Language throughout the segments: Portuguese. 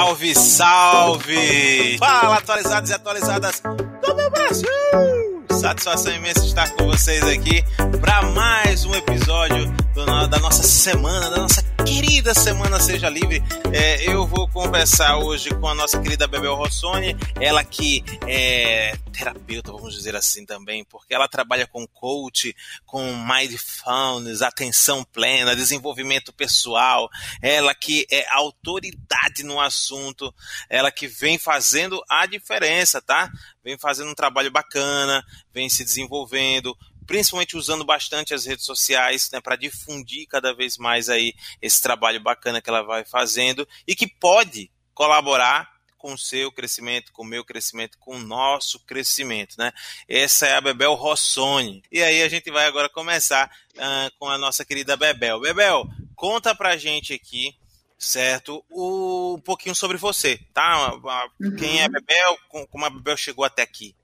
Salve, salve! Fala, atualizados e atualizadas do meu Brasil! Satisfação imensa estar com vocês aqui para mais um episódio da nossa semana, da nossa querida Semana Seja Livre. É, eu vou conversar hoje com a nossa querida Bebel Rossoni, ela que é terapeuta, vamos dizer assim também, porque ela trabalha com coach, com mindfulness, atenção plena, desenvolvimento pessoal, ela que é autoridade no assunto, ela que vem fazendo a diferença, tá? Vem fazendo um trabalho bacana, vem se desenvolvendo, principalmente usando bastante as redes sociais né, para difundir cada vez mais aí esse trabalho bacana que ela vai fazendo e que pode colaborar com o seu crescimento, com o meu crescimento, com o nosso crescimento, né? Essa é a Bebel Rossoni. E aí a gente vai agora começar uh, com a nossa querida Bebel. Bebel, conta pra gente aqui, certo? O, um pouquinho sobre você, tá? Quem é uhum. Bebel, como a Bebel chegou até aqui.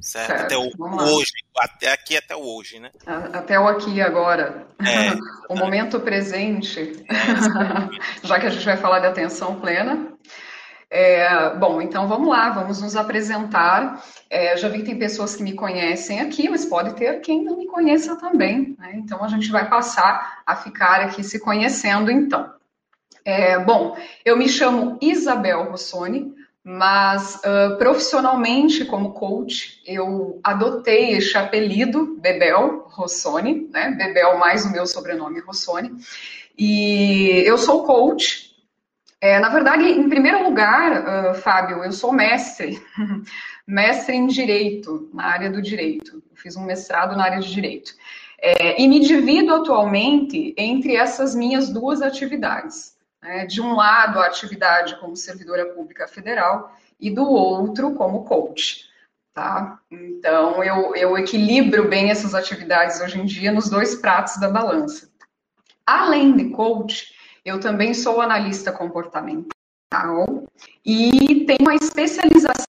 Certo? certo até o hoje, até aqui até o hoje, né? Até o aqui e agora. É, o momento presente. É, Já que a gente vai falar de atenção plena. É, bom, então vamos lá, vamos nos apresentar. É, já vi que tem pessoas que me conhecem aqui, mas pode ter quem não me conheça também. Né? Então a gente vai passar a ficar aqui se conhecendo, então. É, bom, eu me chamo Isabel Rossoni, mas uh, profissionalmente, como coach, eu adotei este apelido, Bebel Rossoni, né? Bebel mais o meu sobrenome Rossoni. E eu sou coach. É, na verdade, em primeiro lugar, uh, Fábio, eu sou mestre, mestre em direito, na área do direito. Eu fiz um mestrado na área de direito. É, e me divido atualmente entre essas minhas duas atividades. Né? De um lado, a atividade como servidora pública federal e do outro, como coach. Tá? Então, eu, eu equilibro bem essas atividades hoje em dia nos dois pratos da balança. Além de coach, eu também sou analista comportamental e tenho uma especialização,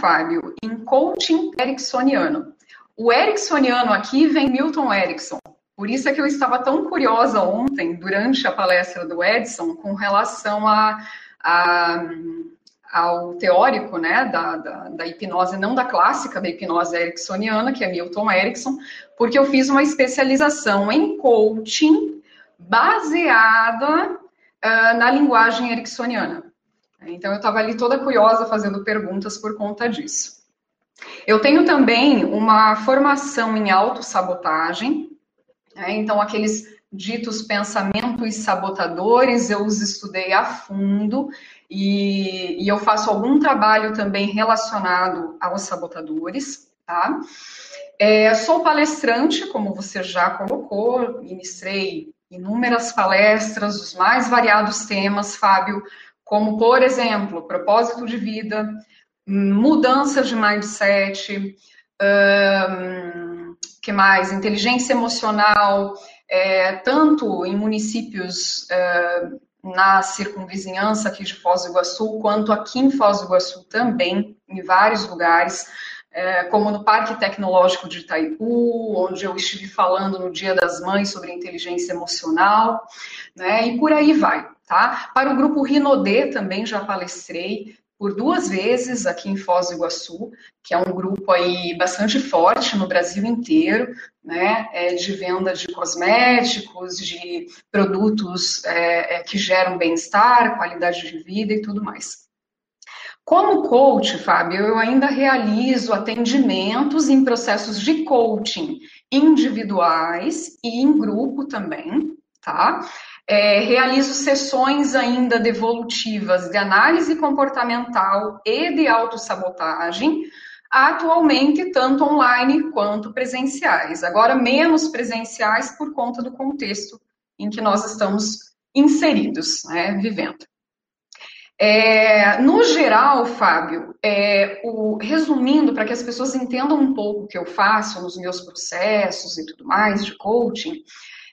Fábio, em coaching ericksoniano. O ericksoniano aqui vem Milton Erickson, por isso é que eu estava tão curiosa ontem, durante a palestra do Edson, com relação a, a ao teórico né, da, da, da, hipnose, não da clássica, da hipnose ericksoniana, que é Milton Erickson, porque eu fiz uma especialização em coaching baseada uh, na linguagem ericksoniana. Então, eu estava ali toda curiosa fazendo perguntas por conta disso. Eu tenho também uma formação em autossabotagem, né? Então, aqueles ditos pensamentos sabotadores, eu os estudei a fundo e, e eu faço algum trabalho também relacionado aos sabotadores, tá? É, sou palestrante, como você já colocou, ministrei inúmeras palestras dos mais variados temas, Fábio, como, por exemplo, propósito de vida, mudança de mindset, que mais? Inteligência emocional, é, tanto em municípios é, na circunvizinhança aqui de Foz do Iguaçu, quanto aqui em Foz do Iguaçu também, em vários lugares, é, como no Parque Tecnológico de Itaipu, onde eu estive falando no Dia das Mães sobre inteligência emocional, né, e por aí vai, tá? Para o grupo Rinodê também já palestrei, por duas vezes aqui em Foz do Iguaçu, que é um grupo aí bastante forte no Brasil inteiro, né, é, de venda de cosméticos, de produtos é, é, que geram bem-estar, qualidade de vida e tudo mais. Como coach, Fábio, eu ainda realizo atendimentos em processos de coaching individuais e em grupo também, tá? É, realizo sessões ainda devolutivas de análise comportamental e de autossabotagem, atualmente tanto online quanto presenciais. Agora, menos presenciais por conta do contexto em que nós estamos inseridos, né, vivendo. É, no geral, Fábio, é, o, resumindo, para que as pessoas entendam um pouco o que eu faço nos meus processos e tudo mais de coaching,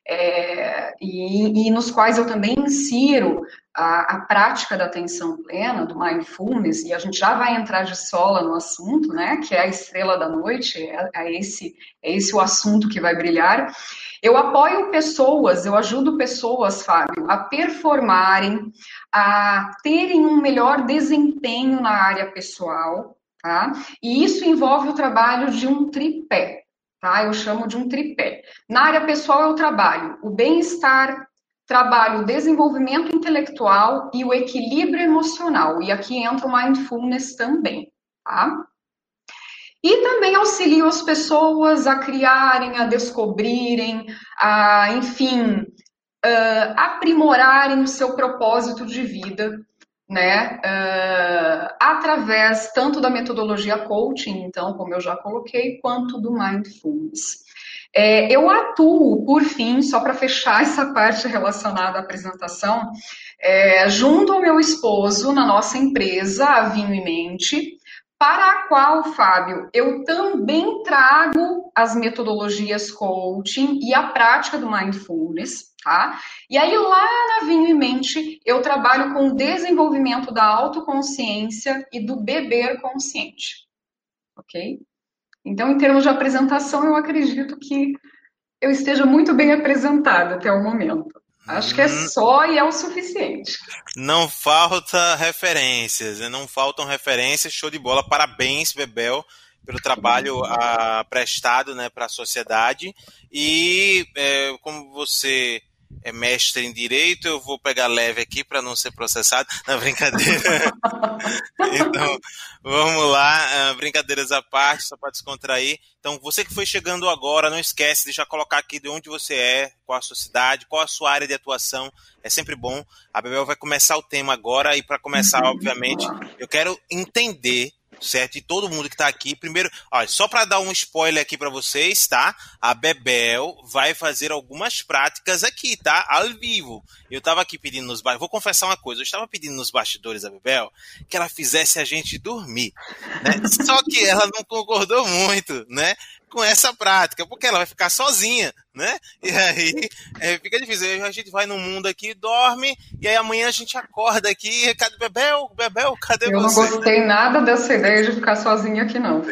é, e, e, nos quais eu também insiro a, a, prática da atenção plena, do mindfulness, e a gente já vai entrar de sola no assunto, né, que é a estrela da noite, é, é esse, é esse o assunto que vai brilhar. Eu apoio pessoas, eu ajudo pessoas, Fábio, a performarem, a terem um melhor desempenho na área pessoal, tá? E isso envolve o trabalho de um tripé, tá? Eu chamo de um tripé. Na área pessoal eu trabalho o bem-estar, trabalho o desenvolvimento intelectual e o equilíbrio emocional. E aqui entra o mindfulness também, tá? E também auxiliam as pessoas a criarem, a descobrirem, a, enfim, uh, aprimorarem o seu propósito de vida, né? Uh, através tanto da metodologia coaching, então, como eu já coloquei, quanto do mindfulness. É, eu atuo, por fim, só para fechar essa parte relacionada à apresentação, é, junto ao meu esposo na nossa empresa, a Vinho em Mente, para a qual, Fábio, eu também trago as metodologias coaching e a prática do mindfulness, tá? E aí lá na Vinho em Mente, eu trabalho com o desenvolvimento da autoconsciência e do beber consciente, ok? Então, em termos de apresentação, eu acredito que eu esteja muito bem apresentada até o momento. Acho que é hum. só e é o suficiente. Não falta referências, né? não faltam referências. Show de bola. Parabéns, Bebel, pelo trabalho a, prestado né, para a sociedade. E é, como você é mestre em direito, eu vou pegar leve aqui para não ser processado. Na brincadeira. então, vamos lá, ah, brincadeiras à parte, só para descontrair. Então, você que foi chegando agora, não esquece de já colocar aqui de onde você é, qual a sua cidade, qual a sua área de atuação. É sempre bom. A Bebel vai começar o tema agora e para começar, obviamente, eu quero entender certo? E todo mundo que está aqui. Primeiro, só para dar um spoiler aqui para vocês, tá? A Bebel vai fazer algumas práticas aqui, tá? Ao vivo. Eu estava aqui pedindo nos bastidores, vou confessar uma coisa, eu estava pedindo nos bastidores da Bebel que ela fizesse a gente dormir, né? Só que ela não concordou muito, né? com essa prática, porque ela vai ficar sozinha, né? E aí é, fica difícil. A gente vai no mundo aqui, dorme, e aí amanhã a gente acorda aqui, cadê Bebel? Bebel, cadê Eu você? Eu não gostei nada dessa ideia de ficar sozinha aqui, não.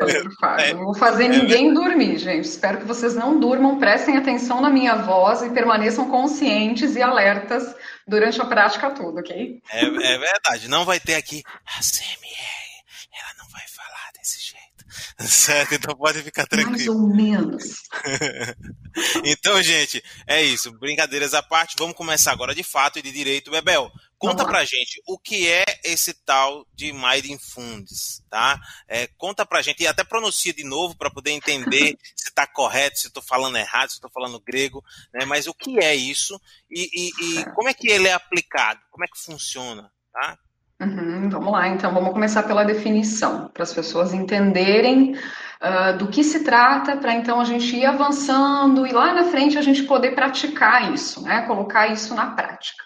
É, não vou fazer é, ninguém dormir, gente. Espero que vocês não durmam, prestem atenção na minha voz e permaneçam conscientes e alertas durante a prática toda, ok? É, é verdade. Não vai ter aqui a CMR Certo, então pode ficar tranquilo. Mais ou menos. então, gente, é isso. Brincadeiras à parte, vamos começar agora de fato e de direito. Bebel, conta pra gente o que é esse tal de Mindfulness, tá? É, conta pra gente, e até pronuncia de novo para poder entender se está correto, se estou falando errado, se estou falando grego, né? Mas o que é isso e, e, e como é que ele é aplicado? Como é que funciona, tá? Uhum, vamos lá, então vamos começar pela definição, para as pessoas entenderem uh, do que se trata, para então a gente ir avançando e lá na frente a gente poder praticar isso, né? Colocar isso na prática.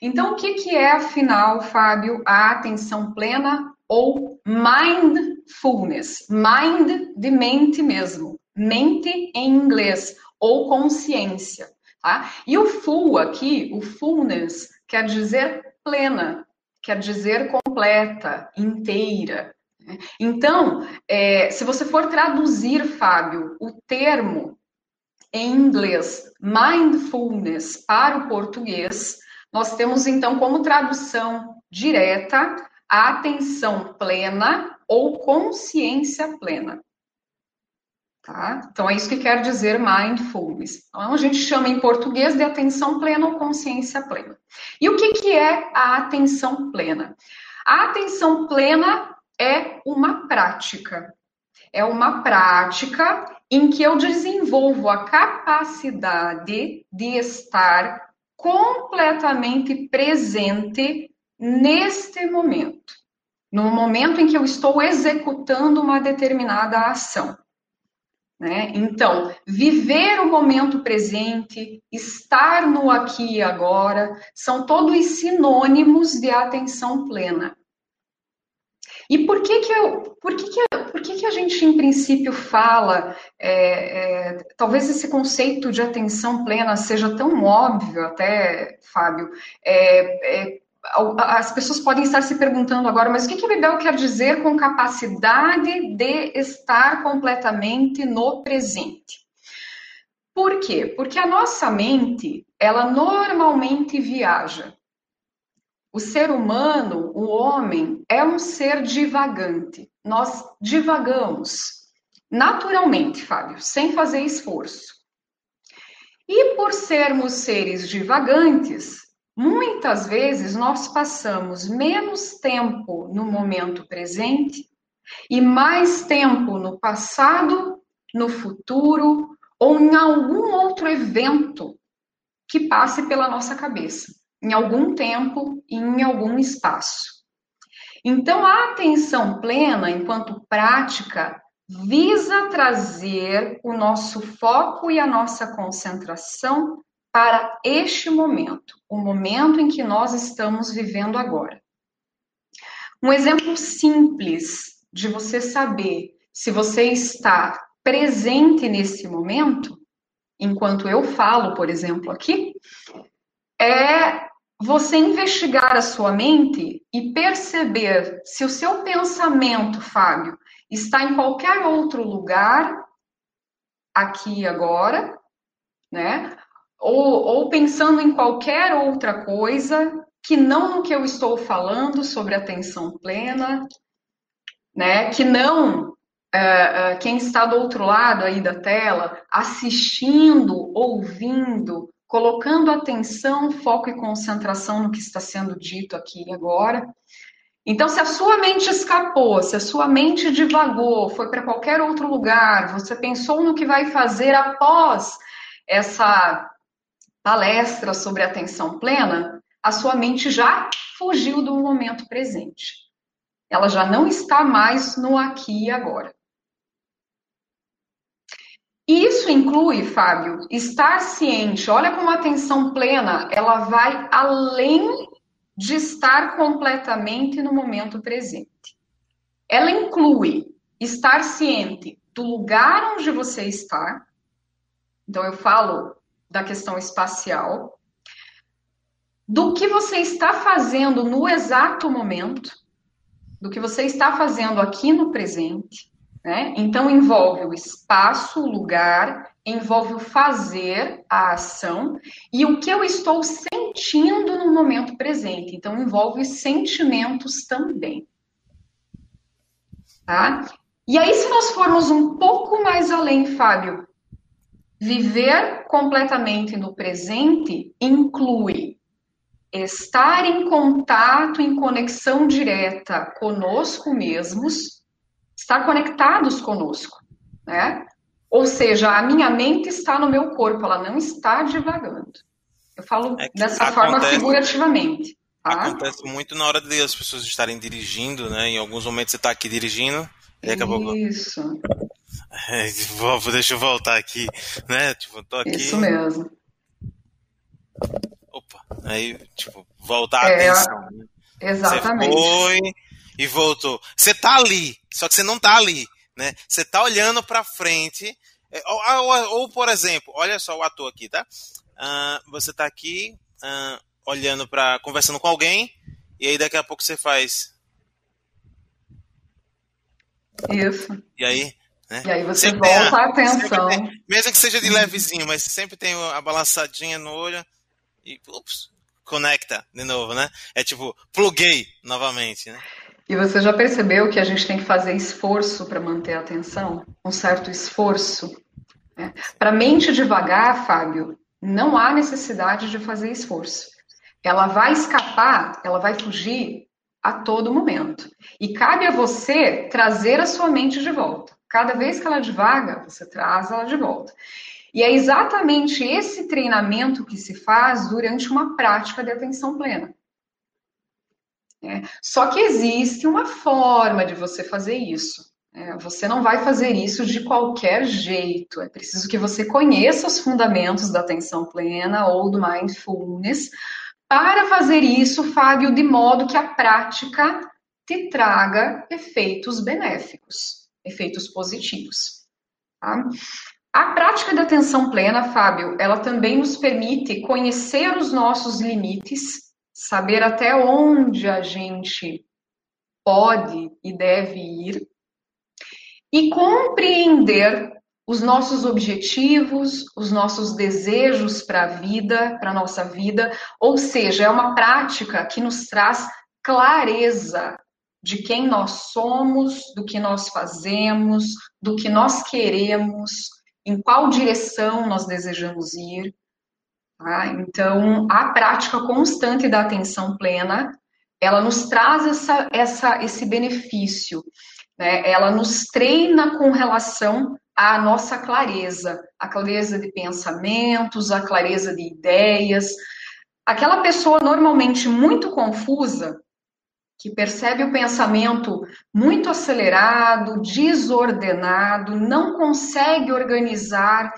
Então, o que, que é, afinal, Fábio, a atenção plena ou mindfulness? Mind de mente mesmo, mente em inglês, ou consciência. Tá? E o full aqui, o fullness, quer dizer plena, quer dizer completa, inteira. Né? Então, é, se você for traduzir, Fábio, o termo em inglês mindfulness para o português, nós temos então como tradução direta a atenção plena ou consciência plena. Tá? Então, é isso que quer dizer mindfulness. Então, a gente chama em português de atenção plena ou consciência plena. E o que, que é a atenção plena? A atenção plena é uma prática. É uma prática em que eu desenvolvo a capacidade de estar completamente presente neste momento. No momento em que eu estou executando uma determinada ação. Né? Então, viver o momento presente, estar no aqui e agora, são todos sinônimos de atenção plena. E por que que, eu, por que, que, por que, que a gente, em princípio, fala, é, é, talvez esse conceito de atenção plena seja tão óbvio até, Fábio, é, é as pessoas podem estar se perguntando agora, mas o que, que Bebel quer dizer com capacidade de estar completamente no presente? Por quê? Porque a nossa mente, ela normalmente viaja. O ser humano, o homem, é um ser divagante. Nós divagamos naturalmente, Fábio, sem fazer esforço. E por sermos seres divagantes, muitas vezes nós passamos menos tempo no momento presente e mais tempo no passado, no futuro ou em algum outro evento que passe pela nossa cabeça em algum tempo e em algum espaço. Então, a atenção plena, enquanto prática, visa trazer o nosso foco e a nossa concentração para este momento, o momento em que nós estamos vivendo agora. Um exemplo simples de você saber se você está presente nesse momento, enquanto eu falo, por exemplo, aqui, é você investigar a sua mente e perceber se o seu pensamento, Fábio, está em qualquer outro lugar, aqui agora, né? Ou, ou pensando em qualquer outra coisa que não no que eu estou falando sobre atenção plena, né? Que não é, é, quem está do outro lado aí da tela, assistindo, ouvindo, colocando atenção, foco e concentração no que está sendo dito aqui e agora. Então, se a sua mente escapou, se a sua mente divagou, foi para qualquer outro lugar, você pensou no que vai fazer após essa palestra sobre atenção plena, a sua mente já fugiu do momento presente. Ela já não está mais no aqui e agora. Isso inclui, Fábio, estar ciente. Olha como a atenção plena, ela vai além de estar completamente no momento presente. Ela inclui estar ciente do lugar onde você está. Então eu falo da questão espacial, do que você está fazendo no exato momento, do que você está fazendo aqui no presente, né? Então, envolve o espaço, o lugar, envolve o fazer, a ação, e o que eu estou sentindo no momento presente. Então, envolve sentimentos também. Tá? E aí, se nós formos um pouco mais além, Fábio, viver completamente no presente inclui estar em contato, em conexão direta conosco mesmos estar conectados conosco, né? Ou seja, a minha mente está no meu corpo, ela não está divagando. Eu falo é dessa acontece, forma figurativamente. Tá? Acontece muito na hora de as pessoas estarem dirigindo, né? Em alguns momentos você está aqui dirigindo e acabou. Isso. Deixa eu voltar aqui, né? Tipo, tô aqui. Isso mesmo. Opa, aí, tipo, voltar a é, atenção. Né? Exatamente. Você foi, e voltou. Você tá ali, só que você não tá ali, né? Você tá olhando para frente. É, ou, ou, ou, por exemplo, olha só o ator aqui, tá? Uh, você tá aqui uh, olhando para conversando com alguém e aí daqui a pouco você faz isso. E aí, né? E aí você sempre volta a, a atenção. Tem, mesmo que seja de levezinho, mas sempre tem a balançadinha no olho e ups, conecta de novo, né? É tipo, pluguei novamente, né? E você já percebeu que a gente tem que fazer esforço para manter a atenção? Um certo esforço. Né? Para mente devagar, Fábio, não há necessidade de fazer esforço. Ela vai escapar, ela vai fugir a todo momento. E cabe a você trazer a sua mente de volta. Cada vez que ela divaga, você traz ela de volta. E é exatamente esse treinamento que se faz durante uma prática de atenção plena. É. Só que existe uma forma de você fazer isso. É, você não vai fazer isso de qualquer jeito. É preciso que você conheça os fundamentos da atenção plena ou do mindfulness para fazer isso, Fábio, de modo que a prática te traga efeitos benéficos, efeitos positivos. Tá? A prática da atenção plena, Fábio, ela também nos permite conhecer os nossos limites, saber até onde a gente pode e deve ir e compreender os nossos objetivos, os nossos desejos para a vida, para a nossa vida, ou seja, é uma prática que nos traz clareza de quem nós somos, do que nós fazemos, do que nós queremos, em qual direção nós desejamos ir. Tá? Então, a prática constante da atenção plena, ela nos traz essa, essa, esse benefício, né? ela nos treina com relação à nossa clareza, a clareza de pensamentos, a clareza de ideias. Aquela pessoa normalmente muito confusa, que percebe o pensamento muito acelerado, desordenado, não consegue organizar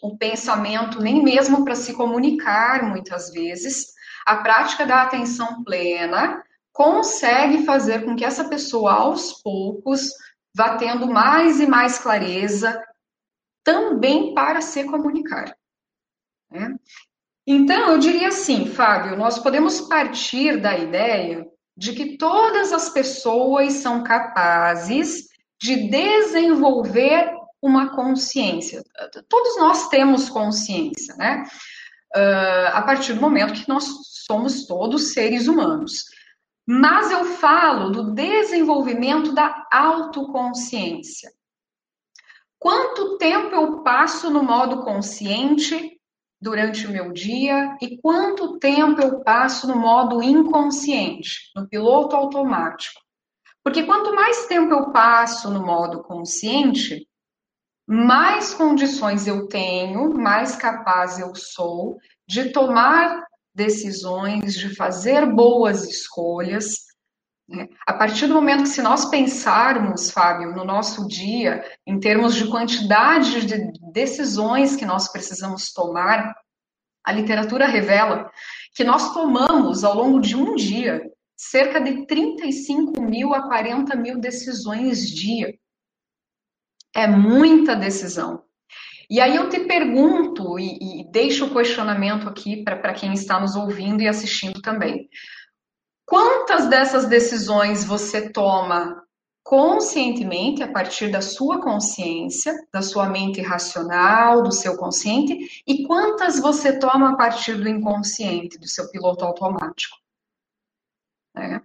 o pensamento nem mesmo para se comunicar muitas vezes, a prática da atenção plena consegue fazer com que essa pessoa aos poucos vá tendo mais e mais clareza também para se comunicar. Né? Então, eu diria assim, Fábio, nós podemos partir da ideia de que todas as pessoas são capazes de desenvolver uma consciência. Todos nós temos consciência, né? Uh, a partir do momento que nós somos todos seres humanos. Mas eu falo do desenvolvimento da autoconsciência. Quanto tempo eu passo no modo consciente durante o meu dia e quanto tempo eu passo no modo inconsciente, no piloto automático. Porque quanto mais tempo eu passo no modo consciente, mais condições eu tenho, mais capaz eu sou de tomar decisões, de fazer boas escolhas. Né? A partir do momento que, se nós pensarmos, Fábio, no nosso dia, em termos de quantidade de decisões que nós precisamos tomar, a literatura revela que nós tomamos ao longo de um dia cerca de 35 mil a 40 mil decisões dia. É muita decisão. E aí eu te pergunto, e, e deixo o questionamento aqui para quem está nos ouvindo e assistindo também. Quantas dessas decisões você toma conscientemente, a partir da sua consciência, da sua mente racional, do seu consciente, e quantas você toma a partir do inconsciente, do seu piloto automático? Né?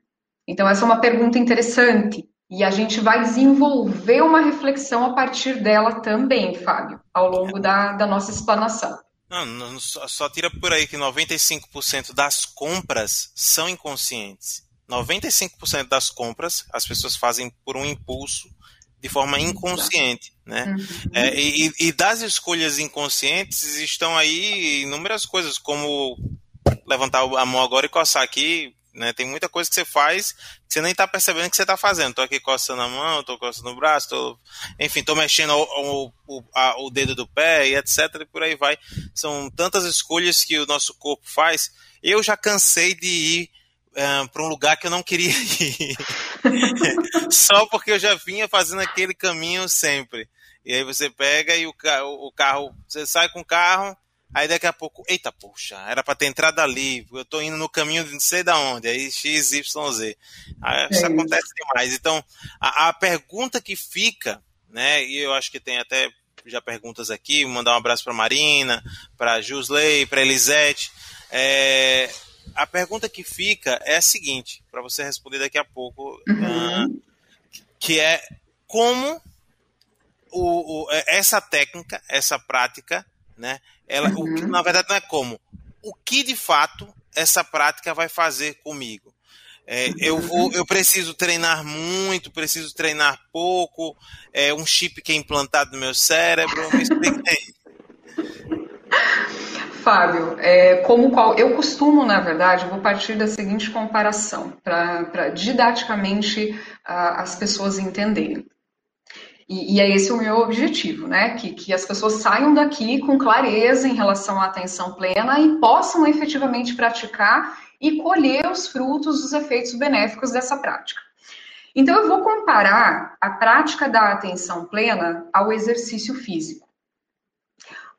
Então, essa é uma pergunta interessante. E a gente vai desenvolver uma reflexão a partir dela também, Fábio, ao longo da, da nossa explanação. Não, só tira por aí que 95% das compras são inconscientes. 95% das compras as pessoas fazem por um impulso de forma inconsciente, né? Uhum. É, e, e, das escolhas inconscientes estão aí inúmeras coisas, como levantar a mão agora e coçar aqui, né? Tem muita coisa que você faz que você nem está percebendo que você está fazendo. Tô aqui coçando a mão, tô coçando o braço, tô, enfim, tô mexendo o, o, a, o dedo do pé e etc. E por aí vai. São tantas escolhas que o nosso corpo faz. Eu já cansei de ir uh, para um lugar que eu não queria ir. Só porque eu já vinha fazendo aquele caminho sempre. E aí você pega e o, o carro, você sai com o carro, aí daqui a pouco, eita, poxa, era para ter entrado ali, eu tô indo no caminho de não sei da onde, aí X, Y, Z. Aí, isso é acontece demais. Então, a, a pergunta que fica, né, e eu acho que tem até já perguntas aqui, mandar um abraço para Marina, para Jusley, para Elisete. É, a pergunta que fica é a seguinte, para você responder daqui a pouco, uhum. uh, que é como o, o, é, essa técnica, essa prática, né? Ela, uhum. o na verdade não é como, o que de fato essa prática vai fazer comigo? É, eu vou, eu preciso treinar muito, preciso treinar pouco, é um chip que é implantado no meu cérebro, me explica aí. Fábio, é, como qual eu costumo, na verdade, vou partir da seguinte comparação para didaticamente a, as pessoas entenderem. E, e, é esse o meu objetivo, né? Que, que as pessoas saiam daqui com clareza em relação à atenção plena e possam efetivamente praticar e colher os frutos dos efeitos benéficos dessa prática. Então, eu vou comparar a prática da atenção plena ao exercício físico.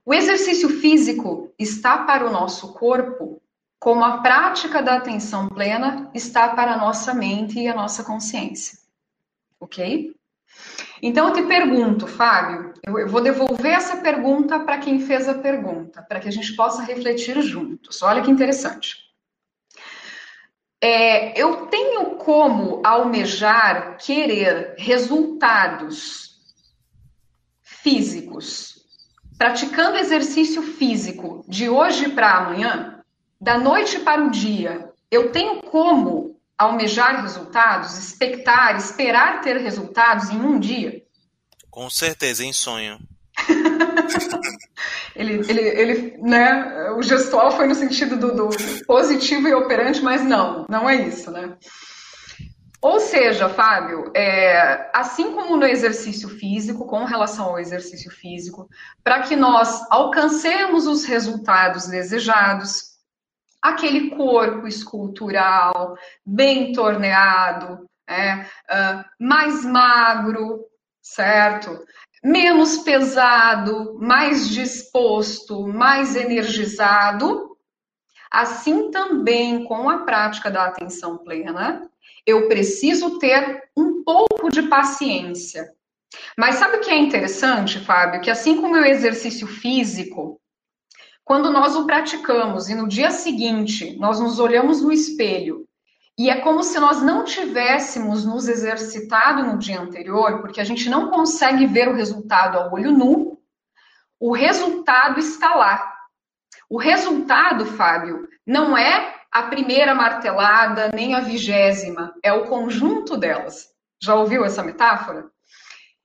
O exercício físico está para o nosso corpo como a prática da atenção plena está para a nossa mente e a nossa consciência. Ok? Então eu te pergunto, Fábio, eu vou devolver essa pergunta para quem fez a pergunta, para que a gente possa refletir juntos. Olha que interessante. É, eu tenho como almejar, querer resultados físicos, praticando exercício físico de hoje para amanhã, da noite para o dia. Eu tenho como almejar resultados, expectar, esperar ter resultados em um dia? Com certeza, em sonho. ele, ele, ele, né, o gestual foi no sentido do, do, positivo e operante, mas não, não é isso, né? Ou seja, Fábio, é, assim como no exercício físico, com relação ao exercício físico, para que nós alcancemos os resultados desejados, aquele corpo escultural, bem torneado, é, uh, mais magro, certo? Menos pesado, mais disposto, mais energizado. Assim também com a prática da atenção plena, eu preciso ter um pouco de paciência. Mas sabe o que é interessante, Fábio? Que assim como o exercício físico, quando nós o praticamos e no dia seguinte nós nos olhamos no espelho e é como se nós não tivéssemos nos exercitado no dia anterior, porque a gente não consegue ver o resultado ao olho nu, o resultado está lá. O resultado, Fábio, não é a primeira martelada nem a vigésima, é o conjunto delas. Já ouviu essa metáfora?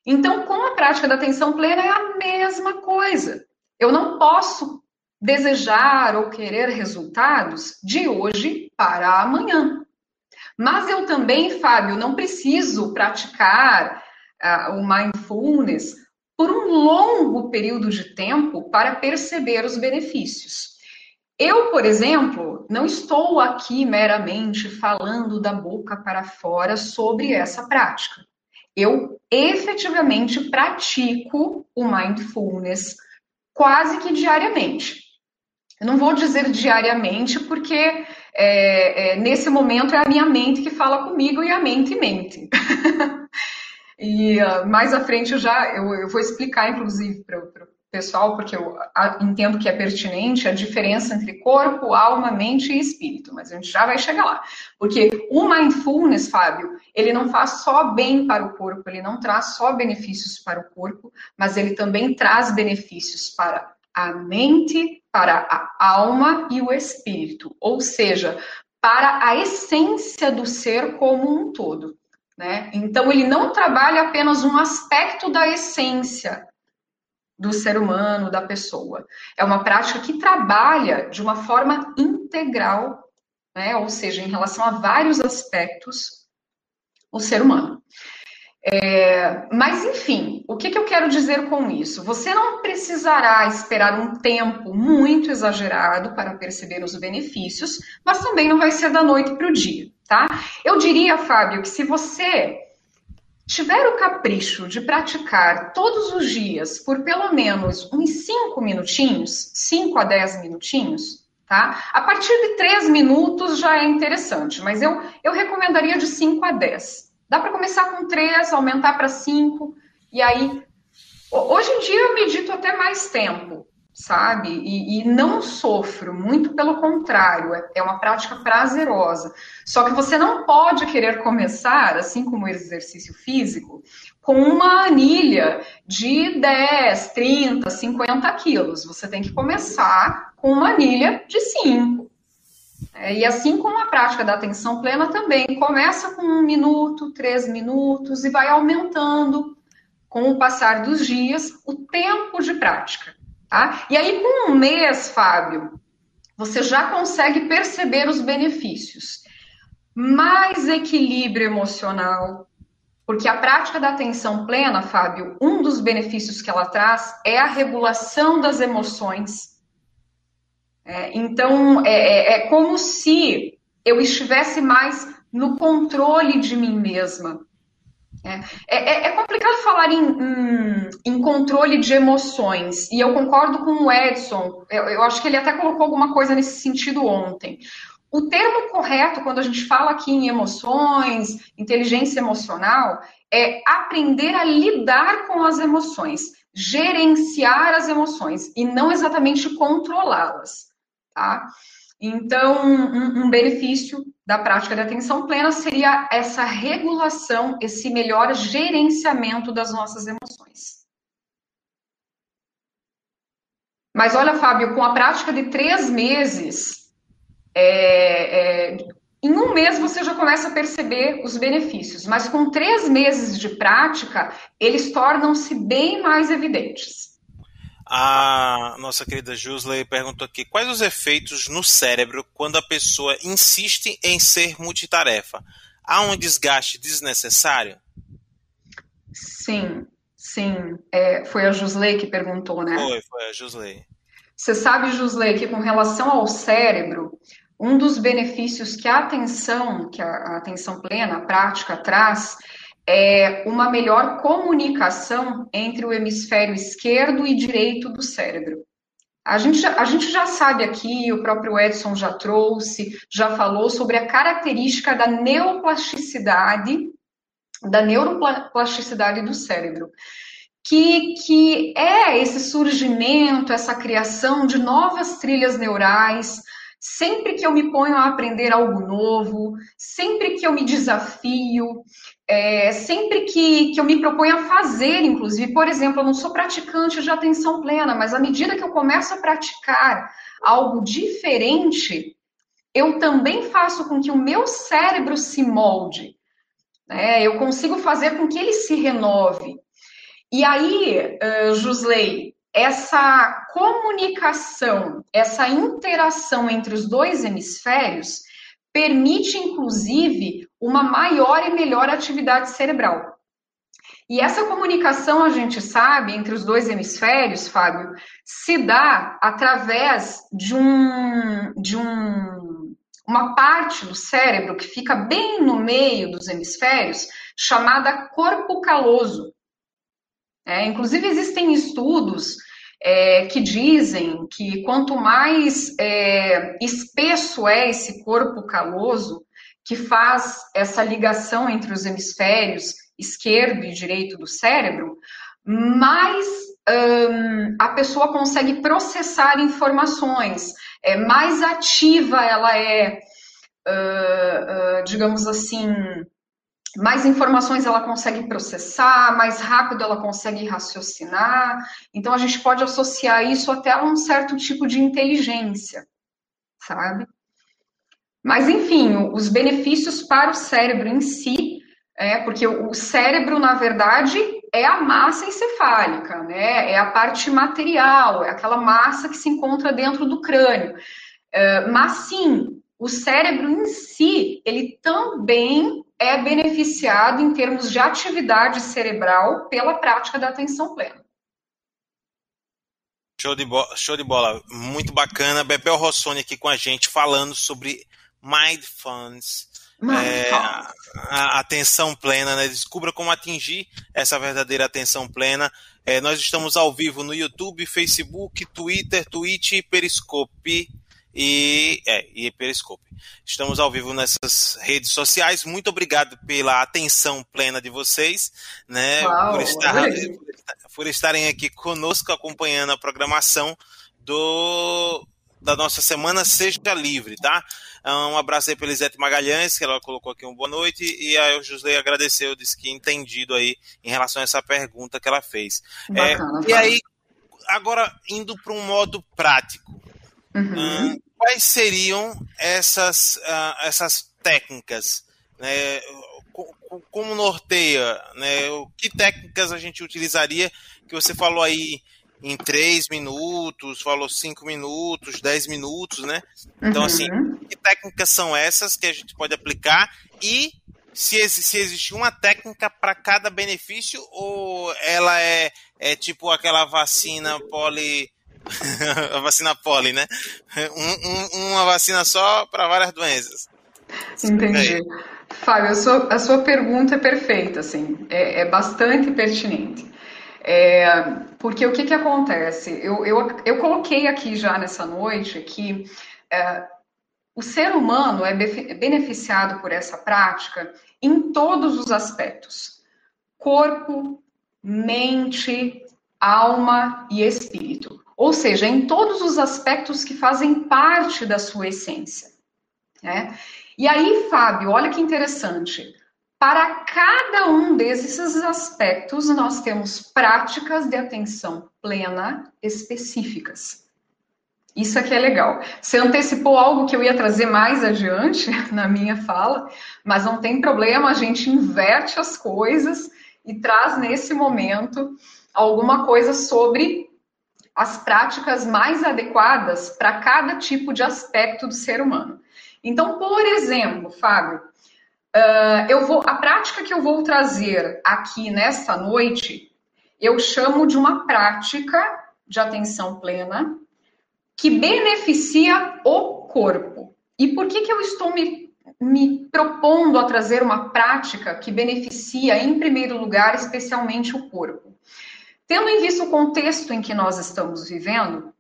Então, com a prática da atenção plena é a mesma coisa. Eu não posso desejar ou querer resultados de hoje para amanhã. Mas eu também, Fábio, não preciso praticar uh, o mindfulness por um longo período de tempo para perceber os benefícios. Eu, por exemplo, não estou aqui meramente falando da boca para fora sobre essa prática. Eu efetivamente pratico o mindfulness quase que diariamente. Eu não vou dizer diariamente, porque é, é, nesse momento é a minha mente que fala comigo e a mente mente. e uh, mais à frente eu já eu, eu vou explicar, inclusive, para o pessoal, porque eu entendo que é pertinente a diferença entre corpo, alma, mente e espírito, mas a gente já vai chegar lá. Porque o mindfulness, Fábio, ele não faz só bem para o corpo, ele não traz só benefícios para o corpo, mas ele também traz benefícios para a mente, para a alma e o espírito, ou seja, para a essência do ser como um todo. Né? Então, ele não trabalha apenas um aspecto da essência do ser humano, da pessoa. É uma prática que trabalha de uma forma integral, né? ou seja, em relação a vários aspectos, o ser humano. É, mas, enfim, o que, que eu quero dizer com isso? Você não precisará esperar um tempo muito exagerado para perceber os benefícios, mas também não vai ser da noite para o dia, tá? Eu diria, Fábio, que se você tiver o capricho de praticar todos os dias por pelo menos uns 5 minutinhos, 5 a 10 minutinhos, tá? A partir de 3 minutos já é interessante, mas eu, eu recomendaria de 5 a 10. Dá para começar com três, aumentar para cinco, e aí. Hoje em dia eu medito até mais tempo, sabe? E, e, não sofro, muito pelo contrário, é, é uma prática prazerosa. Só que você não pode querer começar, assim como o exercício físico, com uma anilha de 10, 30, 50 quilos. Você tem que começar com uma anilha de 5. É, e assim como a prática da atenção plena também começa com um minuto, três minutos e vai aumentando com o passar dos dias o tempo de prática. Tá? E aí, com um mês, Fábio, você já consegue perceber os benefícios. Mais equilíbrio emocional, porque a prática da atenção plena, Fábio, um dos benefícios que ela traz é a regulação das emoções é, então, é, é, é, como se eu estivesse mais no controle de mim mesma. É, é, é complicado falar em, em, em, controle de emoções, e eu concordo com o Edson, eu, eu acho que ele até colocou alguma coisa nesse sentido ontem. O termo correto, quando a gente fala aqui em emoções, inteligência emocional, é aprender a lidar com as emoções, gerenciar as emoções e não exatamente controlá-las, tá? Então, um, um, benefício da prática de atenção plena seria essa regulação, esse melhor gerenciamento das nossas emoções. Mas olha, Fábio, com a prática de três meses, é, é, em um mês você já começa a perceber os benefícios, mas com três meses de prática, eles tornam-se bem mais evidentes. A nossa querida Jusley perguntou aqui: quais os efeitos no cérebro quando a pessoa insiste em ser multitarefa? Há um desgaste desnecessário? Sim, sim. É, foi a Jusley que perguntou, né? Foi, foi a Jusley. Você sabe, Jusley, que com relação ao cérebro, um dos benefícios que a atenção, que a atenção plena, a prática traz, é uma melhor comunicação entre o hemisfério esquerdo e direito do cérebro. A gente, já, a gente já sabe aqui, o próprio Edson já trouxe, já falou sobre a característica da neuroplasticidade, da neuroplasticidade do cérebro. Que, que é esse surgimento, essa criação de novas trilhas neurais, Sempre que eu me ponho a aprender algo novo, sempre que eu me desafio, é, sempre que, que eu me proponho a fazer, inclusive, por exemplo, eu não sou praticante de atenção plena, mas à medida que eu começo a praticar algo diferente, eu também faço com que o meu cérebro se molde. Né? Eu consigo fazer com que ele se renove. E aí, uh, Jusley, essa comunicação, essa interação entre os dois hemisférios permite, inclusive, uma maior e melhor atividade cerebral. E essa comunicação, a gente sabe, entre os dois hemisférios, Fábio, se dá através de um, de um, uma parte do cérebro que fica bem no meio dos hemisférios, chamada corpo caloso. É, inclusive, existem estudos é, que dizem que quanto mais é, espesso é esse corpo caloso, que faz essa ligação entre os hemisférios esquerdo e direito do cérebro, mais hum, a pessoa consegue processar informações, é, mais ativa ela é, uh, uh, digamos assim, mais informações ela consegue processar, mais rápido ela consegue raciocinar. Então a gente pode associar isso até a um certo tipo de inteligência, sabe? Mas enfim, os benefícios para o cérebro em si, é, porque o cérebro, na verdade, é a massa encefálica, né? É a parte material, é aquela massa que se encontra dentro do crânio. É, mas sim, o cérebro em si, ele também é beneficiado em termos de atividade cerebral pela prática da atenção plena. Show de, show de bola, muito bacana. Bebel Rossoni aqui com a gente falando sobre Mindfulness, é, a, a, atenção plena, né? Descubra como atingir essa verdadeira atenção plena. É, nós estamos ao vivo no YouTube, Facebook, Twitter, Twitch e Periscope e, é, e Periscope. Estamos ao vivo nessas redes sociais. Muito obrigado pela atenção plena de vocês, né? Uau, por, estar, por estarem aqui conosco acompanhando a programação do da nossa semana Seja Livre, tá? Um abraço aí para Elisete Magalhães, que ela colocou aqui um boa noite, e aí o José agradeceu, disse que entendido aí em relação a essa pergunta que ela fez. Bacana, é, e aí, agora indo para um modo prático, Uhum. Uh, quais seriam essas, uh, essas técnicas? Né? Como norteia? Né? Que técnicas a gente utilizaria? Que você falou aí em três minutos, falou cinco minutos, dez minutos, né? Então, assim, uhum. assim, que técnicas são essas que a gente pode aplicar e se, se existe uma técnica para cada benefício ou ela é, é tipo aquela vacina poli a vacina poli, né? Um, um, uma vacina só para várias doenças. Entendi. Fábio, a sua, a sua pergunta é perfeita, assim, é, é bastante pertinente. É, porque o que, que acontece? Eu, eu, eu coloquei aqui já nessa noite que é, o ser humano é beneficiado por essa prática em todos os aspectos: corpo, mente, alma e espírito. Ou seja, em todos os aspectos que fazem parte da sua essência. Né? E aí, Fábio, olha que interessante. Para cada um desses aspectos, nós temos práticas de atenção plena específicas. Isso aqui é legal. Você antecipou algo que eu ia trazer mais adiante na minha fala, mas não tem problema, a gente inverte as coisas e traz nesse momento alguma coisa sobre as práticas mais adequadas para cada tipo de aspecto do ser humano. Então, por exemplo, Fábio, uh, eu vou, a prática que eu vou trazer aqui nesta noite, eu chamo de uma prática de atenção plena que beneficia o corpo. E por que, que eu estou me, me propondo a trazer uma prática que beneficia, em primeiro lugar, especialmente o corpo? Tendo em vista o contexto em que nós estamos vivendo,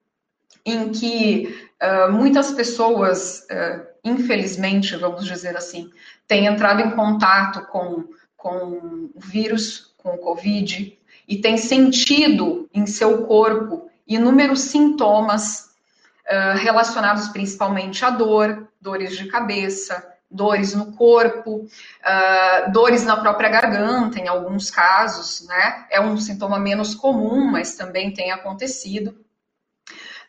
em que uh, muitas pessoas, uh, infelizmente, vamos dizer assim, têm entrado em contato com, com o vírus, com o Covid, e têm sentido em seu corpo inúmeros sintomas uh, relacionados principalmente à dor, dores de cabeça, dores no corpo, uh, dores na própria garganta, em alguns casos, né? É um sintoma menos comum, mas também tem acontecido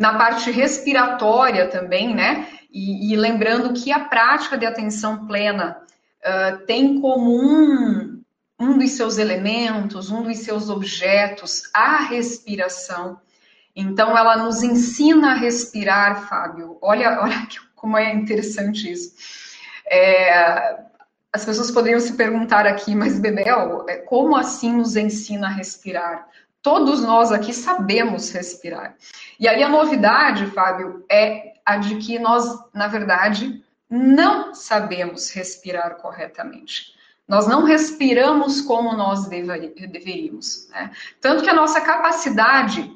na parte respiratória também, né? E, e lembrando que a prática de atenção plena uh, tem como um, um dos seus elementos, um dos seus objetos, a respiração. Então, ela nos ensina a respirar, Fábio. Olha, olha como é interessante isso. É, as pessoas poderiam se perguntar aqui, mas Bebel, é, como assim nos ensina a respirar? Todos nós aqui sabemos respirar. E aí a novidade, Fábio, é a de que nós, na verdade, não sabemos respirar corretamente. Nós não respiramos como nós deveríamos. Né? Tanto que a nossa capacidade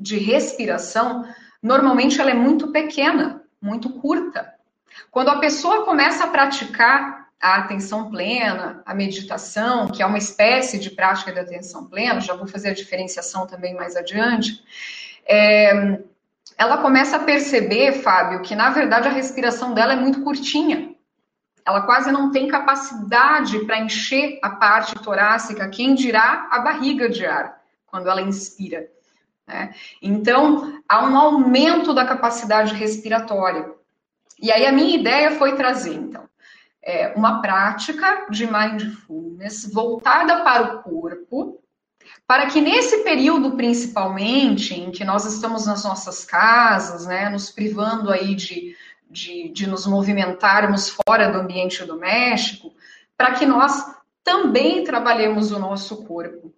de respiração, normalmente, ela é muito pequena, muito curta. Quando a pessoa começa a praticar a atenção plena, a meditação, que é uma espécie de prática de atenção plena, já vou fazer a diferenciação também mais adiante, é, ela começa a perceber, Fábio, que na verdade a respiração dela é muito curtinha. Ela quase não tem capacidade para encher a parte torácica, quem dirá a barriga de ar, quando ela inspira. Né? Então, há um aumento da capacidade respiratória. E aí a minha ideia foi trazer, então, é, uma prática de mindfulness voltada para o corpo, para que nesse período, principalmente, em que nós estamos nas nossas casas, né, nos privando aí de, de, de nos movimentarmos fora do ambiente doméstico, para que nós também trabalhemos o nosso corpo.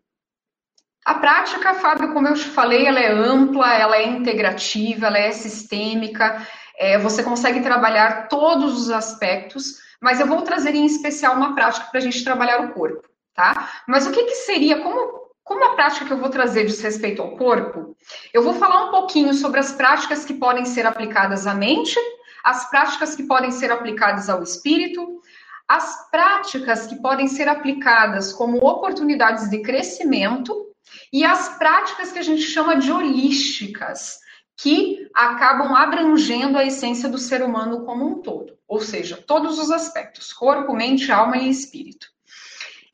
A prática, Fábio, como eu te falei, ela é ampla, ela é integrativa, ela é sistêmica, é, você consegue trabalhar todos os aspectos, mas eu vou trazer em especial uma prática para a gente trabalhar o corpo, tá? Mas o que, que seria, como, como a prática que eu vou trazer diz respeito ao corpo, eu vou falar um pouquinho sobre as práticas que podem ser aplicadas à mente, as práticas que podem ser aplicadas ao espírito, as práticas que podem ser aplicadas como oportunidades de crescimento e as práticas que a gente chama de holísticas, que acabam abrangendo a essência do ser humano como um todo, ou seja, todos os aspectos: corpo, mente, alma e espírito.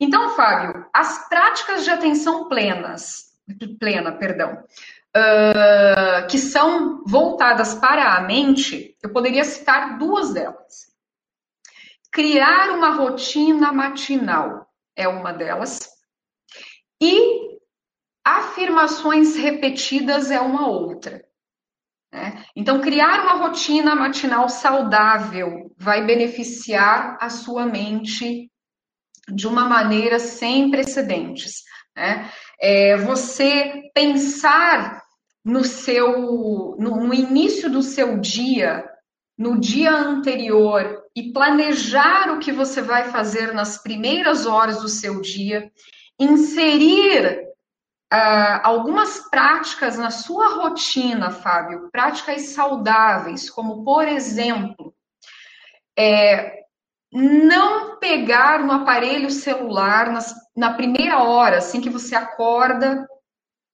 Então, Fábio, as práticas de atenção plenas, plena, perdão, uh, que são voltadas para a mente, eu poderia citar duas delas. Criar uma rotina matinal é uma delas, e afirmações repetidas é uma outra. Né? Então, criar uma rotina matinal saudável vai beneficiar a sua mente de uma maneira sem precedentes. Né? É, você pensar no seu no, no, início do seu dia, no dia anterior e planejar o que você vai fazer nas primeiras horas do seu dia, inserir uh, algumas práticas na sua rotina, Fábio, práticas saudáveis, como, por exemplo, é, não pegar no aparelho celular nas, na primeira hora, assim que você acorda,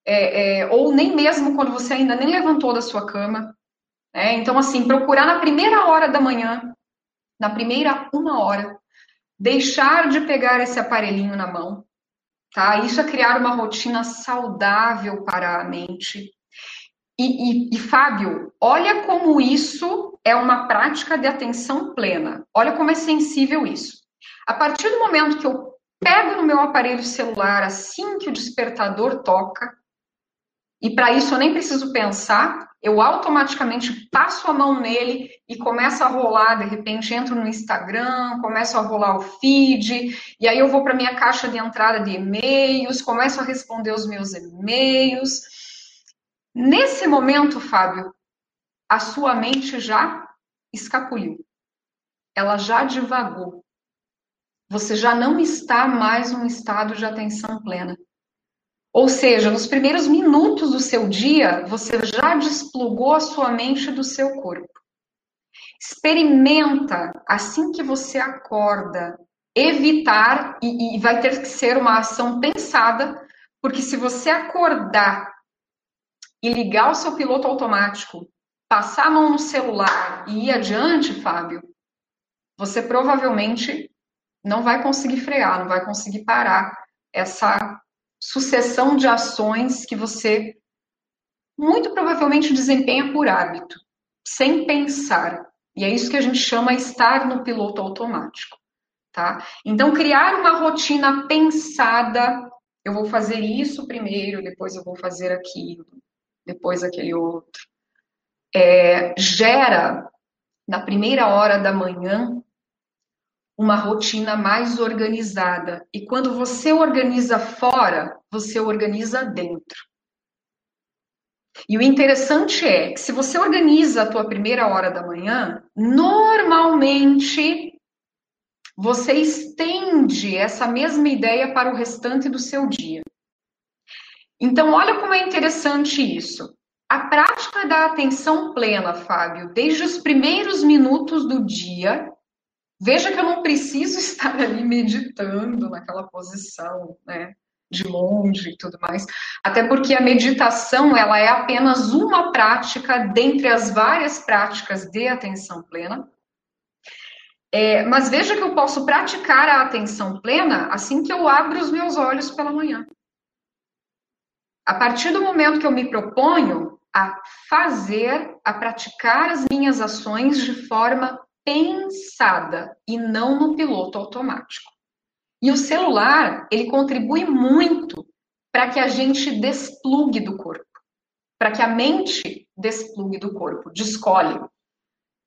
é, é, ou nem mesmo quando você ainda nem levantou da sua cama. Né? Então, assim, procurar na primeira hora da manhã, na primeira uma hora, deixar de pegar esse aparelhinho na mão, tá? Isso é criar uma rotina saudável para a mente. E, e, e, Fábio, olha como isso é uma prática de atenção plena. Olha como é sensível isso. A partir do momento que eu pego no meu aparelho celular assim que o despertador toca, e para isso eu nem preciso pensar, eu automaticamente passo a mão nele e começo a rolar, de repente entro no Instagram, começo a rolar o feed, e aí eu vou para minha caixa de entrada de e-mails, começo a responder os meus e-mails. Nesse momento, Fábio, a sua mente já escapuliu. Ela já divagou. Você já não está mais num estado de atenção plena. Ou seja, nos primeiros minutos do seu dia, você já desplugou a sua mente do seu corpo. Experimenta, assim que você acorda, evitar, e, e vai ter que ser uma ação pensada, porque se você acordar e ligar o seu piloto automático, passar a mão no celular e ir adiante, Fábio, você provavelmente não vai conseguir frear, não vai conseguir parar essa sucessão de ações que você muito provavelmente desempenha por hábito, sem pensar. E é isso que a gente chama estar no piloto automático, tá? Então, criar uma rotina pensada, eu vou fazer isso primeiro, depois eu vou fazer aquilo, depois aquele outro. É, gera, na primeira hora da manhã, uma rotina mais organizada. E quando você organiza fora, você organiza dentro. E o interessante é que se você organiza a tua primeira hora da manhã, normalmente você estende essa mesma ideia para o restante do seu dia. Então, olha como é interessante isso. A prática da atenção plena, Fábio, desde os primeiros minutos do dia, Veja que eu não preciso estar ali meditando naquela posição, né? De longe e tudo mais. Até porque a meditação, ela é apenas uma prática dentre as várias práticas de atenção plena. É, mas veja que eu posso praticar a atenção plena assim que eu abro os meus olhos pela manhã. A partir do momento que eu me proponho a fazer, a praticar as minhas ações de forma pensada e não no piloto automático. E o celular, ele contribui muito para que a gente desplugue do corpo, para que a mente desplugue do corpo, descolhe.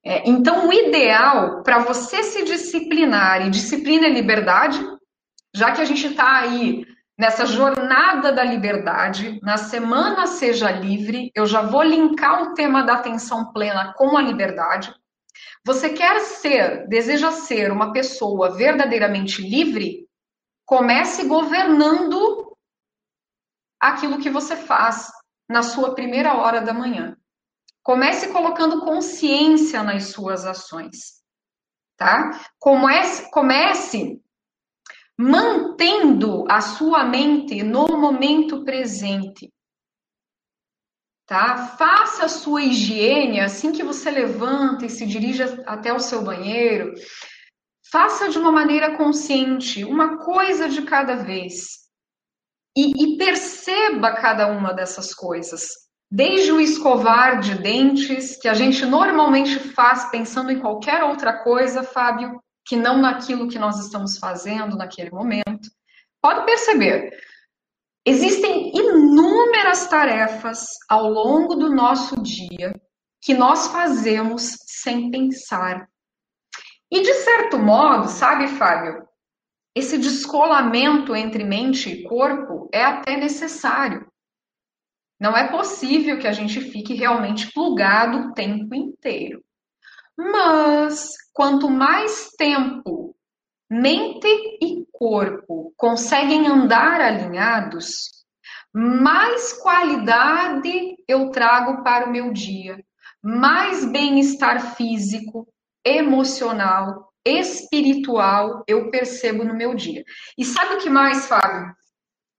É, então, o ideal para você se disciplinar, e disciplina é liberdade, já que a gente está aí nessa jornada da liberdade, na semana Seja Livre, eu já vou linkar o tema da atenção plena com a liberdade. Você quer ser, deseja ser uma pessoa verdadeiramente livre? Comece governando aquilo que você faz na sua primeira hora da manhã. Comece colocando consciência nas suas ações, tá? Comece, comece mantendo a sua mente no momento presente tá? Faça a sua higiene assim que você levanta e se dirija até o seu banheiro. Faça de uma maneira consciente, uma coisa de cada vez. E, e perceba cada uma dessas coisas. Desde o escovar de dentes, que a gente normalmente faz pensando em qualquer outra coisa, Fábio, que não naquilo que nós estamos fazendo naquele momento. Pode perceber, Existem inúmeras tarefas ao longo do nosso dia que nós fazemos sem pensar. E de certo modo, sabe, Fábio, esse descolamento entre mente e corpo é até necessário. Não é possível que a gente fique realmente plugado o tempo inteiro. Mas quanto mais tempo mente e corpo conseguem andar alinhados, mais qualidade eu trago para o meu dia, mais bem-estar físico, emocional, espiritual eu percebo no meu dia. E sabe o que mais, Fábio?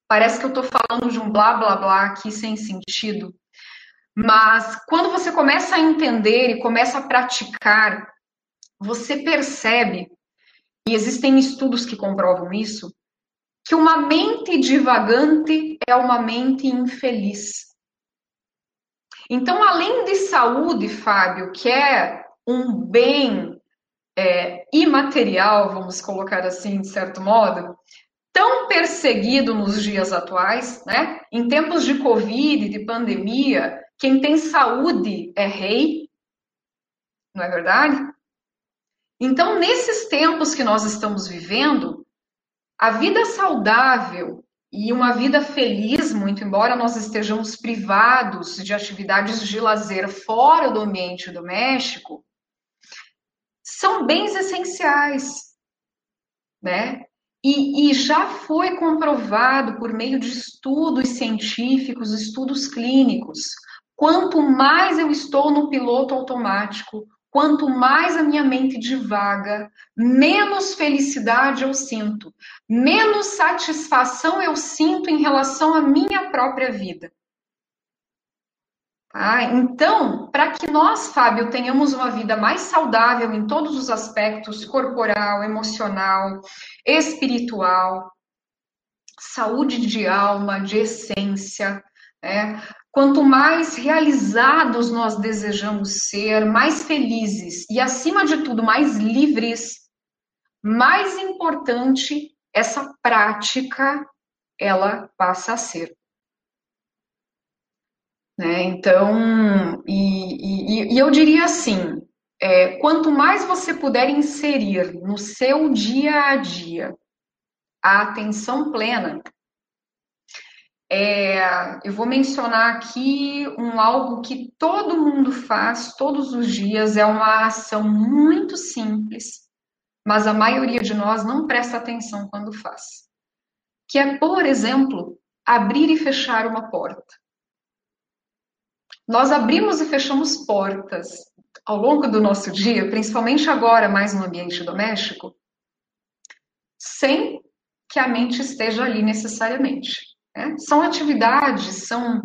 Parece que eu estou falando de um blá blá blá aqui sem sentido. Mas quando você começa a entender e começa a praticar, você percebe, e existem estudos que comprovam isso, que uma mente divagante é uma mente infeliz. Então, além de saúde, Fábio, que é um bem é, imaterial, vamos colocar assim, de certo modo, tão perseguido nos dias atuais, né? Em tempos de Covid, de pandemia, quem tem saúde é rei, não é verdade? Então, nesses tempos que nós estamos vivendo, a vida saudável e uma vida feliz, muito embora nós estejamos privados de atividades de lazer fora do ambiente doméstico, são bens essenciais, né? E, e, já foi comprovado por meio de estudos científicos, estudos clínicos. Quanto mais eu estou no piloto automático, quanto mais a minha mente divaga, menos felicidade eu sinto, menos satisfação eu sinto em relação à minha própria vida. Ah, então, para que nós, Fábio, tenhamos uma vida mais saudável em todos os aspectos corporal, emocional, espiritual, saúde de alma, de essência, né? quanto mais realizados nós desejamos ser, mais felizes e, acima de tudo, mais livres, mais importante essa prática ela passa a ser. Né? Então, e, e, e, eu diria assim: é, quanto mais você puder inserir no seu dia a dia a atenção plena, é, eu vou mencionar aqui um algo que todo mundo faz todos os dias, é uma ação muito simples, mas a maioria de nós não presta atenção quando faz. Que é, por exemplo, abrir e fechar uma porta. Nós abrimos e fechamos portas ao longo do nosso dia, principalmente agora, mais no ambiente doméstico, sem que a mente esteja ali necessariamente. Né? São atividades, são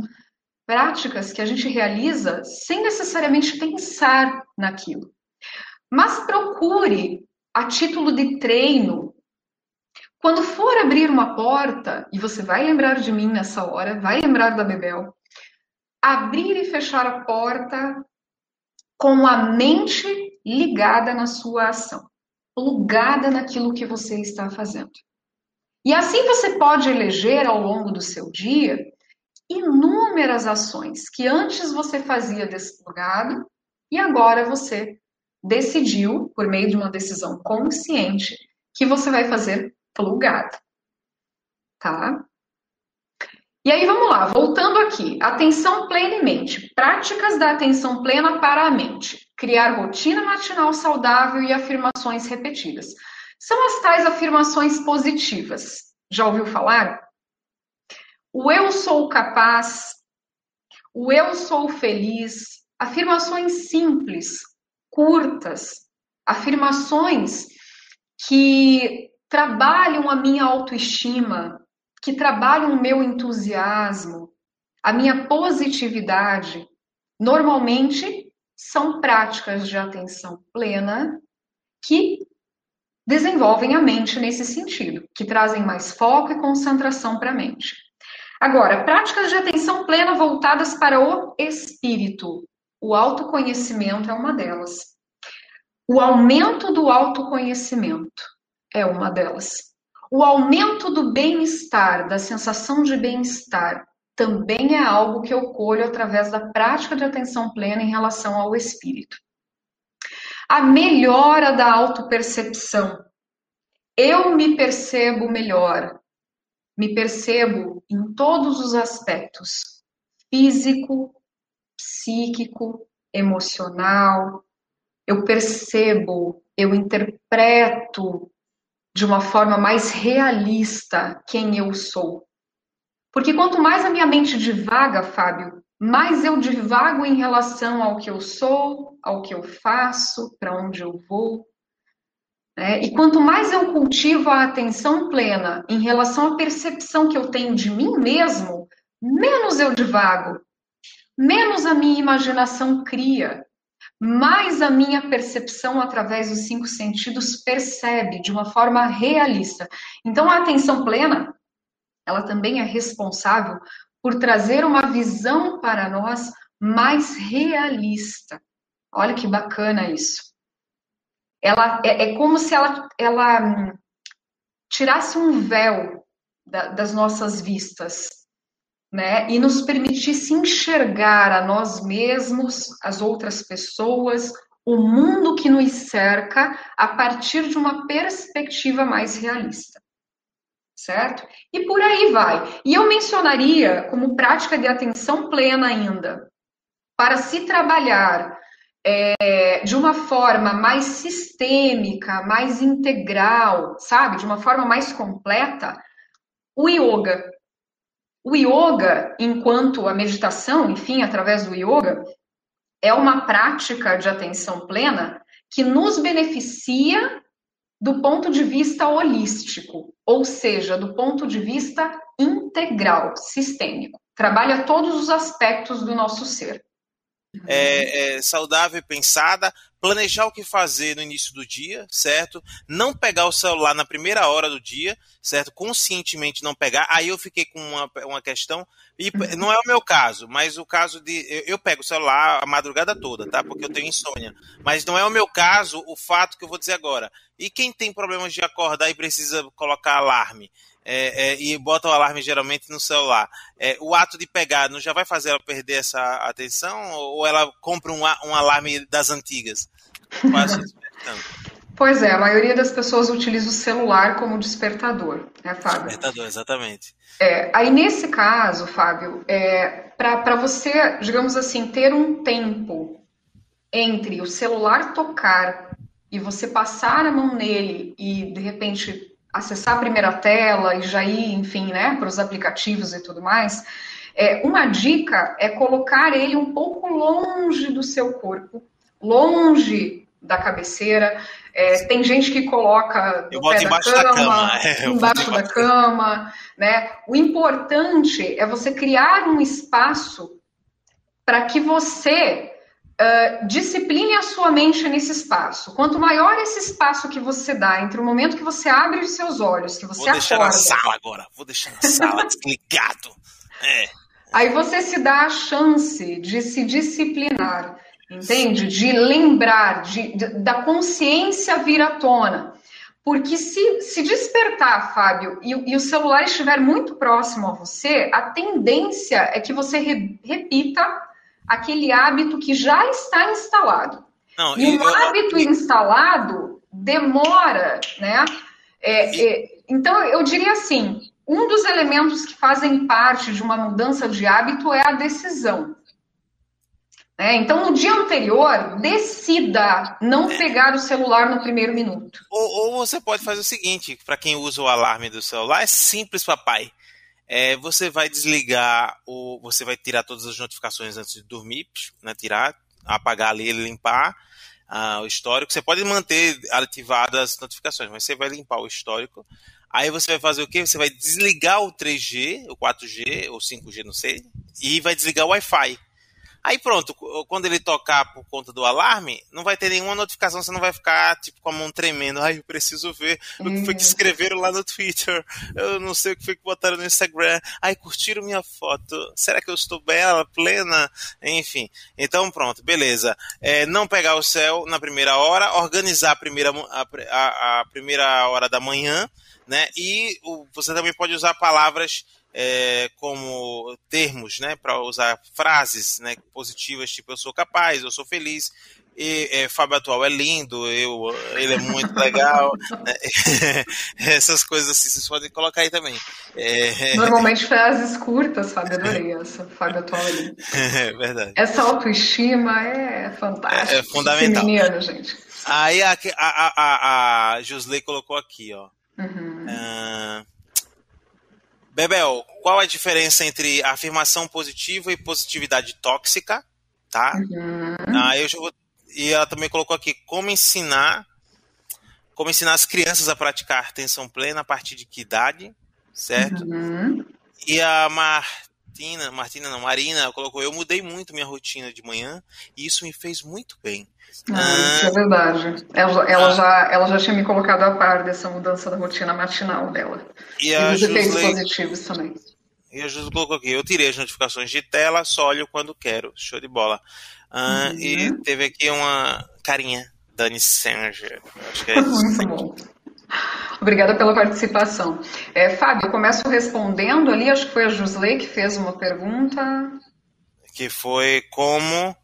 práticas que a gente realiza sem necessariamente pensar naquilo. Mas procure, a título de treino, quando for abrir uma porta, e você vai lembrar de mim nessa hora, vai lembrar da Bebel, abrir e fechar a porta com a mente ligada na sua ação, plugada naquilo que você está fazendo. E assim você pode eleger ao longo do seu dia inúmeras ações que antes você fazia desplugado e agora você decidiu, por meio de uma decisão consciente, que você vai fazer plugado. Tá? E aí vamos lá, voltando aqui. Atenção plena e mente. Práticas da atenção plena para a mente. Criar rotina matinal saudável e afirmações repetidas. São as tais afirmações positivas. Já ouviu falar? O eu sou capaz, o eu sou feliz, afirmações simples, curtas, afirmações que trabalham a minha autoestima, que trabalham o meu entusiasmo, a minha positividade, normalmente são práticas de atenção plena que desenvolvem a mente nesse sentido, que trazem mais foco e concentração para a mente. Agora, práticas de atenção plena voltadas para o espírito. O autoconhecimento é uma delas. O aumento do autoconhecimento é uma delas. O aumento do bem-estar, da sensação de bem-estar, também é algo que eu colho através da prática de atenção plena em relação ao espírito. A melhora da autopercepção. Eu me percebo melhor. Me percebo em todos os aspectos: físico, psíquico, emocional, eu percebo, eu interpreto de uma forma mais realista quem eu sou. Porque quanto mais a minha mente divaga, Fábio, mais eu divago em relação ao que eu sou, ao que eu faço, para onde eu vou. Né? E quanto mais eu cultivo a atenção plena em relação à percepção que eu tenho de mim mesmo, menos eu divago, menos a minha imaginação cria, mais a minha percepção através dos cinco sentidos percebe de uma forma realista. Então, a atenção plena, ela também é responsável por trazer uma visão para nós mais realista. Olha que bacana isso. Ela é, é como se ela, ela hum, tirasse um véu da, das nossas vistas né? E nos permitisse enxergar a nós mesmos, as outras pessoas, o mundo que nos cerca a partir de uma perspectiva mais realista. Certo? E por aí vai. E eu mencionaria como prática de atenção plena ainda, para se trabalhar é, de uma forma mais sistêmica, mais integral, sabe? De uma forma mais completa, o yoga. O yoga, enquanto a meditação, enfim, através do yoga, é uma prática de atenção plena que nos beneficia do ponto de vista holístico, ou seja, do ponto de vista integral, sistêmico. Trabalha todos os aspectos do nosso ser é, é, saudável e pensada, planejar o que fazer no início do dia, certo? Não pegar o celular na primeira hora do dia, certo? Conscientemente não pegar. Aí eu fiquei com uma, uma questão, e não é o meu caso, mas o caso de. Eu, eu pego o celular a madrugada toda, tá? Porque eu tenho insônia. Mas não é o meu caso o fato que eu vou dizer agora. E quem tem problemas de acordar e precisa colocar alarme? É, é, e bota o alarme geralmente no celular. É, o ato de pegar não já vai fazer ela perder essa atenção ou ela compra um, um alarme das antigas? Pois é, a maioria das pessoas utiliza o celular como despertador, né, Fábio? Despertador, exatamente. É, aí, nesse caso, Fábio, é, para você, digamos assim, ter um tempo entre o celular tocar e você passar a mão nele e, de repente, acessar a primeira tela e já ir, enfim, né, para os aplicativos e tudo mais, é, uma dica é colocar ele um pouco longe do seu corpo, longe da cabeceira. É, tem gente que coloca no pé da cama, da cama. É, embaixo da cama, né? O importante é você criar um espaço para que você Uh, discipline a sua mente nesse espaço. Quanto maior esse espaço que você dá entre o momento que você abre os seus olhos, que você vou deixar acorda... na sala agora, vou deixar na sala desligado. É. Aí você se dá a chance de se disciplinar, entende? De lembrar, de, de da consciência vir à tona. Porque se, se despertar, Fábio, e, e, o celular estiver muito próximo a você, a tendência é que você re, repita aquele hábito que já está instalado. Não, e um eu... hábito instalado demora, né? É, é, então, eu diria assim: um dos elementos que fazem parte de uma mudança de hábito é a decisão. É, então, no dia anterior, decida não é. pegar o celular no primeiro minuto. Ou, ou você pode fazer o seguinte: para quem usa o alarme do celular, é simples, papai é, você vai desligar, o, você vai tirar todas as notificações antes de dormir, né, tirar, apagar ali, limpar uh, o histórico. Você pode manter ativadas as notificações, mas você vai limpar o histórico. Aí você vai fazer o quê? Você vai desligar o 3G, o 4G ou 5G, não sei, e vai desligar o Wi-Fi. Aí pronto, quando ele tocar por conta do alarme, não vai ter nenhuma notificação, você não vai ficar tipo com a mão tremendo. Ai, eu preciso ver o que foi que escreveram lá no Twitter. Eu não sei o que foi que botaram no Instagram. Ai, curtiram minha foto. Será que eu estou bela, plena? Enfim. Então pronto, beleza. É, não pegar o céu na primeira hora, organizar a primeira, a, a, a primeira hora da manhã, né? E o, você também pode usar palavras é, como termos, né, para usar frases né, positivas, tipo eu sou capaz, eu sou feliz. e, é, Fábio Atual é lindo, eu, ele é muito legal. Né? Essas coisas assim, vocês podem colocar aí também. É... Normalmente frases curtas, Fábio, adorei essa. Fábio Atual é lindo. É verdade. Essa autoestima é fantástica. É, é fundamental. Menino, gente. Aí a, a, a, a Josley colocou aqui, ó. Uhum. Uh, Bebel, qual a diferença entre afirmação positiva e positividade tóxica? Tá? Uhum. Ah, eu já vou... E ela também colocou aqui como ensinar como ensinar as crianças a praticar atenção plena a partir de que idade, certo? Uhum. E a Martina, Martina não, Marina colocou, eu mudei muito minha rotina de manhã e isso me fez muito bem. Ah, isso é verdade. Ela, ela, ah, já, ela já tinha me colocado a par dessa mudança da rotina matinal dela. E, e os efeitos positivos também. E a Jus colocou aqui, eu tirei as notificações de tela, só olho quando quero. Show de bola. Ah, uhum. E teve aqui uma carinha, Dani Sanger. Acho que é isso. Muito bom. Obrigada pela participação. É, Fábio, eu começo respondendo ali, acho que foi a Jusley que fez uma pergunta. Que foi como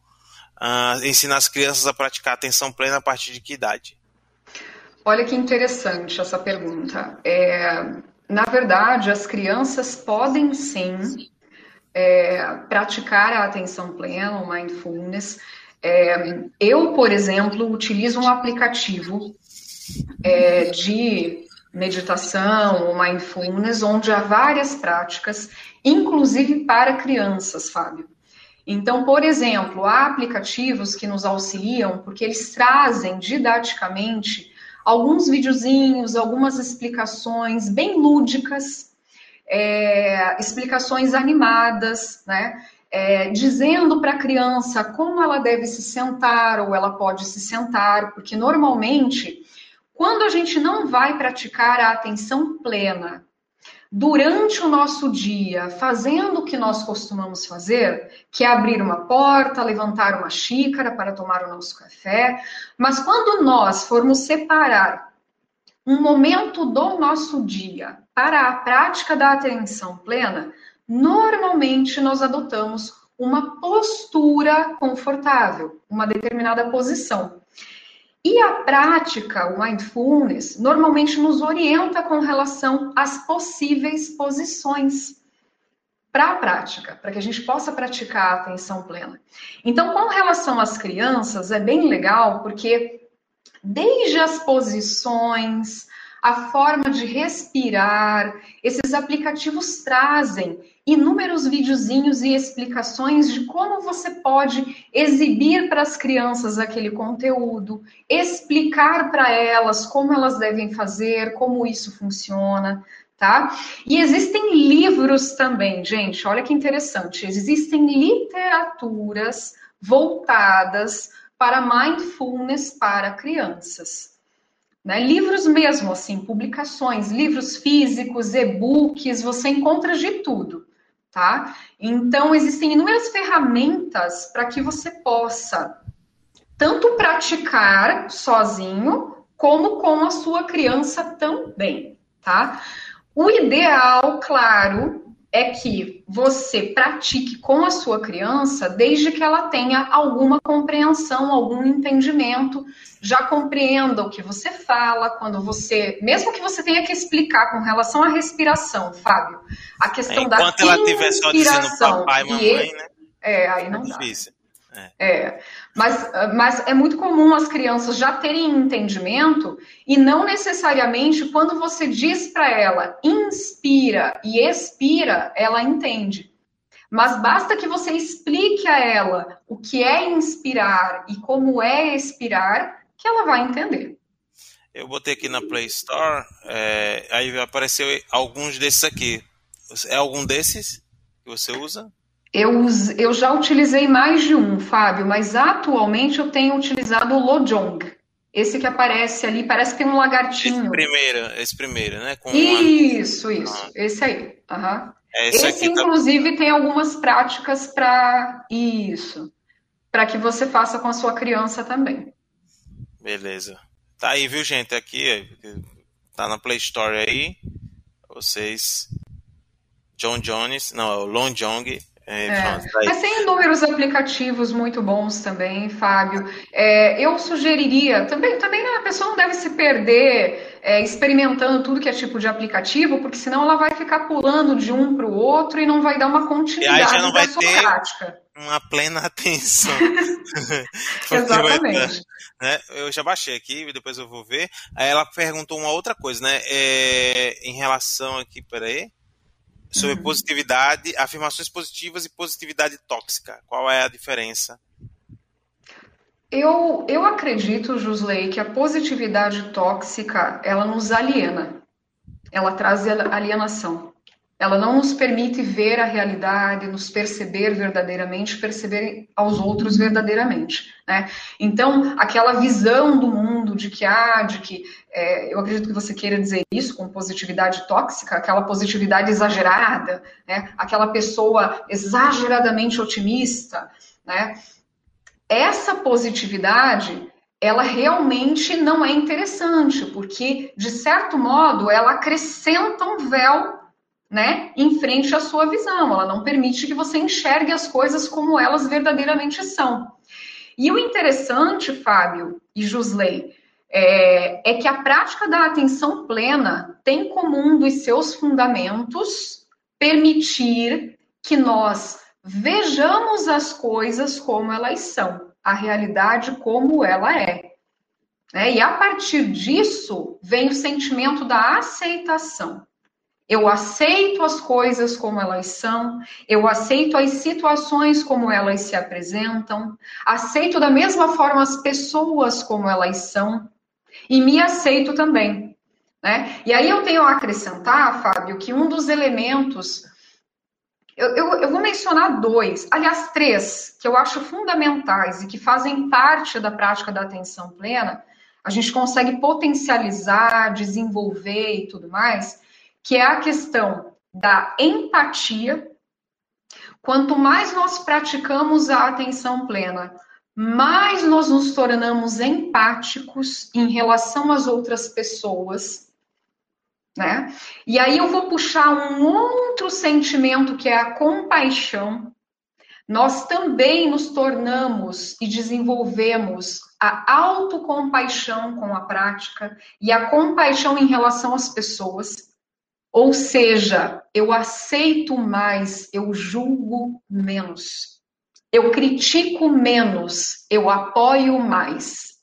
uh, ensinar as crianças a praticar atenção plena a partir de que idade? Olha que interessante essa pergunta. É, na verdade, as crianças podem sim é, praticar a atenção plena, o mindfulness. É, eu, por exemplo, utilizo um aplicativo é, de meditação ou mindfulness, onde há várias práticas, inclusive para crianças, Fábio. Então, por exemplo, há aplicativos que nos auxiliam porque eles trazem didaticamente alguns videozinhos, algumas explicações bem lúdicas, é, explicações animadas, né? É, dizendo para a criança como ela deve se sentar ou ela pode se sentar, porque normalmente, quando a gente não vai praticar a atenção plena durante o nosso dia, fazendo o que nós costumamos fazer, que é abrir uma porta, levantar uma xícara para tomar o nosso café, mas quando nós formos separar um momento do nosso dia para a prática da atenção plena, normalmente nós adotamos uma postura confortável, uma determinada posição. E a prática, o mindfulness, normalmente nos orienta com relação às possíveis posições para a prática, para que a gente possa praticar a atenção plena. Então, com relação às crianças, é bem legal porque desde as posições, a forma de respirar, esses aplicativos trazem inúmeros videozinhos e explicações de como você pode exibir para as crianças aquele conteúdo, explicar para elas como elas devem fazer, como isso funciona, tá? E existem livros também, gente, olha que interessante. Existem literaturas voltadas para mindfulness para crianças. Né? Livros mesmo, assim, publicações, livros físicos, e-books, você encontra de tudo, tá? Então, existem inúmeras ferramentas para que você possa tanto praticar sozinho, como com a sua criança também, tá? O ideal, claro, é que você pratique com a sua criança desde que ela tenha alguma compreensão, algum entendimento, já compreenda o que você fala, quando você, mesmo que você tenha que explicar com relação à respiração, Fábio, a questão é, da Enquanto ela estiver só dizendo papai, mamãe, né? É, aí não é dá. Difícil. É. é. Mas, mas é muito comum as crianças já terem entendimento e não necessariamente quando você diz para ela inspira e expira, ela entende. Mas basta que você explique a ela o que é inspirar e como é expirar, que ela vai entender. Eu botei aqui na Play Store, é, aí apareceu alguns desses aqui. É algum desses que você usa? Eu, eu já utilizei mais de um, Fábio, mas atualmente eu tenho utilizado o Lojong. Esse que aparece ali, parece que tem um lagartinho. Esse primeiro, esse primeiro, né? Com isso, uma... isso. Ah. Esse aí. Uhum. É esse, esse tá inclusive, tá... tem algumas práticas para isso. Para que você faça com a sua criança também. Beleza. Tá aí, viu, gente? Aqui, tá na Play Store aí. Vocês. John Jones, não, é o Long Jong É, é. Mas tem inúmeros aplicativos muito bons também, Fábio. É, eu sugeriria, também, também a pessoa não deve se perder é, experimentando tudo que é tipo de aplicativo, porque senão ela vai ficar pulando de um para o outro e não vai dar uma continuidade e aí já não vai ter prática. Uma plena atenção. Exatamente. né, eu já baixei aqui, depois eu vou ver. Aí ela perguntou uma outra coisa, né? É, em relação aqui, peraí sobre uhum. positividade, afirmações positivas e positividade tóxica. Qual é a diferença? Eu, eu acredito, Jusley, que a positividade tóxica ela nos aliena, ela traz alienação. Ela não nos permite ver a realidade, nos perceber verdadeiramente, perceber aos outros verdadeiramente. Né? Então, aquela visão do mundo de que, ah, de que é, eu acredito que você queira dizer isso com positividade tóxica, aquela positividade exagerada, né? aquela pessoa exageradamente otimista, né? Essa positividade, ela realmente não é interessante, porque, de certo modo, ela acrescenta um véu né, em frente à sua visão. Ela não permite que você enxergue as coisas como elas verdadeiramente são. E o interessante, Fábio e Jusley, é, é que a prática da atenção plena tem como um dos seus fundamentos permitir que nós vejamos as coisas como elas são, a realidade como ela é. é e a partir disso vem o sentimento da aceitação. Eu aceito as coisas como elas são, eu aceito as situações como elas se apresentam, aceito da mesma forma as pessoas como elas são e me aceito também. Né? E aí eu tenho a acrescentar, Fábio, que um dos elementos. Eu, eu, eu vou mencionar dois, aliás, três, que eu acho fundamentais e que fazem parte da prática da atenção plena. A gente consegue potencializar, desenvolver e tudo mais que é a questão da empatia. Quanto mais nós praticamos a atenção plena, mais nós nos tornamos empáticos em relação às outras pessoas, né? E aí eu vou puxar um outro sentimento que é a compaixão. Nós também nos tornamos e desenvolvemos a autocompaixão com a prática e a compaixão em relação às pessoas. Ou seja, eu aceito mais, eu julgo menos. Eu critico menos, eu apoio mais.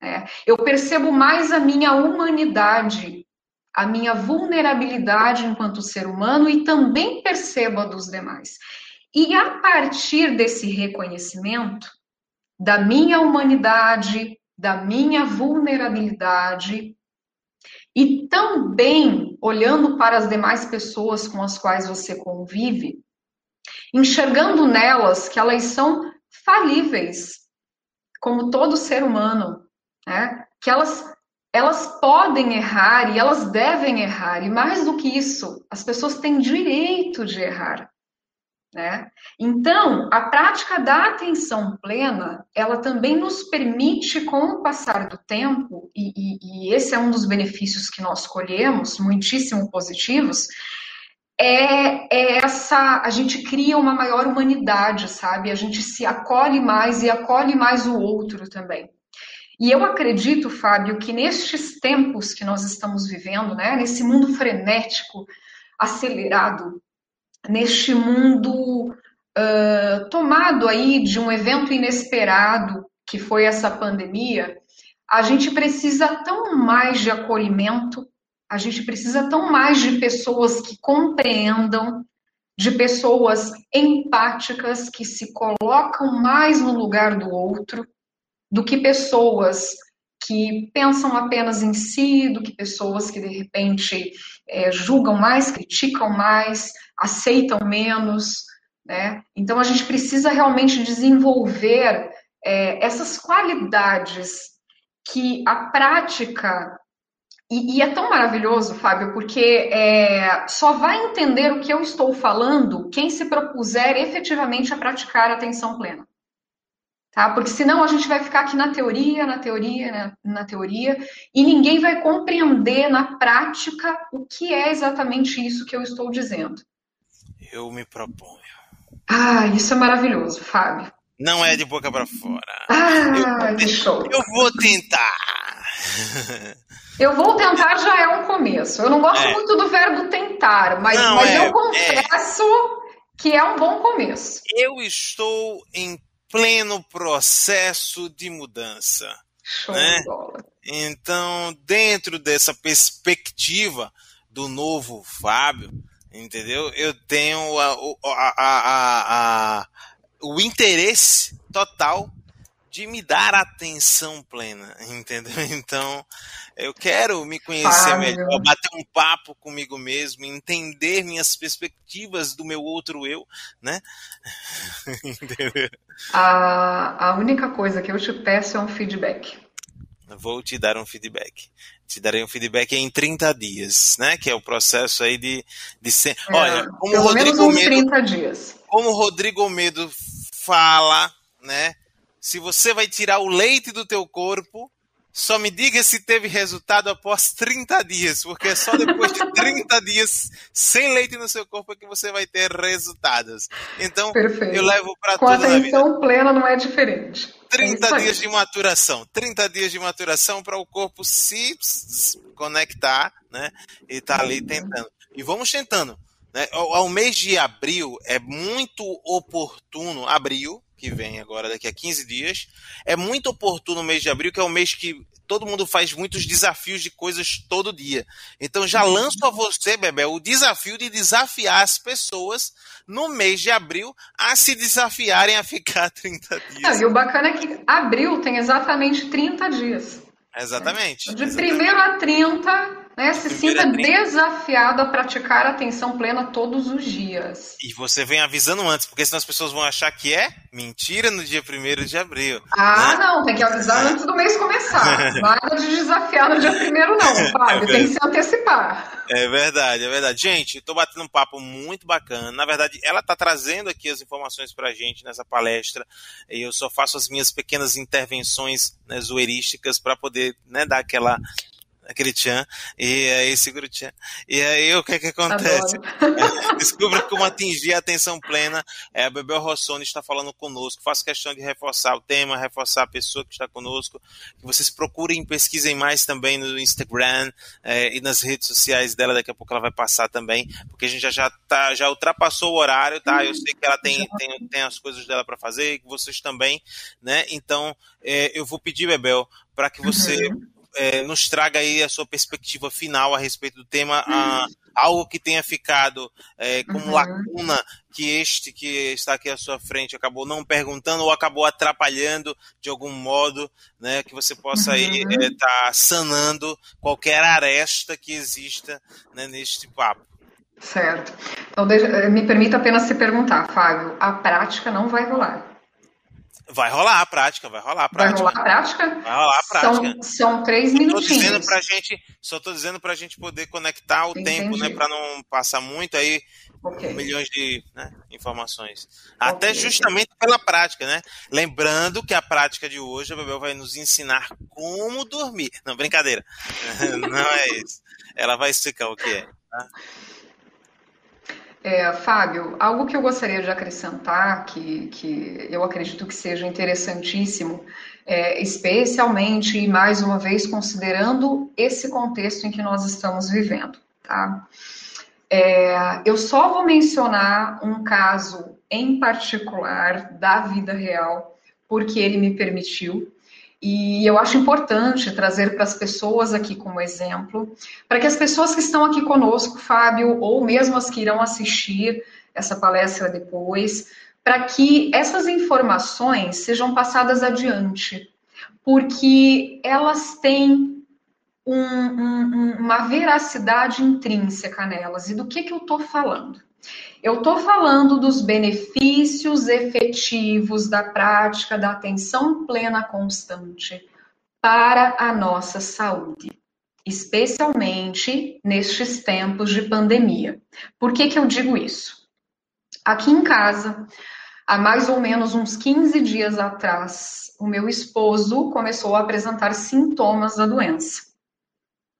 É, eu percebo mais a minha humanidade, a minha vulnerabilidade enquanto ser humano e também percebo a dos demais. E a partir desse reconhecimento da minha humanidade, da minha vulnerabilidade, e também olhando para as demais pessoas com as quais você convive, enxergando nelas que elas são falíveis, como todo ser humano, né? que elas, elas podem errar e elas devem errar, e mais do que isso, as pessoas têm direito de errar. Né? Então, a prática da atenção plena, ela também nos permite, com o passar do tempo, e, e, e esse é um dos benefícios que nós colhemos, muitíssimo positivos, é, é, essa, a gente cria uma maior humanidade, sabe? A gente se acolhe mais e acolhe mais o outro também. E eu acredito, Fábio, que nestes tempos que nós estamos vivendo, né, nesse mundo frenético, acelerado, neste mundo uh, tomado aí de um evento inesperado que foi essa pandemia, a gente precisa tão mais de acolhimento, a gente precisa tão mais de pessoas que compreendam, de pessoas empáticas que se colocam mais no lugar do outro, do que pessoas que pensam apenas em si, do que pessoas que de repente é, julgam mais, criticam mais, aceitam menos, né? Então a gente precisa realmente desenvolver é, essas qualidades que a prática e, e, é tão maravilhoso, Fábio, porque é, só vai entender o que eu estou falando quem se propuser efetivamente a praticar atenção plena. Tá? Porque senão a gente vai ficar aqui na teoria, na teoria, na, na teoria, e ninguém vai compreender na prática o que é exatamente isso que eu estou dizendo eu me proponho. Ah, isso é maravilhoso, Fábio. Não é de boca para fora. Ah, eu, que show. Eu vou tentar. Eu vou tentar já é um começo. Eu não gosto é. muito do verbo tentar, mas, não, mas é, eu confesso é. que é um bom começo. Eu estou em pleno processo de mudança. Show né? de bola. Então, dentro dessa perspectiva do novo Fábio, entendeu? Eu tenho a, a, a, o interesse total de me dar atenção plena, entendeu? Então, eu quero me conhecer melhor, bater um papo comigo mesmo, entender minhas perspectivas do meu outro eu, né? Entendeu? A, a única coisa que eu te peço é um feedback. Vou te dar um feedback. Te darei um feedback em 30 dias, né? Que é o processo aí de, de ser. É, Olha, como pelo Rodrigo menos uns Medo, 30 dias. Como o Rodrigo Medo fala, né? Se você vai tirar o leite do teu corpo, só me diga se teve resultado após 30 dias, porque é só depois de 30 dias sem leite no seu corpo é que você vai ter resultados. Então, Perfeito. eu levo para toda a vida. Com atenção plena não é diferente. 30 é dias de maturação. 30 dias de maturação para o corpo se conectar, né? E tá ali uhum. tentando. E vamos tentando. Né? Ao, ao mês de abril é muito oportuno, abril, que vem agora daqui a 15 dias. É muito oportuno o mês de abril, que é o mês que todo mundo faz muitos desafios de coisas todo dia. Então já uhum. lanço a você, Bebel, o desafio de desafiar as pessoas no mês de abril a se desafiarem a ficar 30 dias. e o bacana é que abril tem exatamente 30 dias. Exatamente. De exatamente. 1 a 30 né? Se sinta desafiado a praticar atenção plena todos os dias. E você vem avisando antes, porque senão as pessoas vão achar que é mentira no dia 1 de abril. Ah, né? não, tem que avisar antes do mês começar. Nada de desafiar no dia 1 não, Fábio, é tem que se antecipar. É verdade, é verdade. Gente, estou batendo um papo muito bacana. Na verdade, ela está trazendo aqui as informações para a gente nessa palestra. E eu só faço as minhas pequenas intervenções né, zoeirísticas para poder né, dar aquela aquele tchan, e aí segura o tchan. E aí o que que acontece? Descubra como atingir a atenção plena. É, a Bebel Rossoni está falando conosco. Faço questão de reforçar o tema, reforçar a pessoa que está conosco. Que vocês procurem, pesquisem mais também no Instagram é, e nas redes sociais dela. Daqui a pouco ela vai passar também, porque a gente já, já, tá, já ultrapassou o horário, tá? Eu sei que ela tem, tem, tem as coisas dela para fazer, e vocês também, né? Então, é, eu vou pedir, Bebel, para que você uhum é, nos traga aí a sua perspectiva final a respeito do tema, a, algo que tenha ficado é, como uhum. lacuna que este que está aqui à sua frente acabou não perguntando ou acabou atrapalhando de algum modo, né, que você possa uhum. aí estar é, tá sanando qualquer aresta que exista né, neste papo. Certo. Então, deixa, me permita apenas se perguntar, Fábio, a prática não vai rolar. Vai rolar a prática, vai rolar a prática. Vai rolar a prática? Vai rolar a prática. São, são três só minutinhos. Tô dizendo pra gente, só estou dizendo para a gente poder conectar o Entendi. tempo, né? Para não passar muito aí okay. milhões de né, informações. Até okay. justamente pela prática, né? Lembrando que a prática de hoje, a Bebel vai nos ensinar como dormir. Não, brincadeira. não é isso. Ela vai explicar o que é. Tá? É, Fábio, algo que eu gostaria de acrescentar, que, que eu acredito que seja interessantíssimo, é, especialmente e mais uma vez considerando esse contexto em que nós estamos vivendo. Tá? É, eu só vou mencionar um caso em particular da vida real, porque ele me permitiu, e eu acho importante trazer para as pessoas aqui como exemplo, para que as pessoas que estão aqui conosco, Fábio, ou mesmo as que irão assistir essa palestra depois, para que essas informações sejam passadas adiante, porque elas têm um, um, uma veracidade intrínseca nelas. E do que, que eu estou falando? Eu estou falando dos benefícios efetivos da prática da atenção plena constante para a nossa saúde, especialmente nestes tempos de pandemia. Por que, que eu digo isso? Aqui em casa, há mais ou menos uns 15 dias atrás, o meu esposo começou a apresentar sintomas da doença.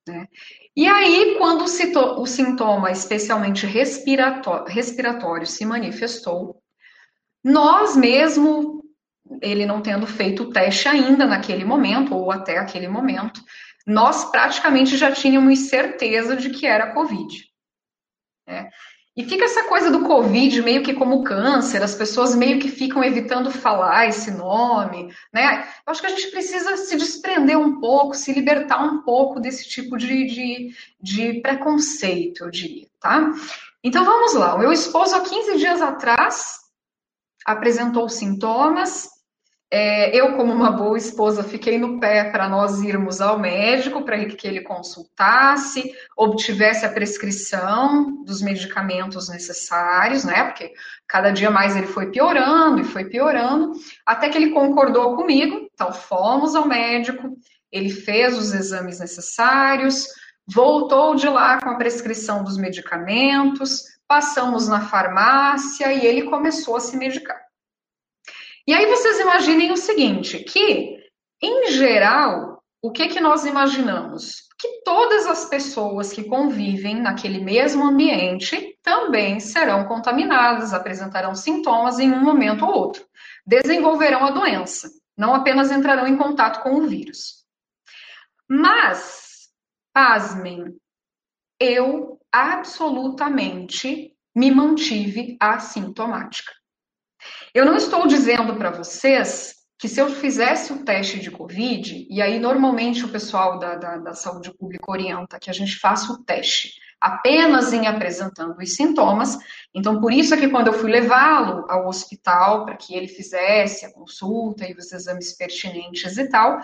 Né? E aí, quando o, sintoma, especialmente respiratório, respiratório, se manifestou, nós mesmo, ele não tendo feito o teste ainda naquele momento, ou até aquele momento, nós praticamente já tínhamos certeza de que era Covid. Né? E fica essa coisa do Covid meio que como câncer, as pessoas meio que ficam evitando falar esse nome, né? Eu acho que a gente precisa se desprender um pouco, se libertar um pouco desse tipo de, de, de preconceito, eu diria, tá? Então vamos lá. O meu esposo, há 15 dias atrás, apresentou sintomas, é, eu, como uma boa esposa, fiquei no pé para nós irmos ao médico, para que ele consultasse, obtivesse a prescrição dos medicamentos necessários, né? Porque cada dia mais ele foi piorando e foi piorando, até que ele concordou comigo. Então, fomos ao médico, ele fez os exames necessários, voltou de lá com a prescrição dos medicamentos, passamos na farmácia e ele começou a se medicar. E aí vocês imaginem o seguinte, que, em geral, o que, que nós imaginamos? Que todas as pessoas que convivem naquele mesmo ambiente também serão contaminadas, apresentarão sintomas em um momento ou outro, desenvolverão a doença, não apenas entrarão em contato com o vírus. Mas, pasmem, eu absolutamente me mantive assintomática. Eu não estou dizendo para vocês que se eu fizesse o teste de Covid, e aí normalmente o pessoal da, da, da, saúde pública orienta que a gente faça o teste apenas em apresentando os sintomas. Então, por isso é que quando eu fui levá-lo ao hospital para que ele fizesse a consulta e os exames pertinentes e tal,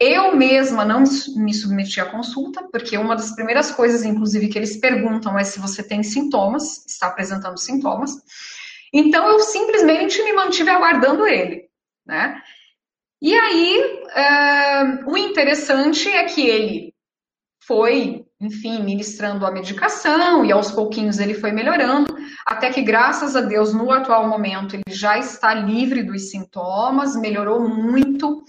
eu mesma não me submeti à consulta, porque uma das primeiras coisas, inclusive, que eles perguntam é se você tem sintomas, está apresentando sintomas. Então eu simplesmente me mantive aguardando ele, né? E aí, uh, o interessante é que ele foi, enfim, ministrando a medicação e aos pouquinhos ele foi melhorando, até que, graças a Deus, no atual momento ele já está livre dos sintomas, melhorou muito,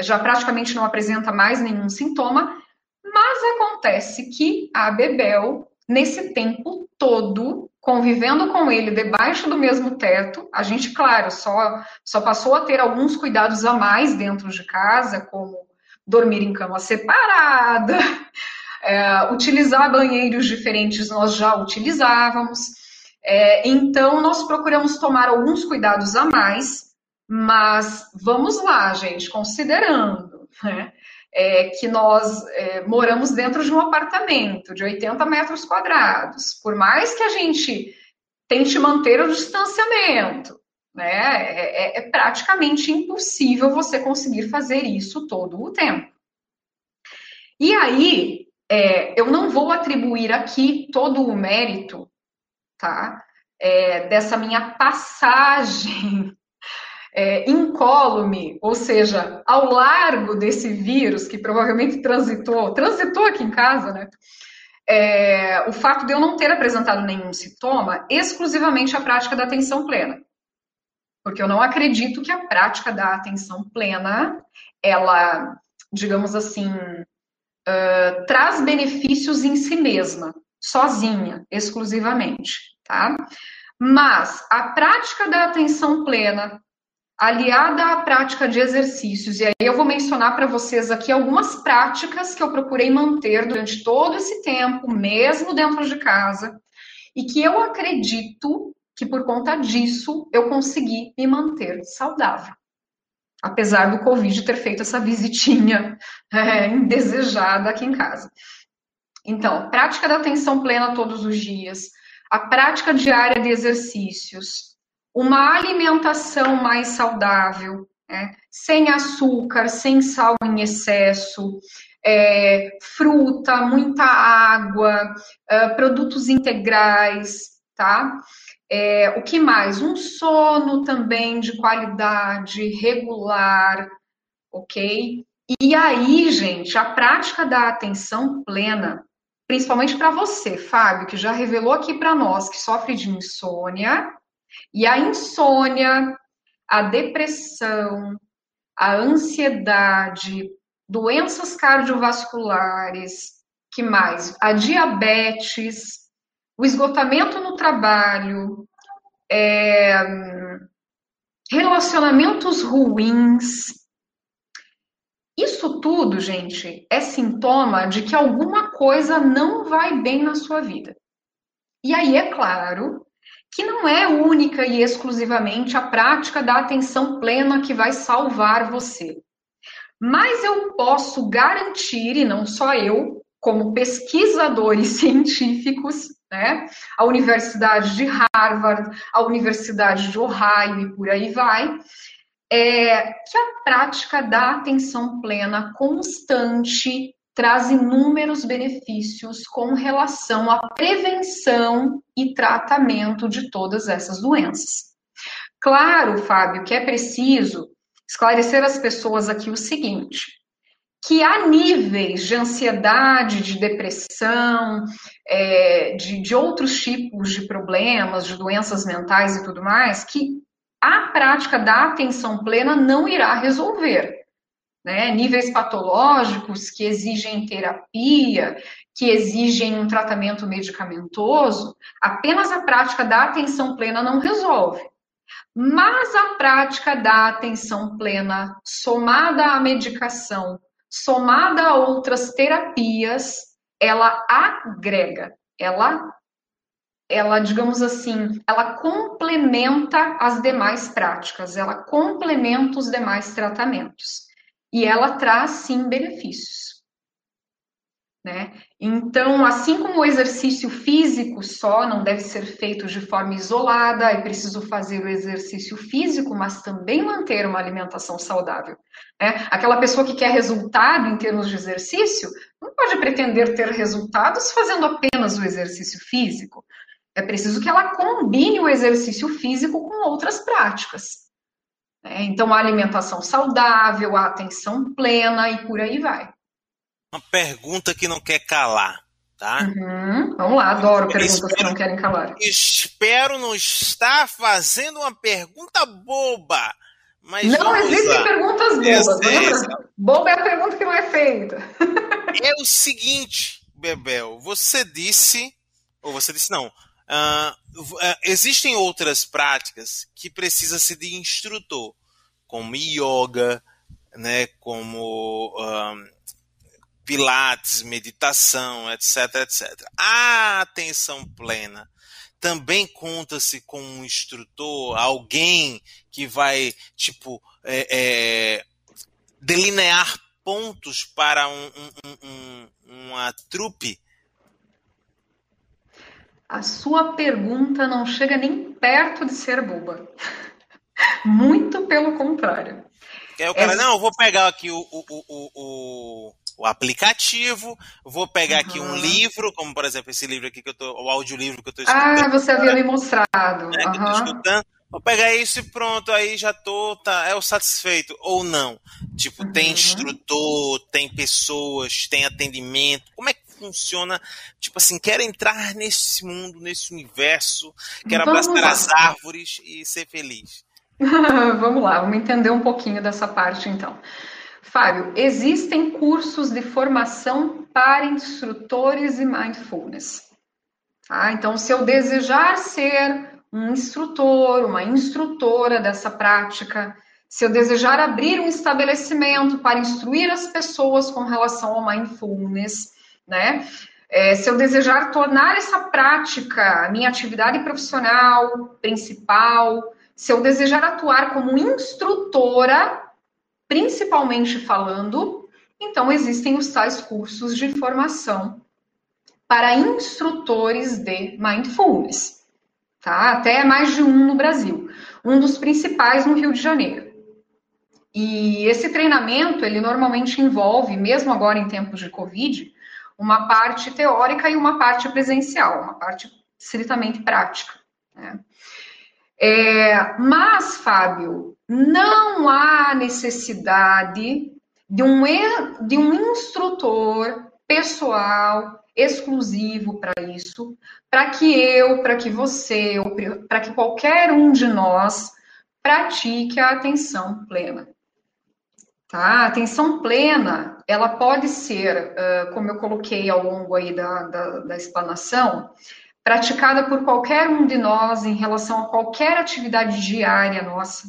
já praticamente não apresenta mais nenhum sintoma, mas acontece que a Bebel, nesse tempo todo, convivendo com ele debaixo do mesmo teto. A gente, claro, só, só passou a ter alguns cuidados a mais dentro de casa, como dormir em cama separada, é, utilizar banheiros diferentes, nós já utilizávamos. É, então, nós procuramos tomar alguns cuidados a mais, mas vamos lá, gente, considerando, né? É, que nós é, moramos dentro de um apartamento de 80 metros quadrados. Por mais que a gente tente manter o distanciamento, né, é, é, é praticamente impossível você conseguir fazer isso todo o tempo. E aí, é, eu não vou atribuir aqui todo o mérito, tá? É, dessa minha passagem é, incólume, ou seja, ao largo desse vírus que provavelmente transitou, transitou aqui em casa, né? É, o fato de eu não ter apresentado nenhum sintoma, exclusivamente a prática da atenção plena. Porque eu não acredito que a prática da atenção plena, ela, digamos assim, uh, traz benefícios em si mesma, sozinha, exclusivamente, tá? Mas a prática da atenção plena, aliada à prática de exercícios. E aí eu vou mencionar para vocês aqui algumas práticas que eu procurei manter durante todo esse tempo, mesmo dentro de casa, e que eu acredito que por conta disso eu consegui me manter saudável. Apesar do Covid ter feito essa visitinha é, indesejada aqui em casa. Então, prática da atenção plena todos os dias, a prática diária de exercícios, uma alimentação mais saudável, né? sem açúcar, sem sal em excesso, é, fruta, muita água, é, produtos integrais, tá? É, o que mais? Um sono também de qualidade, regular, ok? E aí, gente, a prática da atenção plena, principalmente para você, Fábio, que já revelou aqui para nós que sofre de insônia, e a insônia, a depressão, a ansiedade, doenças cardiovasculares, que mais? A diabetes, o esgotamento no trabalho, é, relacionamentos ruins. Isso tudo, gente, é sintoma de que alguma coisa não vai bem na sua vida. E aí, é claro que não é única e exclusivamente a prática da atenção plena que vai salvar você. Mas eu posso garantir, e não só eu, como pesquisadores científicos, né? A Universidade de Harvard, a Universidade de Ohio e por aí vai, é que a prática da atenção plena constante traz inúmeros benefícios com relação à prevenção e tratamento de todas essas doenças. Claro, Fábio, que é preciso esclarecer às pessoas aqui o seguinte: que há níveis de ansiedade, de depressão, é, de, de outros tipos de problemas, de doenças mentais e tudo mais, que a prática da atenção plena não irá resolver. Né? Níveis patológicos que exigem terapia, que exigem um tratamento medicamentoso, apenas a prática da atenção plena não resolve. Mas a prática da atenção plena, somada à medicação, somada a outras terapias, ela agrega, ela ela, digamos assim, ela complementa as demais práticas, ela complementa os demais tratamentos. E ela traz sim benefícios. Né? Então, assim como o exercício físico só não deve ser feito de forma isolada, é preciso fazer o exercício físico, mas também manter uma alimentação saudável. Né? Aquela pessoa que quer resultado em termos de exercício não pode pretender ter resultados fazendo apenas o exercício físico. É preciso que ela combine o exercício físico com outras práticas. Né? Então, a alimentação saudável, a atenção plena e por aí vai uma pergunta que não quer calar, tá? Uhum. Vamos lá, adoro perguntas espero, que não querem calar. Espero não estar fazendo uma pergunta boba. Mas não existem perguntas bobas, lembra? Boba é a pergunta que não é feita. é o seguinte, Bebel, você disse, ou você disse não, uh, uh, existem outras práticas que precisa ser de instrutor, como yoga, né, como uh, pilates, meditação, etc, etc. A atenção plena também conta-se com um instrutor, alguém que vai, tipo, é, é, delinear pontos para um, um, um, uma trupe? A sua pergunta não chega nem perto de ser boba. Muito pelo contrário. É o cara, não, eu vou pegar aqui o, o, o, o, o aplicativo, vou pegar uhum. aqui um livro, como por exemplo esse livro aqui que eu tô, o audiolivro que eu estou escutando. Ah, você havia me mostrado. Né, uhum. escutando. Vou pegar isso e pronto, aí já tô, tá, é o satisfeito. Ou não. Tipo, uhum. tem instrutor, tem pessoas, tem atendimento. Como é que funciona? Tipo assim, quero entrar nesse mundo, nesse universo, quero Vamos abraçar lá. as árvores e ser feliz. vamos lá, vamos entender um pouquinho dessa parte então. Fábio, existem cursos de formação para instrutores e mindfulness. Tá? Então, se eu desejar ser um instrutor, uma instrutora dessa prática, se eu desejar abrir um estabelecimento para instruir as pessoas com relação ao mindfulness, né? É, se eu desejar tornar essa prática minha atividade profissional principal, se eu desejar atuar como instrutora, principalmente falando, então existem os tais cursos de formação para instrutores de mindfulness, tá? Até mais de um no Brasil. Um dos principais no Rio de Janeiro. E esse treinamento, ele normalmente envolve, mesmo agora em tempos de Covid, uma parte teórica e uma parte presencial, uma parte estritamente prática. Né? É, mas, Fábio, não há necessidade de um, de um instrutor pessoal exclusivo para isso, para que eu, para que você, para que qualquer um de nós pratique a atenção plena. Tá? A atenção plena, ela pode ser, como eu coloquei ao longo aí da, da, da explanação, praticada por qualquer um de nós em relação a qualquer atividade diária nossa.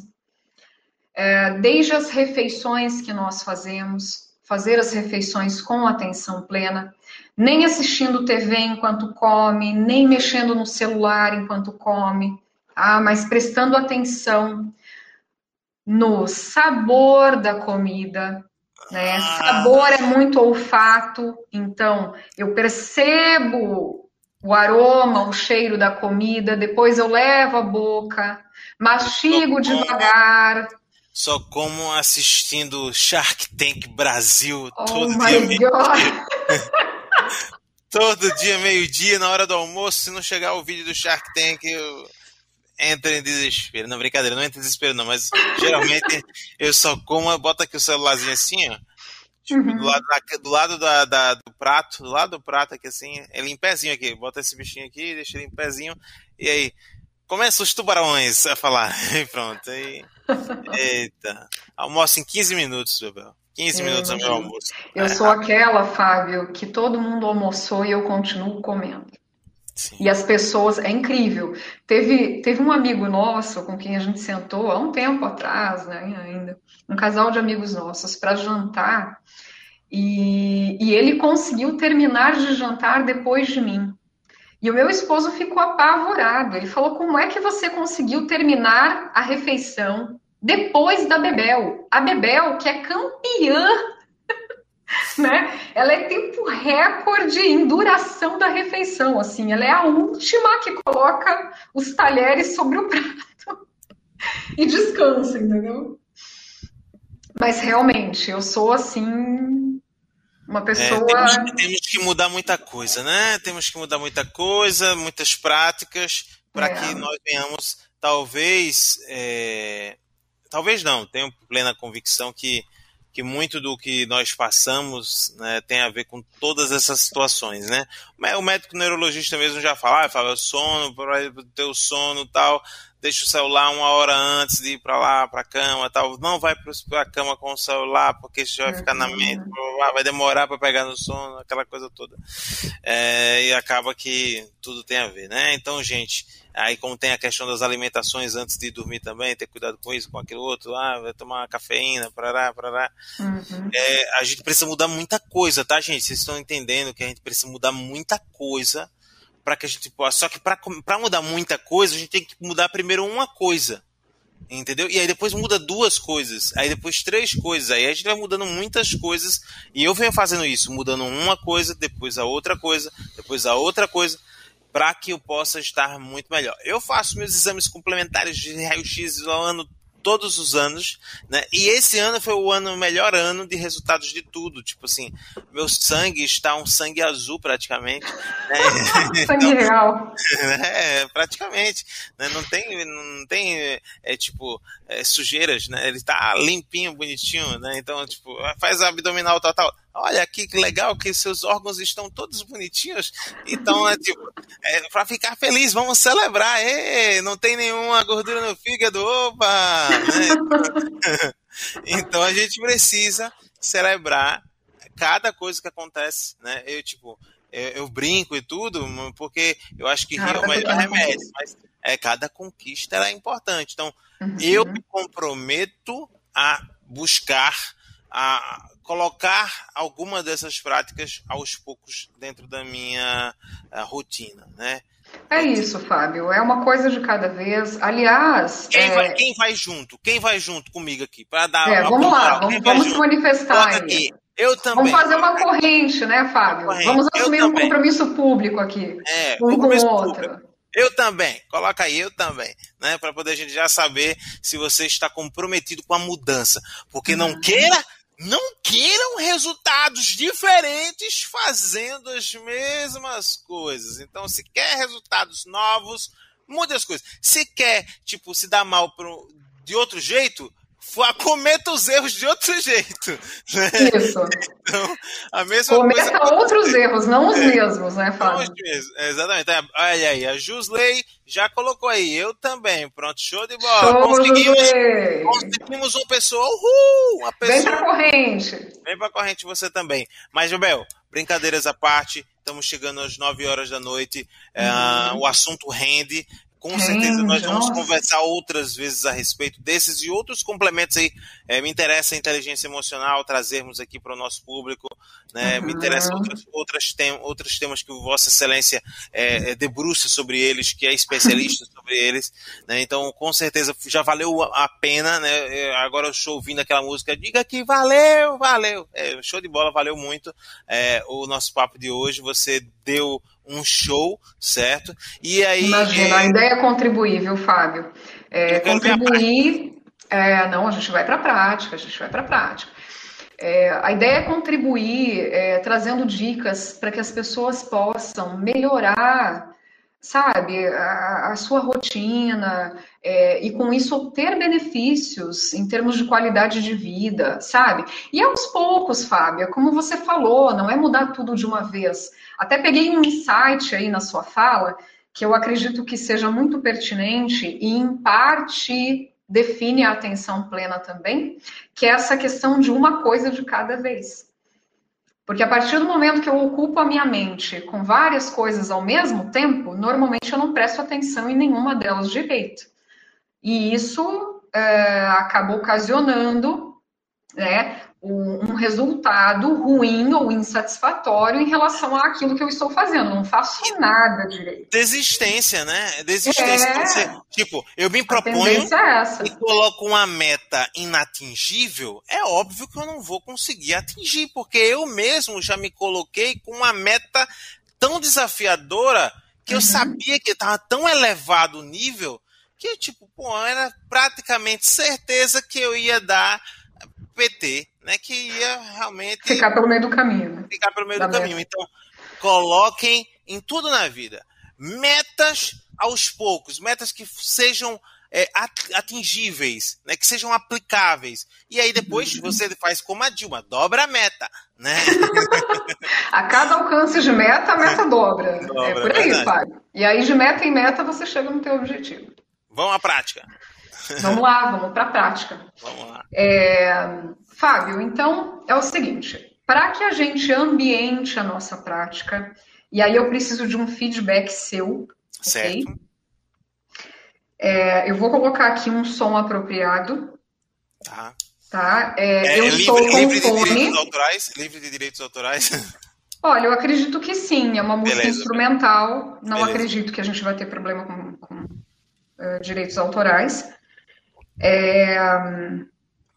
é, desde as refeições que nós fazemos, fazer as refeições com atenção plena, nem assistindo TV enquanto come, nem mexendo no celular enquanto come, tá? mas prestando atenção no sabor da comida. Né? Ah. Sabor é muito olfato, então eu percebo o aroma, o cheiro da comida, depois eu levo a boca, mastigo devagar. Só como assistindo Shark Tank Brasil oh todo dia. todo dia, meio-dia, na hora do almoço, se não chegar o vídeo do Shark Tank, eu entro em desespero. Não, brincadeira, não entro em desespero, não, mas geralmente eu só como, boto aqui o celularzinho assim, ó. Tipo, uhum. do lado, do, lado da, da, do prato, do lado do prato aqui assim, ele em pezinho aqui, bota esse bichinho aqui, deixa ele em pezinho, e aí começa os tubarões a falar, e pronto, aí, eita, almoço em 15 minutos, Bebel. 15 minutos é meu almoço. Eu é. sou aquela, Fábio, que todo mundo almoçou e eu continuo comendo. Sim. E as pessoas, é incrível. Teve, teve um amigo nosso com quem a gente sentou há um tempo atrás, né, ainda, um casal de amigos nossos, para jantar, e, e ele conseguiu terminar de jantar depois de mim. E o meu esposo ficou apavorado. Ele falou: Como é que você conseguiu terminar a refeição depois da Bebel? A Bebel, que é campeã né? Ela é tempo recorde em duração da refeição, assim, ela é a última que coloca os talheres sobre o prato e descansa, entendeu? Mas realmente, eu sou assim uma pessoa. É, temos, temos, que mudar muita coisa, né? Temos que mudar muita coisa, muitas práticas, para é. que nós venhamos, talvez. É... Talvez não, tenho plena convicção que que muito do que nós passamos né, tem a ver com todas essas situações, né? O médico neurologista mesmo já fala, ah, fala sono, o sono tal, deixa o celular uma hora antes de ir para lá, para a cama tal, não vai para a cama com o celular porque isso já vai ficar na uhum. mente, vai demorar para pegar no sono, aquela coisa toda. É, e acaba que tudo tem a ver, né? Então, gente, Aí, como tem a questão das alimentações antes de dormir também, ter cuidado com isso, com aquilo outro, ah, vai tomar cafeína, parará, parará. Uhum. É, a gente precisa mudar muita coisa, tá, gente? Vocês estão entendendo que a gente precisa mudar muita coisa para que a gente possa. Só que para mudar muita coisa, a gente tem que mudar primeiro uma coisa. Entendeu? E aí depois muda duas coisas, aí depois três coisas, aí a gente vai mudando muitas coisas, e eu venho fazendo isso, mudando uma coisa, depois a outra coisa, depois a outra coisa, para que eu possa estar muito melhor. Eu faço meus exames complementares de raio-x ao ano todos os anos, né? E esse ano foi o ano melhor ano de resultados de tudo. Tipo assim, meu sangue está um sangue azul praticamente. Né? sangue então, real. É, praticamente. Né? Não tem, não tem é, tipo é, sujeiras, né? Ele está limpinho, bonitinho, né? Então, tipo, faz abdominal total. Olha aqui que legal que seus órgãos estão todos bonitinhos. Então, é tipo, é, para ficar feliz, vamos celebrar. Ei, não tem nenhuma gordura no fígado, opa! Né? então a gente precisa celebrar cada coisa que acontece, né? Eu, tipo, eu, eu brinco e tudo, porque eu acho que rio é o melhor remédio, mas é, cada conquista é importante. Então, uhum. eu me comprometo a buscar, a colocar alguma dessas práticas aos poucos dentro da minha rotina, né? É isso, Fábio. É uma coisa de cada vez. Aliás. Quem, é... vai, quem vai junto? Quem vai junto comigo aqui? Para dar é, vamos lá, vamos, vamos se manifestar aí. Aqui. Eu também. Vamos fazer uma corrente, né, Fábio? Corrente. Vamos assumir um compromisso público aqui. É, um com o outro. Público. Eu também, coloca aí, eu também, né? Para poder a gente já saber se você está comprometido com a mudança. Porque não uhum. queira não queiram resultados diferentes fazendo as mesmas coisas. Então, se quer resultados novos, mude as coisas. Se quer, tipo, se dar mal pro, de outro jeito, cometa os erros de outro jeito. Né? Isso. Então, a mesma cometa coisa... outros erros, não os é, mesmos, né, Fábio? Não os mesmos, exatamente. Então, olha aí, a Jusley já colocou aí, eu também. Pronto, show de bola. Show, conseguimos, conseguimos uma pessoa, uhul! Uma pessoa. Vem pra corrente. Vem pra corrente você também. Mas, Jubel, brincadeiras à parte, estamos chegando às 9 horas da noite, é, uhum. uh, o assunto rende Com certeza nós vamos conversar outras vezes a respeito desses e outros complementos aí. É, me interessa a inteligência emocional trazermos aqui para o nosso público. Né? Uhum. Me interessa outras, outras tem, outros temas que Vossa Excelência é, é, debruça sobre eles, que é especialista sobre eles. Né? Então, com certeza já valeu a pena. Né? É, agora eu estou ouvindo aquela música. Diga que valeu, valeu. É, show de bola, valeu muito. É, o nosso papo de hoje. Você deu um show, certo? E aí. Imagina, é... a ideia é contribuir, viu, Fábio? É, contribuir. É, não, a gente vai para a prática, a gente vai para a prática. É, a ideia é contribuir, é, trazendo dicas para que as pessoas possam melhorar, sabe, a, a sua rotina é, e com isso ter benefícios em termos de qualidade de vida, sabe? E aos poucos, Fábio, como você falou, não é mudar tudo de uma vez. Até peguei um insight aí na sua fala que eu acredito que seja muito pertinente e, em parte, define a atenção plena também, que é essa questão de uma coisa de cada vez. Porque a partir do momento que eu ocupo a minha mente com várias coisas ao mesmo tempo, normalmente eu não presto atenção em nenhuma delas direito. E isso é, acaba ocasionando né, um resultado ruim ou insatisfatório em relação àquilo que eu estou fazendo. Não faço nada direito. Desistência, né? Desistência. É. Você, tipo, eu me proponho é e coloco uma meta inatingível, é óbvio que eu não vou conseguir atingir, porque eu mesmo já me coloquei com uma meta tão desafiadora que uhum. eu sabia que estava tão elevado o nível que, tipo, pô, era praticamente certeza que eu ia dar PT né, que ia realmente ficar pelo meio do caminho. Né? Ficar pelo meio da do meta. caminho. Então, coloquem em tudo na vida metas aos poucos, metas que sejam é, atingíveis, né, que sejam aplicáveis. E aí depois uhum. você faz como a Dilma, dobra a meta, né? a cada alcance de meta, a meta dobra. dobra é por aí, Fábio. E aí de meta em meta você chega no teu objetivo. Vamos à prática. Vamos lá, vamos para a prática. Vamos lá. É, Fábio, então é o seguinte: para que a gente ambiente a nossa prática, e aí eu preciso de um feedback seu, certo? Okay? É, eu vou colocar aqui um som apropriado. Tá. Tá? É, é, eu livre, estou com livre fone. De direitos autorais? Livre de direitos autorais? Olha, eu acredito que sim. É uma música Beleza. instrumental. Não Beleza. acredito que a gente vai ter problema com, com uh, direitos autorais. É,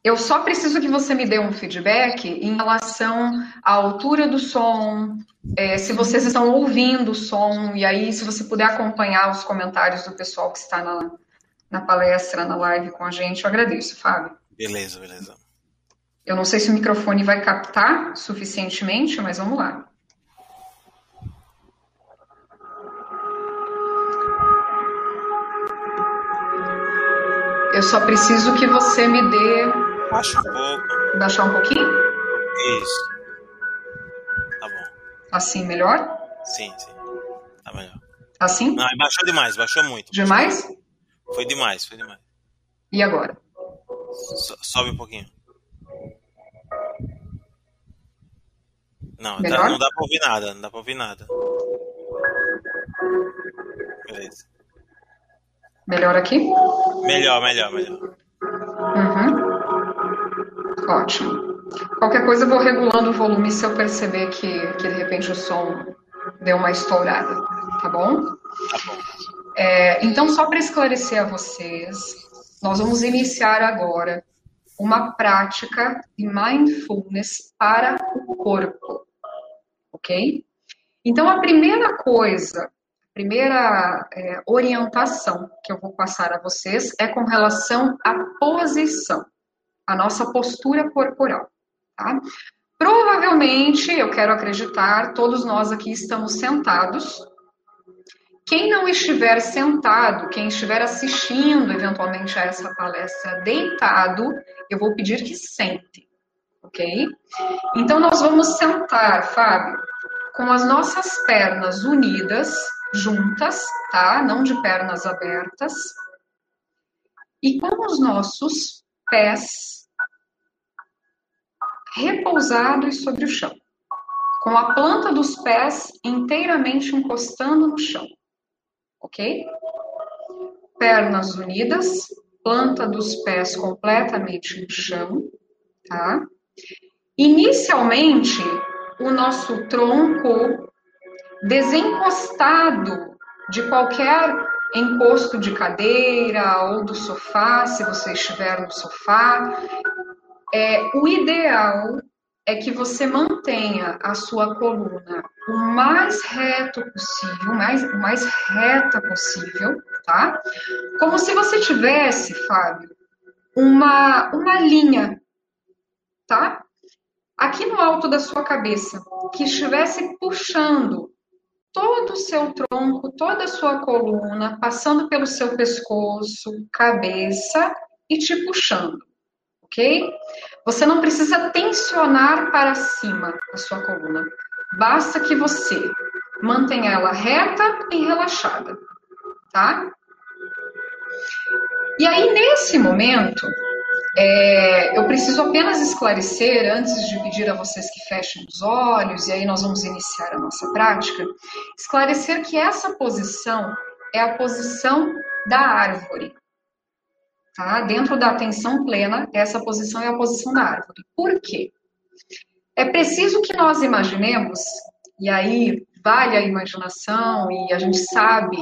eu só preciso que você me dê um feedback em relação à altura do som, é, se vocês estão ouvindo o som, e aí se você puder acompanhar os comentários do pessoal que está na, na palestra, na live com a gente, eu agradeço, Fábio. Beleza, beleza. Eu não sei se o microfone vai captar suficientemente, mas vamos lá. Eu só preciso que você me dê Baixa um pouco. Baixar um pouquinho? Isso. Tá bom. Assim melhor? Sim, sim. Tá melhor. Assim? Não, baixou demais, baixou muito. Demais? Foi demais, foi demais. E agora? So, sobe um pouquinho. Não, tá, não dá pra ouvir nada, não dá pra ouvir nada. Beleza. Melhor aqui? Melhor, melhor, melhor. Uhum. Ótimo. Qualquer coisa eu vou regulando o volume se eu perceber que, que de repente o som deu uma estourada, tá bom? Tá bom. É, então, só para esclarecer a vocês, nós vamos iniciar agora uma prática de mindfulness para o corpo, ok? Então, a primeira coisa, primeira é, orientação que eu vou passar a vocês é com relação à posição a nossa postura corporal. Tá? Provavelmente, eu quero acreditar, todos nós aqui estamos sentados. Quem não estiver sentado, quem estiver assistindo eventualmente a essa palestra deitado, eu vou pedir que sente, ok? Então, nós vamos sentar, Fábio, com as nossas pernas unidas, juntas, tá? Não de pernas abertas. E com os nossos pés repousados sobre o chão, com a planta dos pés inteiramente encostando no chão. Ok? pernas unidas, planta dos pés completamente no chão, tá? Inicialmente, o nosso tronco desencostado de qualquer encosto de cadeira ou do sofá, se você estiver no sofá. É, o ideal é que você mantenha a sua coluna o mais reto possível, mais, mais reta possível, tá? Como se você tivesse, Fábio, uma, uma linha, tá? Aqui no alto da sua cabeça, que estivesse puxando todo o seu tronco, toda a sua coluna, passando pelo seu pescoço, cabeça e te puxando, ok? Você não precisa tensionar para cima a sua coluna. Basta que você mantenha ela reta e relaxada, tá? E aí, nesse momento, é, eu preciso apenas esclarecer, antes de pedir a vocês que fechem os olhos, e aí nós vamos iniciar a nossa prática, esclarecer que essa posição é a posição da árvore. Tá? Dentro da atenção plena, essa posição é a posição da árvore. Por quê? É preciso que nós imaginemos, e aí vale a imaginação, e a gente sabe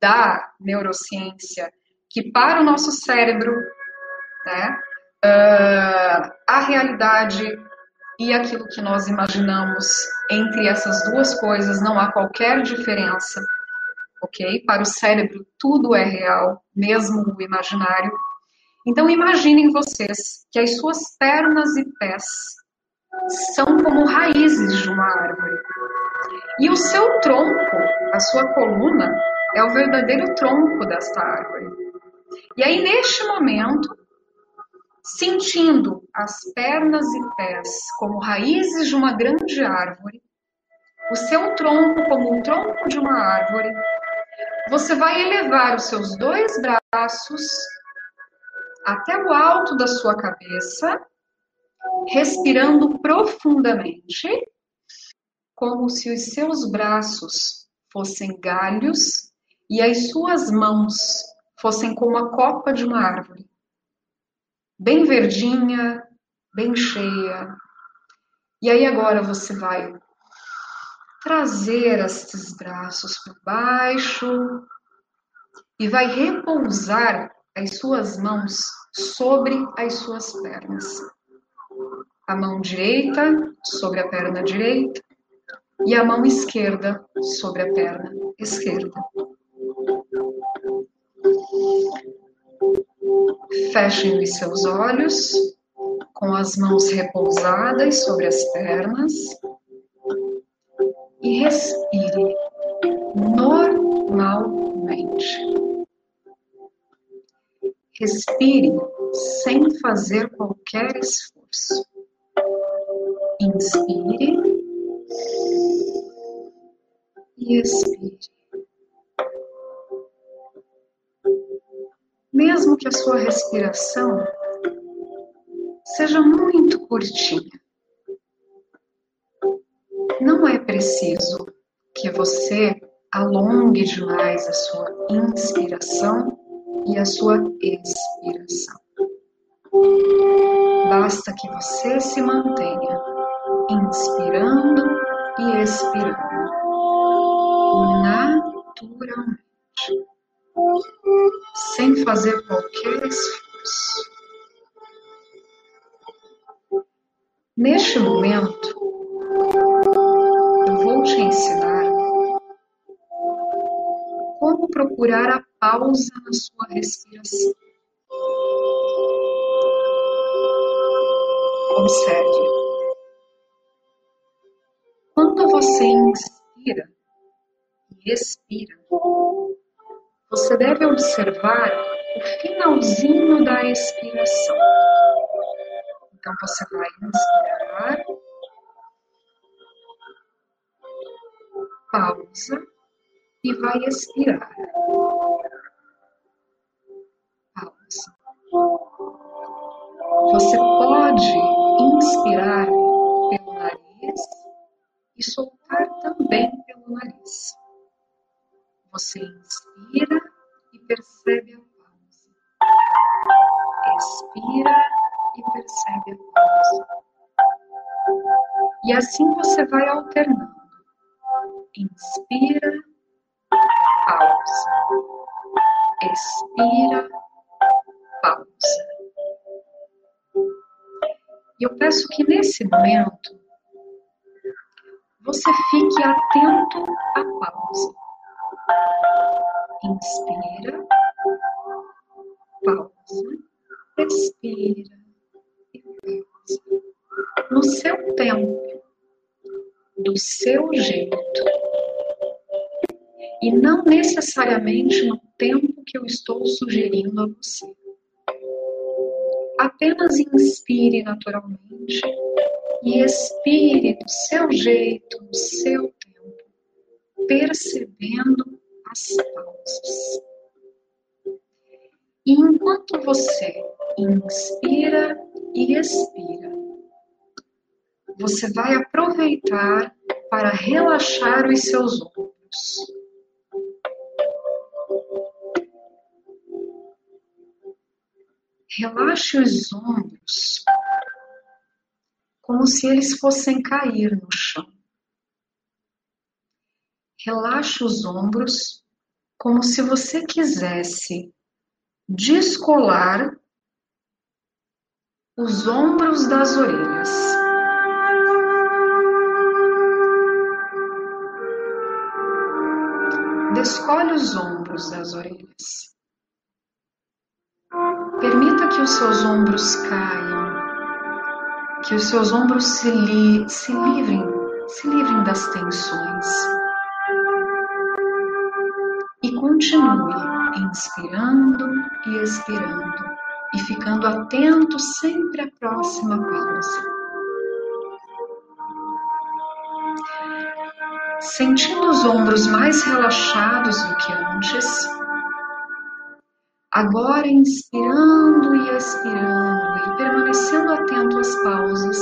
da neurociência, que para o nosso cérebro né? Uh, a realidade e aquilo que nós imaginamos entre essas duas coisas não há qualquer diferença, ok? Para o cérebro tudo é real, mesmo o imaginário. Então imaginem vocês que as suas pernas e pés são como raízes de uma árvore. E o seu tronco, a sua coluna, é o verdadeiro tronco desta árvore. E aí, neste momento, sentindo as pernas e pés como raízes de uma grande árvore, o seu tronco como o tronco de uma árvore, você vai elevar os seus dois braços até o alto da sua cabeça, respirando profundamente, como se os seus braços fossem galhos e as suas mãos fossem como a copa de uma árvore bem verdinha, bem cheia. E aí agora você vai trazer estes braços por baixo e vai repousar as suas mãos sobre as suas pernas. A mão direita sobre a perna direita e a mão esquerda sobre a perna esquerda. Fechem os seus olhos com as mãos repousadas sobre as pernas e respire normalmente. Respire sem fazer qualquer esforço. Inspire e expire. Mesmo que a sua respiração seja muito curtinha. Não é preciso que você alongue demais a sua inspiração e a sua expiração. Basta que você se mantenha inspirando e expirando naturalmente sem fazer qualquer esforço. Neste momento, eu vou te ensinar como procurar a pausa na sua respiração. Observe. Quando você inspira e expira, você deve observar o finalzinho da expiração. Então você vai inspirar, pausa e vai expirar. Pausa. Você pode inspirar pelo nariz e soltar também pelo nariz. Você inspira e percebe a pausa. Expira e percebe a pausa. E assim você vai alternando. Inspira, pausa. Expira, pausa. E eu peço que nesse momento você fique atento à pausa. Inspira, pausa, expira e pausa. No seu tempo, do seu jeito. E não necessariamente no tempo que eu estou sugerindo a você. Apenas inspire naturalmente e expire do seu jeito, no seu tempo, percebendo E enquanto você inspira e expira, você vai aproveitar para relaxar os seus ombros. Relaxe os ombros como se eles fossem cair no chão. Relaxe os ombros como se você quisesse descolar os ombros das orelhas. Descolhe os ombros das orelhas. Permita que os seus ombros caiam que os seus ombros se, li, se livrem, se livrem das tensões. Continue inspirando e expirando e ficando atento sempre à próxima pausa. Sentindo os ombros mais relaxados do que antes, agora inspirando e expirando e permanecendo atento às pausas,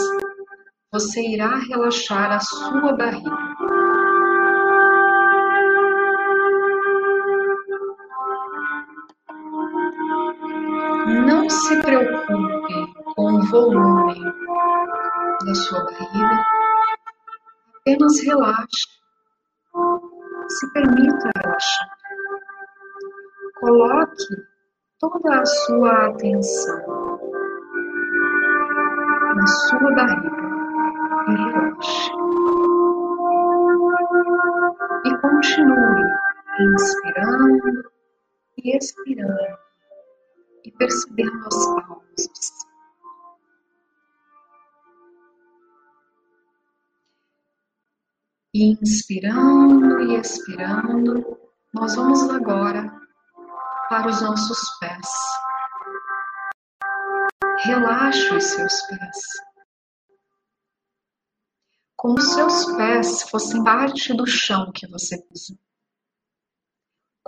você irá relaxar a sua barriga. Se preocupe com o volume da sua barriga, apenas relaxe. Se permita relaxar. Coloque toda a sua atenção na sua barriga e relaxe. E continue inspirando e expirando e percebendo as pausas. Inspirando e expirando, nós vamos agora para os nossos pés. Relaxe os seus pés. Como os seus pés fossem parte do chão que você pisa.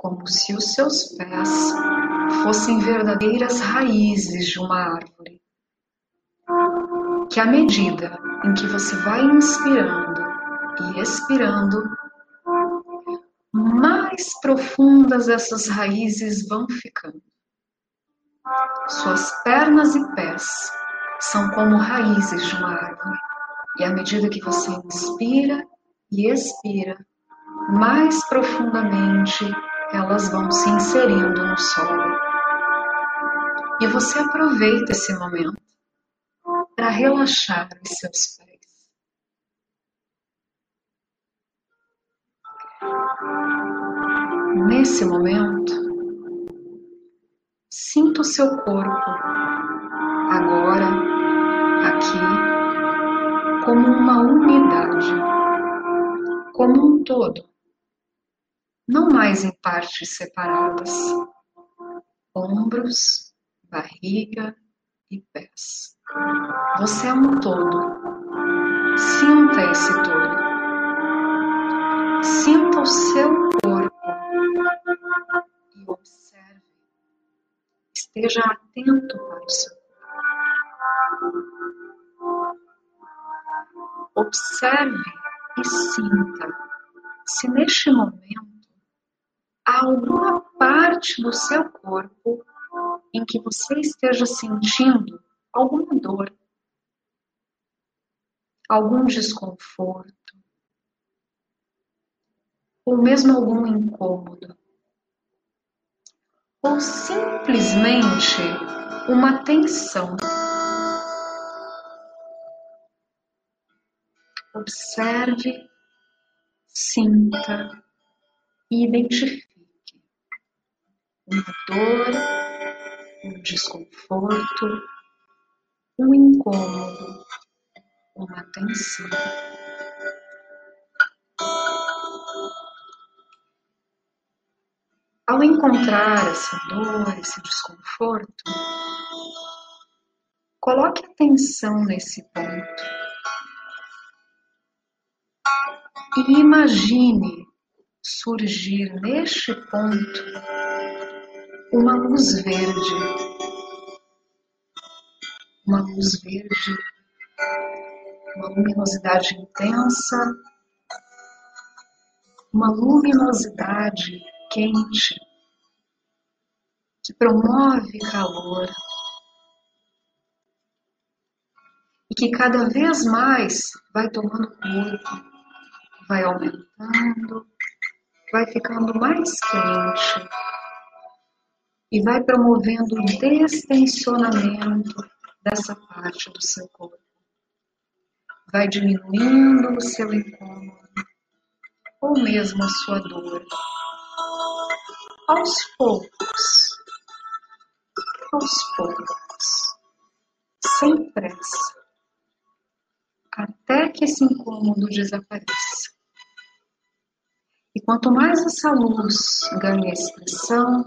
Como se os seus pés fossem verdadeiras raízes de uma árvore. Que à medida em que você vai inspirando e expirando, mais profundas essas raízes vão ficando. Suas pernas e pés são como raízes de uma árvore, e à medida que você inspira e expira, mais profundamente elas vão se inserindo no solo. E você aproveita esse momento para relaxar os seus pés. Nesse momento, sinta o seu corpo agora, aqui, como uma unidade, como um todo, não mais em partes separadas, ombros, barriga e pés. Você é um todo. Sinta esse todo. Sinta o seu Esteja atento para o seu Observe e sinta se neste momento há alguma parte do seu corpo em que você esteja sentindo alguma dor, algum desconforto, ou mesmo algum incômodo, ou simplesmente uma tensão. Observe, sinta e identifique uma dor, um desconforto, um incômodo, uma tensão. Ao encontrar essa dor, esse desconforto, coloque atenção nesse ponto e imagine surgir neste ponto uma luz verde. Uma luz verde, uma luminosidade intensa, uma luminosidade quente. Que promove calor. E que cada vez mais vai tomando corpo, vai aumentando, vai ficando mais quente e vai promovendo o destensionamento dessa parte do seu corpo. Vai diminuindo o seu incômodo ou mesmo a sua dor aos poucos, aos poucos, sem pressa, até que esse incômodo desapareça. E quanto mais essa luz ganha expressão,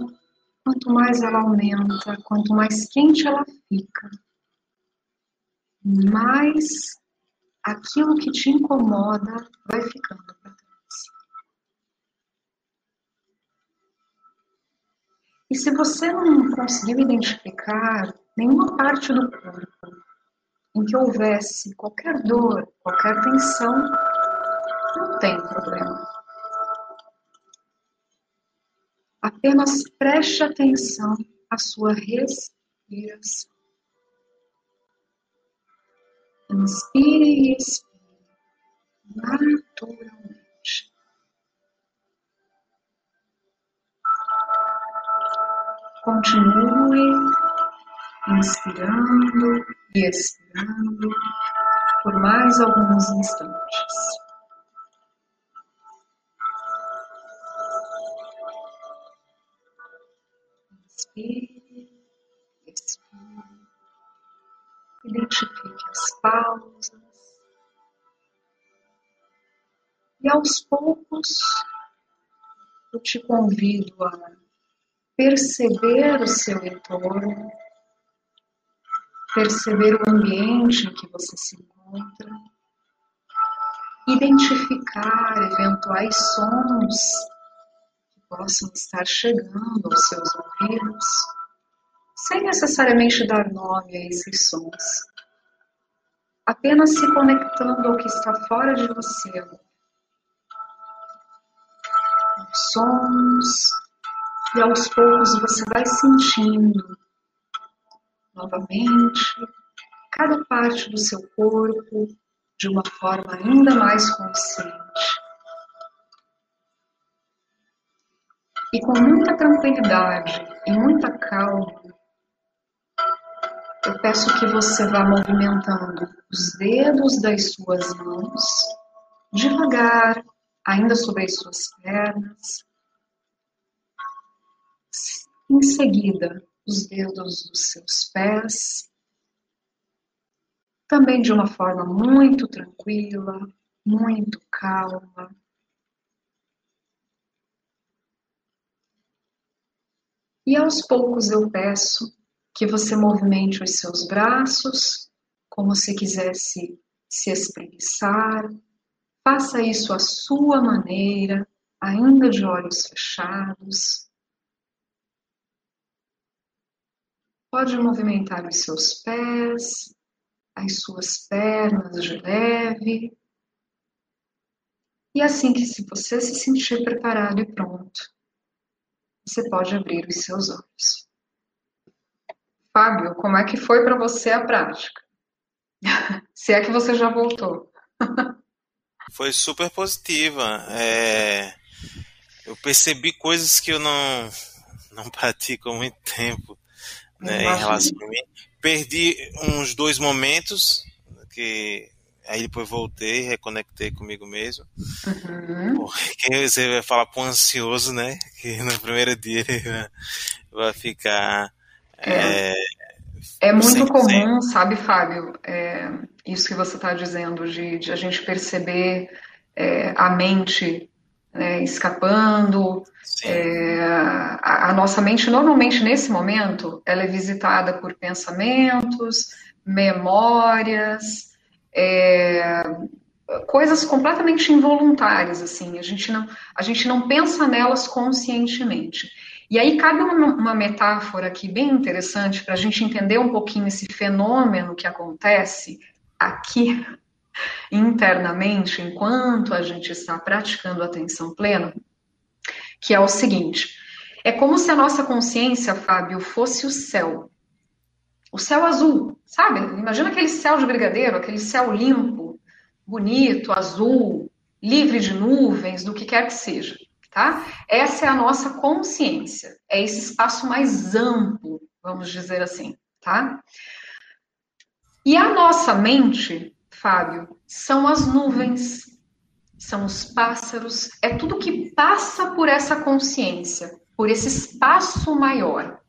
quanto mais ela aumenta, quanto mais quente ela fica, mais aquilo que te incomoda vai ficando para E se você não conseguiu identificar nenhuma parte do corpo em que houvesse qualquer dor, qualquer tensão, não tem problema. Apenas preste atenção à sua respiração. Inspire e expire naturalmente. Continue inspirando e expirando por mais alguns instantes. Inspire, expire, identifique as pausas. E aos poucos eu te convido a perceber o seu entorno, perceber o ambiente em que você se encontra, identificar eventuais sons possam estar chegando aos seus ouvidos, sem necessariamente dar nome a esses sons, apenas se conectando ao que está fora de você. Os sons, e aos poucos você vai sentindo novamente cada parte do seu corpo de uma forma ainda mais consciente. E com muita tranquilidade e muita calma, eu peço que você vá movimentando os dedos das suas mãos, devagar, ainda sobre as suas pernas, em seguida, os dedos dos seus pés, também de uma forma muito tranquila, muito calma. E aos poucos eu peço que você movimente os seus braços como se quisesse se espreguiçar. Faça isso à sua maneira, ainda de olhos fechados. Pode movimentar os seus pés, as suas pernas de leve. E assim que se você se sentir preparado e pronto, você pode abrir os seus olhos. Fábio, como é que foi para você a prática? Se é que você já voltou. foi super positiva. É... Eu percebi coisas que eu não, não pratico há muito tempo né, em relação a mim. Perdi uns dois momentos que Aí depois voltei, reconectei comigo mesmo. Uhum. Porque você vai falar pro ansioso, né? Que no primeiro dia ele vai ficar. É, é, é muito comum, sabe, Fábio? É, isso que você está dizendo, de, de, a gente perceber é, a mente né, escapando. É, a, a nossa mente, normalmente nesse momento, ela é visitada por pensamentos, memórias é, coisas completamente involuntárias, assim, a gente, não, a gente não pensa nelas conscientemente. E aí cabe uma, uma metáfora aqui bem interessante para a gente entender um pouquinho esse fenômeno que acontece aqui internamente, enquanto a gente está praticando atenção plena, que é o seguinte: é como se a nossa consciência, Fábio, fosse o céu o céu azul, sabe? Imagina aquele céu de brigadeiro, aquele céu limpo, bonito, azul, livre de nuvens, do que quer que seja, tá? Essa é a nossa consciência, é esse espaço mais amplo, vamos dizer assim, tá? E a nossa mente, Fábio, são as nuvens, são os pássaros, é tudo que passa por essa consciência, por esse espaço maior.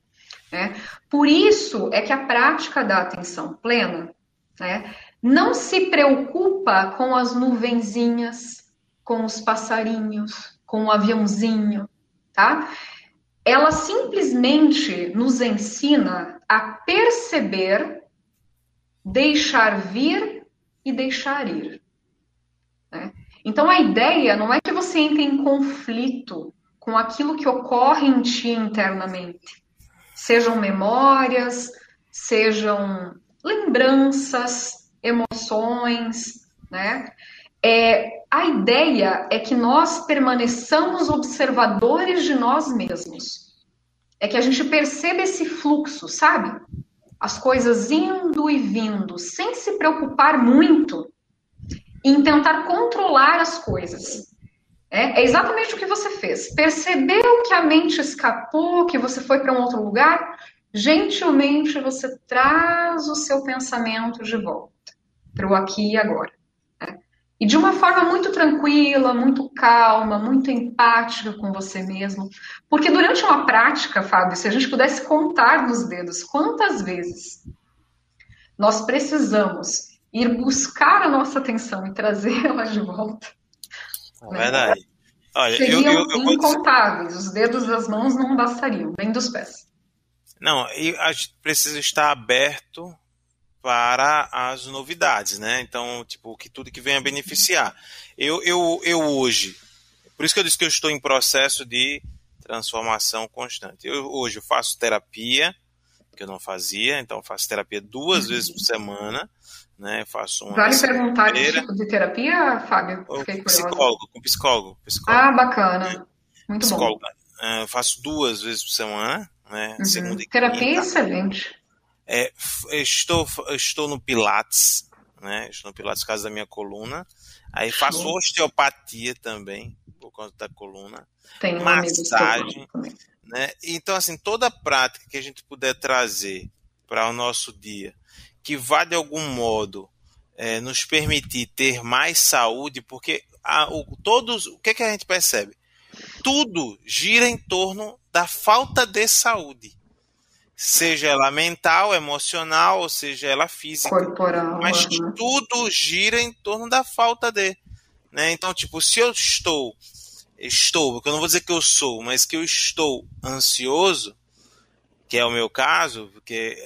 Né? Por isso é que a prática da atenção plena né, não se preocupa com as nuvenzinhas, com os passarinhos, com o aviãozinho, tá? Ela simplesmente nos ensina a perceber, deixar vir e deixar ir. Né? Então a ideia não é que você entre em conflito com aquilo que ocorre em ti internamente sejam memórias, sejam lembranças, emoções, né? É, a ideia é que nós permaneçamos observadores de nós mesmos. É que a gente perceba esse fluxo, sabe? As coisas indo e vindo, sem se preocupar muito em tentar controlar as coisas. É, é exatamente o que você fez. Percebeu que a mente escapou, que você foi para um outro lugar? Gentilmente você traz o seu pensamento de volta para o aqui e agora. Né? E de uma forma muito tranquila, muito calma, muito empática com você mesmo. Porque durante uma prática, Fábio, se a gente pudesse contar nos dedos quantas vezes nós precisamos ir buscar a nossa atenção e trazê-la de volta é né? verdade. Olha, Seriam eu, eu, eu incontáveis, os dedos das mãos não bastariam, nem dos pés. Não, a gente precisa estar aberto para as novidades, né? Então, tipo, que tudo que venha beneficiar. Eu, eu, eu hoje, por isso que eu disse que eu estou em processo de transformação constante. Eu hoje faço terapia, que eu não fazia, então faço terapia duas uhum. vezes por semana né? Faço uma vale perguntar que tipo de terapia, Fábio? Fiquei psicólogo, com psicólogo, psicólogo. Ah, bacana. Muito psicólogo. bom. Uh, faço duas vezes por semana, né? Uhum. Segunda e terapia quinta. excelente. É, estou, estou no Pilates, né? Estou no Pilates por causa da minha coluna. Aí faço osteopatia também, por conta da coluna. Tem massagem, né? Então, assim, toda prática que a gente puder trazer para o nosso dia, que vá de algum modo é, nos permitir ter mais saúde, porque a, o, todos, o que, que a gente percebe? Tudo gira em torno da falta de saúde, seja ela mental, emocional, ou seja ela física. Corporal. Mas né? tudo gira em torno da falta de. Né? Então, tipo, se eu estou, estou, porque eu não vou dizer que eu sou, mas que eu estou ansioso, que é o meu caso, porque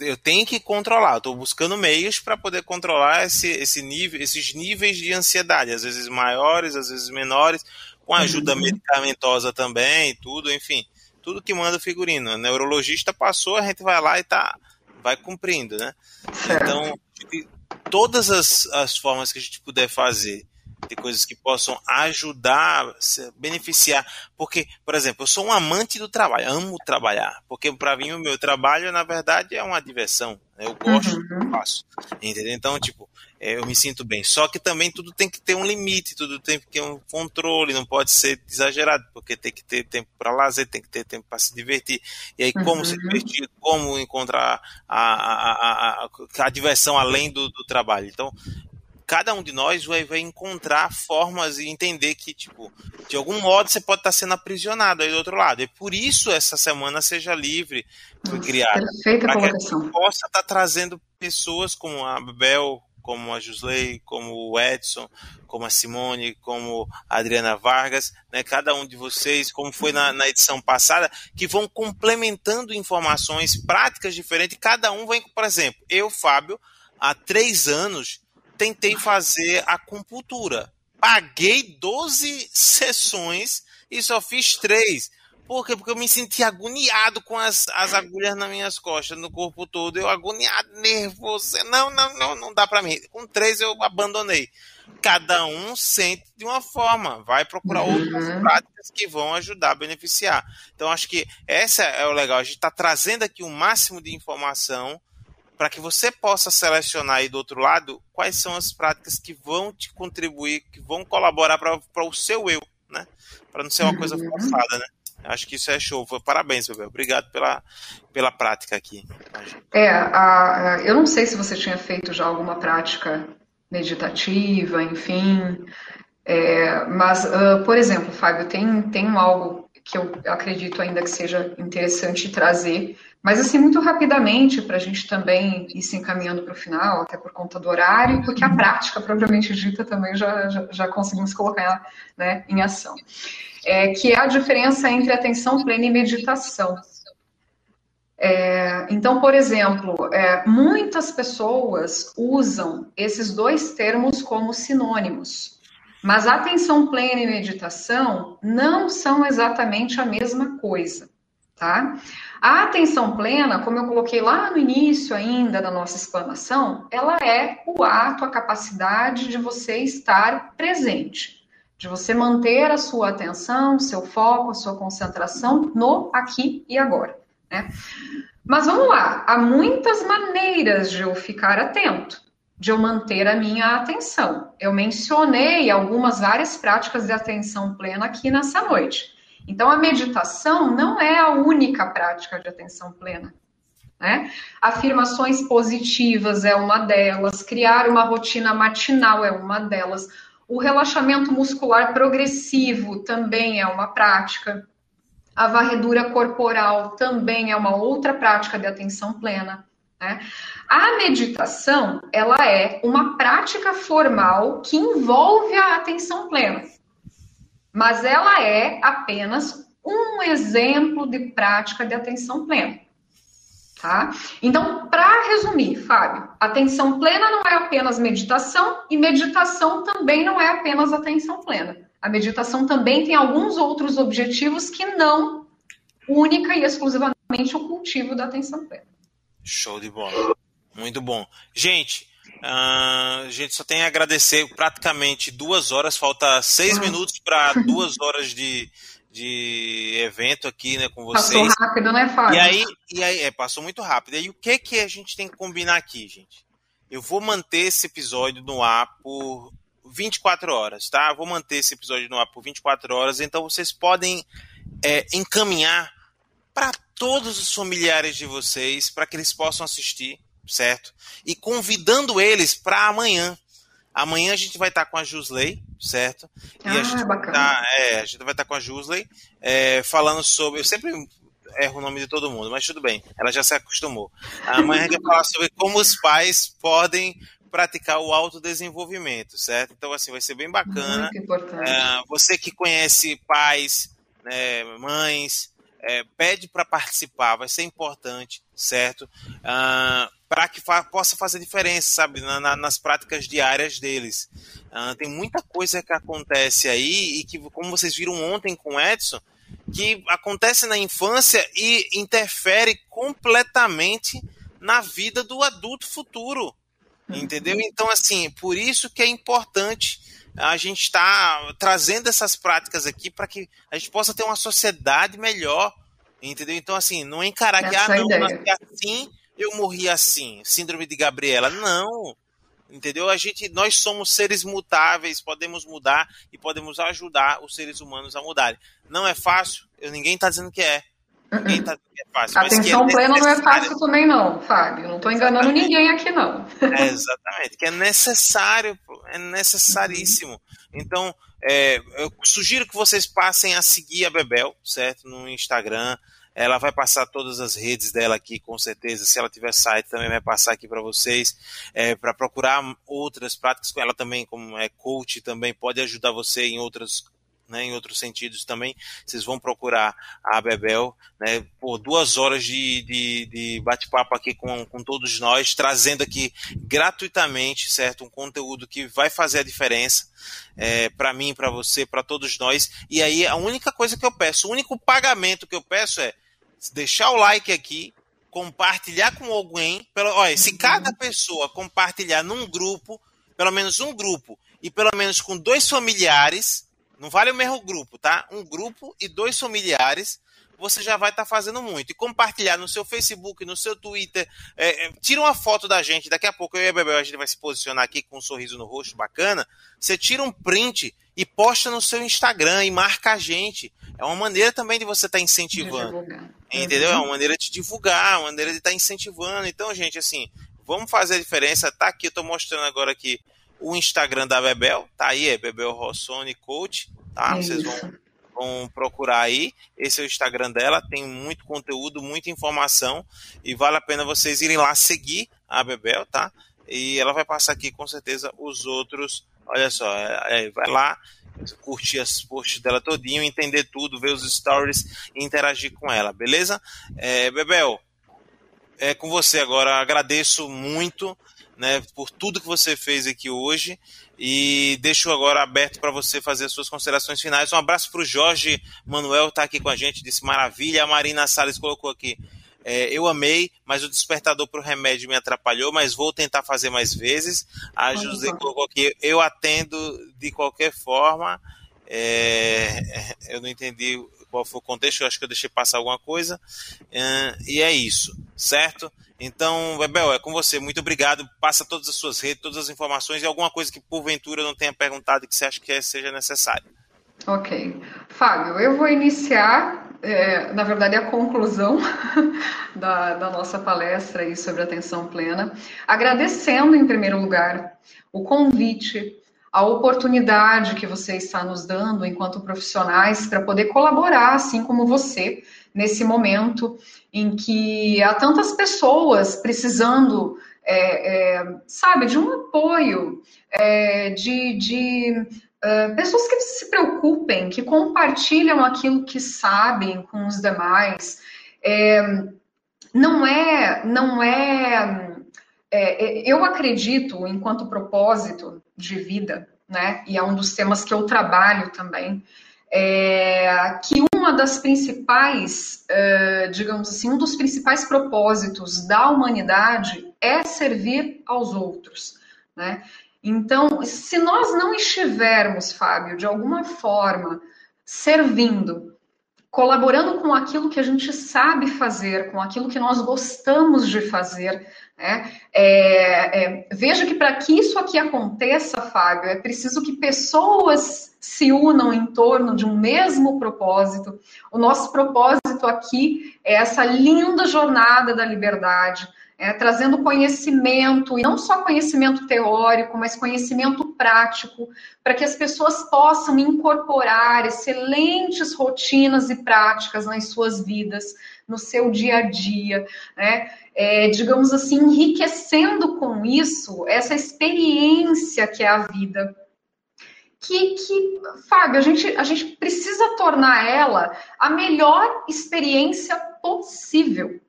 eu tenho que controlar, estou buscando meios para poder controlar esse, esse nível, esses níveis de ansiedade, às vezes maiores, às vezes menores, com ajuda uhum. medicamentosa também, tudo, enfim, tudo que manda o figurino. O neurologista passou, a gente vai lá e tá, vai cumprindo, né? Então, todas as, as formas que a gente puder fazer ter coisas que possam ajudar, beneficiar. Porque, por exemplo, eu sou um amante do trabalho, amo trabalhar. Porque para mim o meu trabalho, na verdade, é uma diversão. Né? Eu gosto uhum. do que eu faço. Entendeu? Então, tipo, é, eu me sinto bem. Só que também tudo tem que ter um limite, tudo tem que ter um controle, não pode ser exagerado, porque tem que ter tempo para lazer, tem que ter tempo para se divertir. E aí, como uhum. se divertir, como encontrar a, a, a, a, diversão além do, do trabalho. Então, cada um de nós vai, vai, encontrar formas e entender que, tipo, de algum modo você pode estar sendo aprisionado aí do outro lado. E por isso essa semana Seja Livre foi criada. Para que a gente possa estar trazendo pessoas como a Bel, como a Jusley, como o Edson, como a Simone, como a Adriana Vargas, né, cada um de vocês, como foi na, na, edição passada, que vão complementando informações práticas diferentes. Cada um vem, por exemplo, eu, Fábio, há três anos tentei fazer acupuntura. Paguei 12 sessões e só fiz três. Por quê? Porque eu me senti agoniado com as, as agulhas nas minhas costas, no corpo todo. Eu agoniado, nervoso. Não, não, não, não dá para mim. Com três eu abandonei. Cada um sente de uma forma. Vai procurar uhum. outras práticas que vão ajudar a beneficiar. Então, acho que essa é o legal. A gente está trazendo aqui o máximo de informação para que você possa selecionar aí do outro lado quais são as práticas que vão te contribuir, que vão colaborar para o seu eu, né? Para não ser uma coisa uhum. forçada, né? Acho que isso é show. Parabéns, Bebel. Obrigado pela, pela prática aqui. É, a, a, eu não sei se você tinha feito já alguma prática meditativa, enfim. É, mas, uh, por exemplo, Fábio, tem, tem algo que eu acredito ainda que seja interessante trazer, mas assim, muito rapidamente, para a gente também ir se encaminhando para o final, até por conta do horário, porque a prática propriamente dita também já, já, já conseguimos colocar né, em ação. É, que é a diferença entre atenção plena e meditação. É, então, por exemplo, é, muitas pessoas usam esses dois termos como sinônimos, mas atenção plena e meditação não são exatamente a mesma coisa, tá? A atenção plena, como eu coloquei lá no início ainda da nossa explanação, ela é o ato, a capacidade de você estar presente de você manter a sua atenção, seu foco, a sua concentração no aqui e agora. Né? Mas vamos lá, há muitas maneiras de eu ficar atento, de eu manter a minha atenção. Eu mencionei algumas várias práticas de atenção plena aqui nessa noite. Então, a meditação não é a única prática de atenção plena. Né? Afirmações positivas é uma delas, criar uma rotina matinal é uma delas o relaxamento muscular progressivo também é uma prática. A varredura corporal também é uma outra prática de atenção plena. Né? A meditação, ela é uma prática formal que envolve a atenção plena, mas ela é apenas um exemplo de prática de atenção plena. Tá? Então, para resumir, Fábio, atenção plena não é apenas meditação e meditação também não é apenas atenção plena. A meditação também tem alguns outros objetivos que não única e exclusivamente o cultivo da atenção plena. Show de bola. Muito bom. Gente, a gente só tem a agradecer praticamente duas horas, falta seis minutos para duas horas de, de evento aqui, né, com vocês. Passou rápido, né, Fábio? E aí, e aí é, passou muito rápido. E aí, o que que a gente tem que combinar aqui, gente? Eu vou manter esse episódio no ar por 24 horas, tá? Eu vou manter esse episódio no ar por 24 horas, então vocês podem é, encaminhar para todos os familiares de vocês, para que eles possam assistir, certo? E convidando eles para amanhã. Amanhã a gente vai estar com a Jusley, certo? E ah, a gente bacana. Tá, é, a gente vai estar com a Jusley é, falando sobre. Eu sempre erro o nome de todo mundo, mas tudo bem, ela já se acostumou. Amanhã a gente vai falar sobre como os pais podem praticar o autodesenvolvimento, certo? Então, assim, vai ser bem bacana. Muito importante. É, você que conhece pais, né, mães, é, pede para participar, vai ser importante, certo? Ah, para que fa possa fazer diferença, sabe, na, na, nas práticas diárias deles. Uh, tem muita coisa que acontece aí e que, como vocês viram ontem com o Edson, que acontece na infância e interfere completamente na vida do adulto futuro. Entendeu? Então, assim, por isso que é importante a gente está trazendo essas práticas aqui para que a gente possa ter uma sociedade melhor, entendeu? Então, assim, não encarar que, ah, não, nasci assim, eu morri assim, síndrome de Gabriela. Não, entendeu? A gente, nós somos seres mutáveis, podemos mudar e podemos ajudar os seres humanos a mudarem. Não é fácil, eu, ninguém está dizendo que é. Ninguém tá é fácil. Atenção é plena não é fácil também, não, Fábio. Não estou enganando ninguém aqui, não. É, exatamente, que é necessário, é necessaríssimo. Então, é, eu sugiro que vocês passem a seguir a Bebel, certo? No Instagram. Ela vai passar todas as redes dela aqui, com certeza. Se ela tiver site, também vai passar aqui para vocês, é, para procurar outras práticas. Ela também, como é coach, também pode ajudar você em outras né, em outros sentidos também, vocês vão procurar a Bebel, né, por duas horas de, de, de bate-papo aqui com, com todos nós, trazendo aqui gratuitamente, certo, um conteúdo que vai fazer a diferença é, para mim, para você, para todos nós. E aí a única coisa que eu peço, o único pagamento que eu peço é deixar o like aqui, compartilhar com alguém. Pelo, olha, se cada pessoa compartilhar num grupo, pelo menos um grupo, e pelo menos com dois familiares, não vale o mesmo grupo, tá? Um grupo e dois familiares, você já vai estar tá fazendo muito. E compartilhar no seu Facebook, no seu Twitter. É, é, tira uma foto da gente. Daqui a pouco eu e a Bebel, a gente vai se posicionar aqui com um sorriso no rosto bacana. Você tira um print e posta no seu Instagram e marca a gente. É uma maneira também de você estar tá incentivando. Entendeu? É uma maneira de divulgar, uma maneira de estar tá incentivando. Então, gente, assim, vamos fazer a diferença. Tá aqui, eu tô mostrando agora aqui o Instagram da Bebel, tá aí, é Bebel Rossoni Coach, tá? É Vocês vão, vão procurar aí. Esse é o Instagram dela, tem muito conteúdo, muita informação e vale a pena vocês irem lá seguir a Bebel, tá? E ela vai passar aqui com certeza os outros. Olha só, é, é, vai lá, curtir as posts dela todinho, entender tudo, ver os stories e interagir com ela, beleza? É, Bebel, é com você agora. Agradeço muito né, por tudo que você fez aqui hoje e deixo agora aberto para você fazer as suas considerações finais. Um abraço para o Jorge Manuel, está aqui com a gente, disse maravilha. A Marina Salles colocou aqui. É, eu amei, mas o despertador para o remédio me atrapalhou, mas vou tentar fazer mais vezes. A José colocou aqui, eu atendo de qualquer forma. É, eu não entendi qual foi o contexto, eu acho que eu deixei passar alguma coisa. É, e é isso, certo? Então, Bebel, é com você. Muito obrigado. Passa todas as suas redes, todas as informações e alguma coisa que porventura eu não tenha perguntado e que você acha que seja necessário. Ok. Fábio, eu vou iniciar, é, na verdade, a conclusão da, da nossa palestra aí sobre atenção plena, agradecendo, em primeiro lugar, o convite, a oportunidade que você está nos dando enquanto profissionais para poder colaborar, assim como você, nesse momento em que há tantas pessoas precisando, é, é, sabe, de um apoio, é, de, de é, pessoas que se preocupem, que compartilham aquilo que sabem com os demais. É, não é, não é, é, eu acredito, enquanto propósito de vida, né, e é um dos temas que eu trabalho também, que uma das principais, é, digamos assim, um dos principais propósitos da humanidade é servir aos outros, né? Então, se nós não estivermos, Fábio, de alguma forma servindo, colaborando com aquilo que a gente sabe fazer, com aquilo que nós gostamos de fazer, né? É, é, veja que para que isso aqui aconteça, Fábio, é preciso que pessoas se unam em torno de um mesmo propósito. O nosso propósito aqui é essa linda jornada da liberdade, é, trazendo conhecimento, e não só conhecimento teórico, mas conhecimento prático, para que as pessoas possam incorporar excelentes rotinas e práticas nas suas vidas, no seu dia a dia, né? É, digamos assim, enriquecendo com isso essa experiência que é a vida. Que, que Fábio, a gente, a gente precisa tornar ela a melhor experiência possível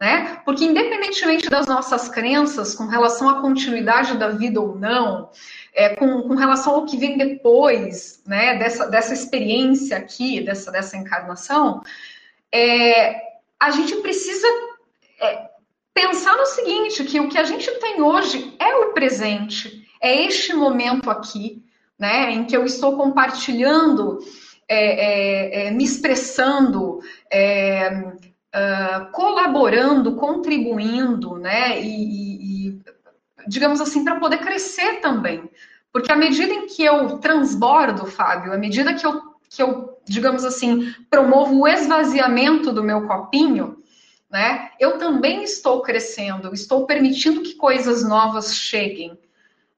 né? Porque independentemente das nossas crenças com relação à continuidade da vida ou não, é, com, com, relação ao que vem depois, né, dessa, dessa experiência aqui, dessa, dessa encarnação, é, a gente precisa é, pensar no seguinte, que o que a gente tem hoje é o presente, é este momento aqui, né, em que eu estou compartilhando, é, é, é me expressando, colaborando, contribuindo, né, e, e digamos assim, para poder crescer também. Porque à medida em que eu transbordo, Fábio, à medida que eu, que eu digamos assim, promovo o esvaziamento do meu copinho, né, eu também estou crescendo, estou permitindo que coisas novas cheguem.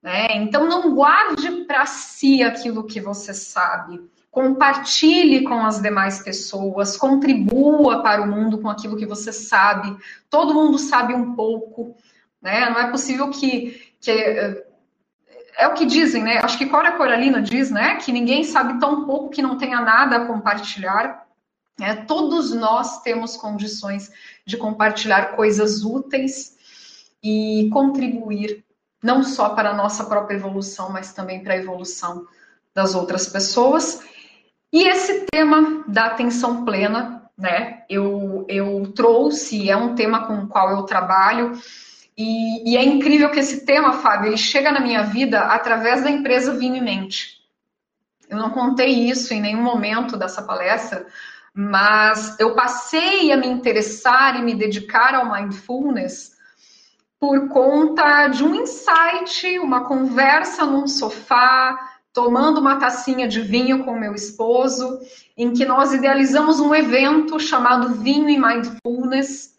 Né? Então, não guarde para si aquilo que você sabe. Compartilhe com as demais pessoas, contribua para o mundo com aquilo que você sabe. Todo mundo sabe um pouco. Né? Não é possível que, que é o que dizem, né? Acho que Cora Coralina diz, né? Que ninguém sabe tão pouco que não tenha nada a compartilhar. É, todos nós temos condições de compartilhar coisas úteis e contribuir não só para a nossa própria evolução, mas também para a evolução das outras pessoas. E esse tema da atenção plena, né? Eu, eu trouxe, é um tema com o qual eu trabalho e, e, é incrível que esse tema, Fábio, ele chega na minha vida através da empresa em Mente. Eu não contei isso em nenhum momento dessa palestra, mas eu passei a me interessar e me dedicar ao mindfulness por conta de um insight, uma conversa num sofá, tomando uma tacinha de vinho com meu esposo, em que nós idealizamos um evento chamado Vinho e Mindfulness,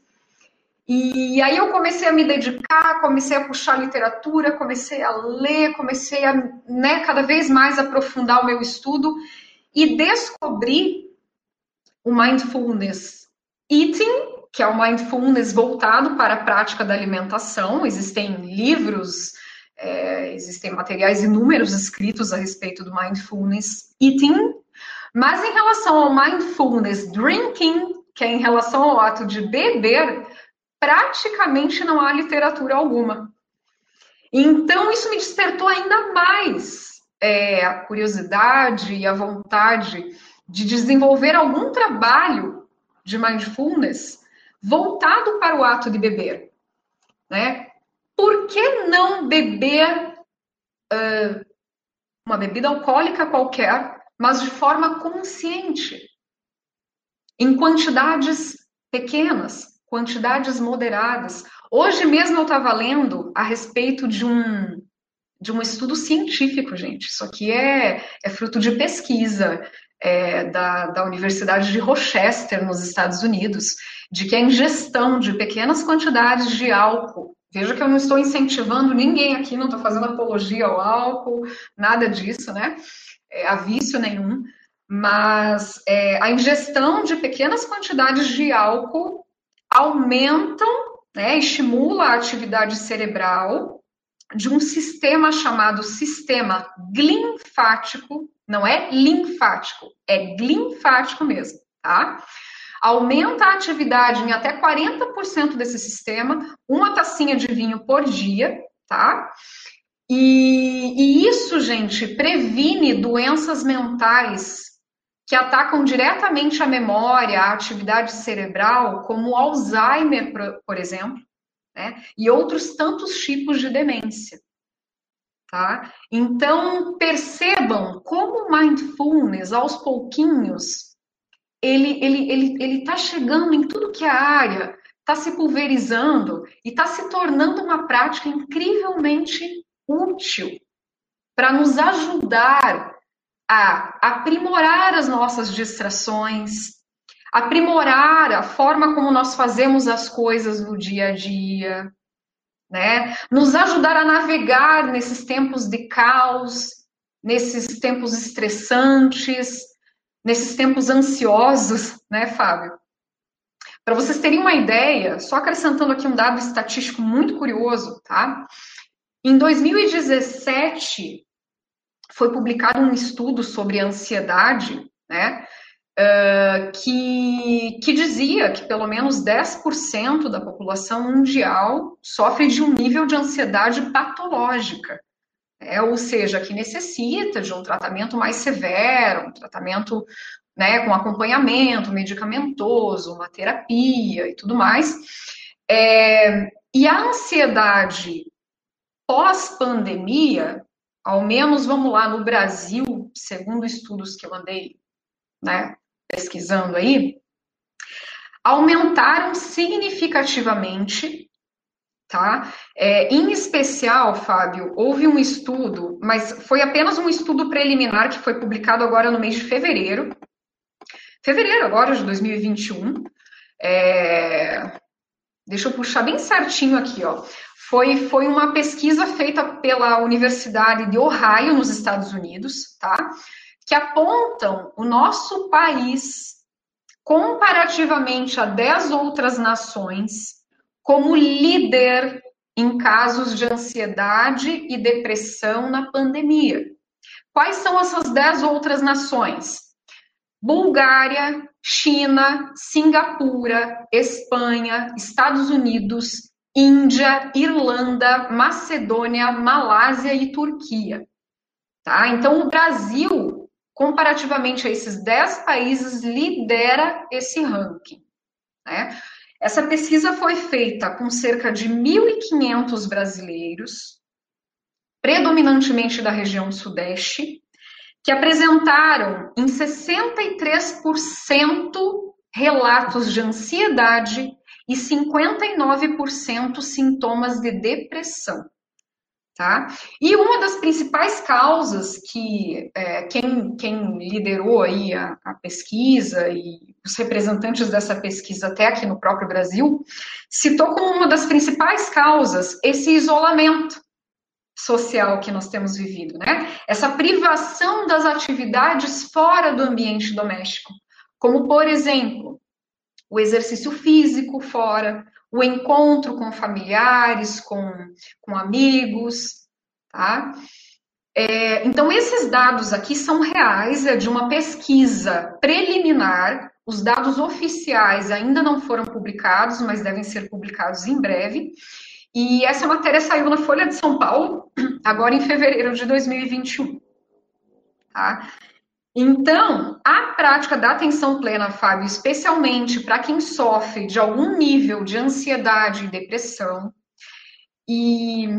e aí eu comecei a me dedicar, comecei a puxar literatura, comecei a ler, comecei a né, cada vez mais aprofundar o meu estudo e descobri o mindfulness eating, que é o mindfulness voltado para a prática da alimentação. Existem livros, é, existem materiais inúmeros escritos a respeito do mindfulness eating, mas em relação ao mindfulness drinking, que é em relação ao ato de beber, praticamente não há literatura alguma. Então, isso me despertou ainda mais é, a curiosidade e a vontade de desenvolver algum trabalho de mindfulness voltado para o ato de beber. Né? Por que não beber uh, uma bebida alcoólica qualquer, mas de forma consciente, em quantidades pequenas? quantidades moderadas. Hoje mesmo eu estava lendo a respeito de um, de um estudo científico, gente. Isso aqui é, é fruto de pesquisa é, da, da Universidade de Rochester, nos Estados Unidos, de que a ingestão de pequenas quantidades de álcool Veja que eu não estou incentivando ninguém aqui, não estou fazendo apologia ao álcool, nada disso, né? É, a vício nenhum. Mas é, a ingestão de pequenas quantidades de álcool aumentam, né, estimula a atividade cerebral de um sistema chamado sistema glinfático, não é linfático, é glinfático mesmo, tá? Aumenta a atividade em até 40% desse sistema, uma tacinha de vinho por dia, tá? E, e isso, gente, previne doenças mentais que atacam diretamente a memória, a atividade cerebral, como Alzheimer, por exemplo, né? e outros tantos tipos de demência. Tá? Então, percebam como mindfulness, aos pouquinhos, ele está ele, ele, ele tá chegando em tudo que é área, está se pulverizando e está se tornando uma prática incrivelmente útil para nos ajudar a aprimorar as nossas distrações, aprimorar a forma como nós fazemos as coisas no dia a dia, né? Nos ajudar a navegar nesses tempos de caos, nesses tempos estressantes, nesses tempos ansiosos, né, Fábio? Para vocês terem uma ideia, só acrescentando aqui um dado estatístico muito curioso, tá? Em 2017, foi publicado um estudo sobre ansiedade, né, uh, que, que dizia que pelo menos 10% da população mundial sofre de um nível de ansiedade patológica, né, ou seja, que necessita de um tratamento mais severo, um tratamento né, com acompanhamento medicamentoso, uma terapia e tudo mais. É, e a ansiedade pós-pandemia ao menos, vamos lá, no Brasil, segundo estudos que eu andei né, pesquisando aí, aumentaram significativamente, tá? É, em especial, Fábio, houve um estudo, mas foi apenas um estudo preliminar que foi publicado agora no mês de fevereiro, fevereiro agora de 2021. É, deixa eu puxar bem certinho aqui, ó. Foi, foi uma pesquisa feita pela Universidade de Ohio, nos Estados Unidos, tá? Que apontam o nosso país comparativamente a 10 outras nações, como líder em casos de ansiedade e depressão na pandemia. Quais são essas 10 outras nações? Bulgária, China, Singapura, Espanha, Estados Unidos, Índia, Irlanda, Macedônia, Malásia e Turquia. Tá? Então, o Brasil comparativamente a esses 10 países, lidera esse ranking. Né? Essa pesquisa foi feita com cerca de 1.500 brasileiros, predominantemente da região Sudeste, que apresentaram em 63% relatos de ansiedade e 59% sintomas de depressão. Tá? E uma das principais causas que é, quem, quem, liderou aí a, a, pesquisa e os representantes dessa pesquisa até aqui no próprio Brasil citou como uma das principais causas esse isolamento social que nós temos vivido, né? Essa privação das atividades fora do ambiente doméstico, como por exemplo o exercício físico fora, o encontro com familiares, com, com amigos, tá? É, então, esses dados aqui são reais, é de uma pesquisa preliminar. Os dados oficiais ainda não foram publicados, mas devem ser publicados em breve. E essa matéria saiu na Folha de São Paulo, agora em fevereiro de 2021. Tá? Então, a prática da atenção plena, Fábio, especialmente para quem sofre de algum nível de ansiedade e depressão, e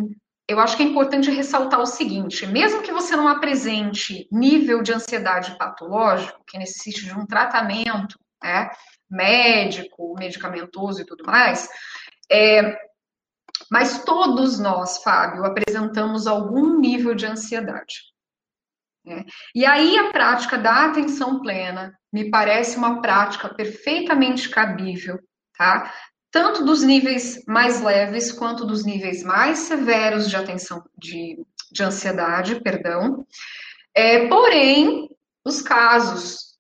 eu acho que é importante ressaltar o seguinte: mesmo que você não apresente nível de ansiedade patológico, que necessite de um tratamento né, médico, medicamentoso e tudo mais, é, mas todos nós, Fábio, apresentamos algum nível de ansiedade. Né? E aí a prática da atenção plena me parece uma prática perfeitamente cabível, tá? Tanto dos níveis mais leves quanto dos níveis mais severos de atenção de, de ansiedade, perdão. É, porém, os casos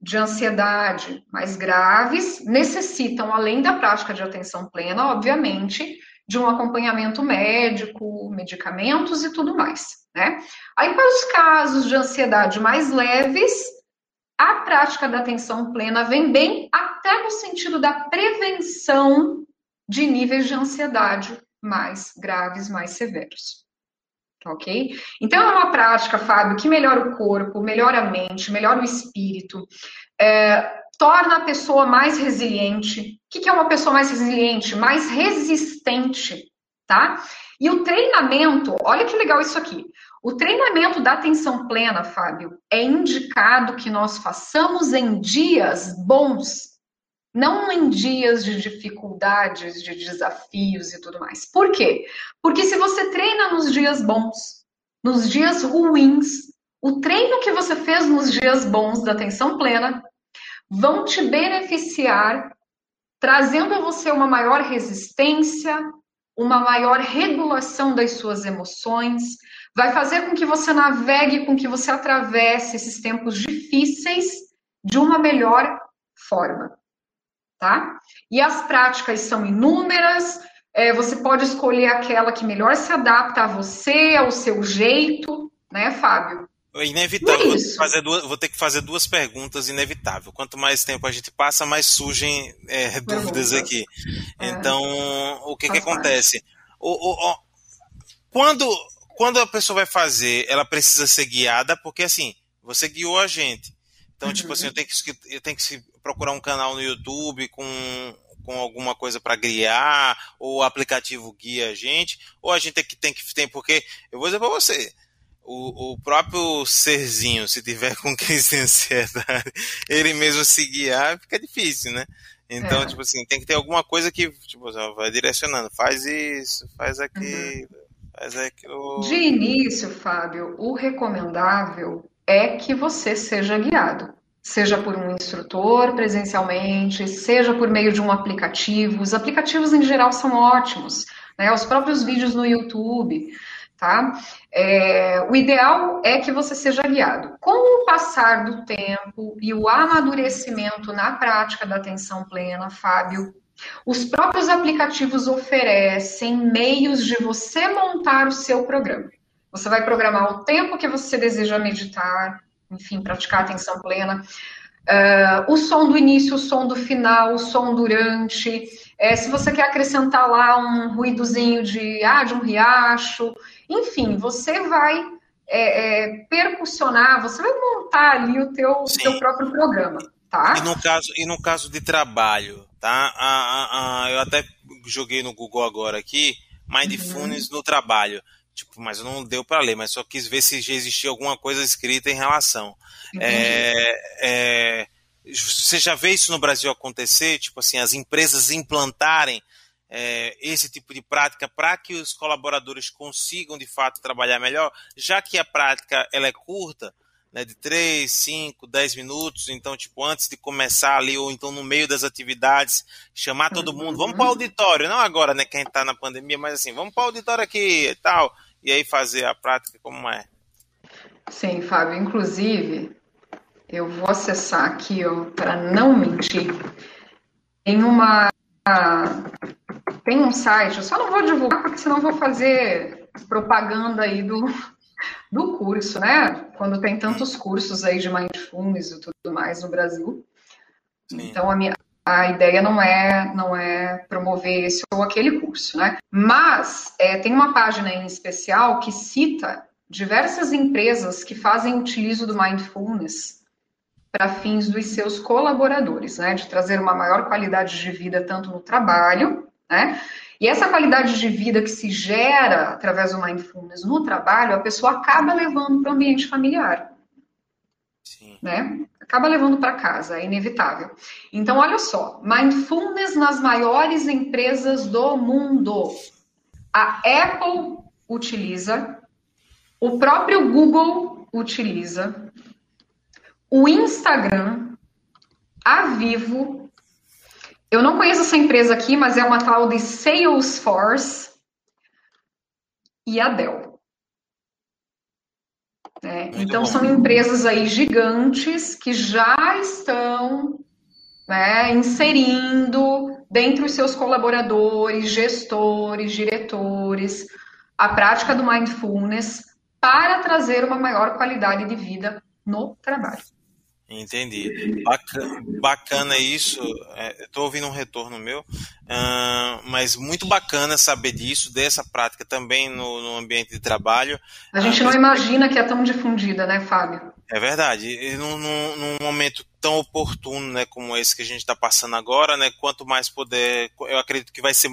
de ansiedade mais graves necessitam, além da prática de atenção plena, obviamente, de um acompanhamento médico, medicamentos e tudo mais, né? Aí, para os casos de ansiedade mais leves, a prática da atenção plena vem bem até no sentido da prevenção de níveis de ansiedade mais graves, mais severos. Ok? Então, é uma prática, Fábio, que melhora o corpo, melhora a mente, melhora o espírito, é, torna a pessoa mais resiliente. O que é uma pessoa mais resiliente? Mais resistente, tá? E o treinamento, olha que legal isso aqui. O treinamento da atenção plena, Fábio, é indicado que nós façamos em dias bons, não em dias de dificuldades, de desafios e tudo mais. Por quê? Porque se você treina nos dias bons, nos dias ruins, o treino que você fez nos dias bons da atenção plena vão te beneficiar, trazendo a você uma maior resistência, uma maior regulação das suas emoções, vai fazer com que você navegue, com que você atravesse esses tempos difíceis de uma melhor forma, tá? E as práticas são inúmeras, é, você pode escolher aquela que melhor se adapta a você, ao seu jeito, né, Fábio? É inevitável. Vou ter, que fazer duas, vou ter que fazer duas perguntas, inevitável. Quanto mais tempo a gente passa, mais surgem é, dúvidas aqui. É. Então, o que, que acontece? O, o, o, quando, quando a pessoa vai fazer, ela precisa ser guiada, porque assim, você guiou a gente. Então, uhum. tipo assim, eu tenho que, eu tenho que procurar um canal no YouTube com, com alguma coisa para guiar, ou o aplicativo guia a gente, ou a gente tem que tem que tem porque eu vou dizer para você, o, o próprio serzinho, se tiver com crise de ansiedade, ele mesmo se guiar, fica difícil, né? Então, é. tipo assim, tem que ter alguma coisa que tipo, vai direcionando. Faz isso, faz aquilo, uhum. faz aquilo. De início, Fábio, o recomendável é que você seja guiado. Seja por um instrutor presencialmente, seja por meio de um aplicativo. Os aplicativos em geral são ótimos, né? Os próprios vídeos no YouTube tá? É, o ideal é que você seja guiado. Com o passar do tempo e o amadurecimento na prática da atenção plena, Fábio, os próprios aplicativos oferecem meios de você montar o seu programa. Você vai programar o tempo que você deseja meditar, enfim, praticar atenção plena. Uh, o som do início, o som do final, o som durante. É, se você quer acrescentar lá um ruídozinho de, ah, de um riacho, enfim, você vai é, é, percussionar, você vai montar ali o teu, teu próprio programa, tá? E no caso, e no caso de trabalho, tá? eu até joguei no Google agora aqui, Mindfulness uhum. no trabalho. Tipo, mas não deu para ler, mas só quis ver se já existia alguma coisa escrita em relação. É, é, você já vê isso no Brasil acontecer? Tipo assim, as empresas implantarem é, esse tipo de prática para que os colaboradores consigam de fato trabalhar melhor, já que a prática ela é curta, né, de 3, 5, 10 minutos, então, tipo, antes de começar ali, ou então no meio das atividades, chamar todo mundo, vamos para o auditório, não agora, né, quem está na pandemia, mas assim, vamos para o auditório aqui e tal, e aí fazer a prática como é. Sim, Fábio, inclusive, eu vou acessar aqui, para não mentir, em uma tem um site, eu só não vou divulgar porque senão vou fazer propaganda aí do, do curso, né? Quando tem tantos cursos aí de mindfulness e tudo mais no Brasil. Sim. Então a minha a ideia não é não é promover esse ou aquele curso, né? Mas é, tem uma página em especial que cita diversas empresas que fazem utilizo do mindfulness para fins dos seus colaboradores, né, de trazer uma maior qualidade de vida tanto no trabalho, né, e essa qualidade de vida que se gera através do mindfulness no trabalho, a pessoa acaba levando para o ambiente familiar, Sim. né, acaba levando para casa, é inevitável. Então, olha só, mindfulness nas maiores empresas do mundo, a Apple utiliza, o próprio Google utiliza, o Instagram, a Vivo. Eu não conheço essa empresa aqui, mas é uma tal de Salesforce e a Dell. É, então bom. são empresas aí gigantes que já estão né, inserindo dentre os seus colaboradores, gestores, diretores, a prática do mindfulness para trazer uma maior qualidade de vida no trabalho. Entendi. Bacana, bacana isso. Estou é, ouvindo um retorno meu, uh, mas muito bacana saber disso, dessa prática também no, no ambiente de trabalho. A gente uh, não imagina que é tão difundida, né, Fábio? É verdade. E num, num, momento tão oportuno, né, como esse que a gente está passando agora, né, quanto mais poder, eu acredito que vai ser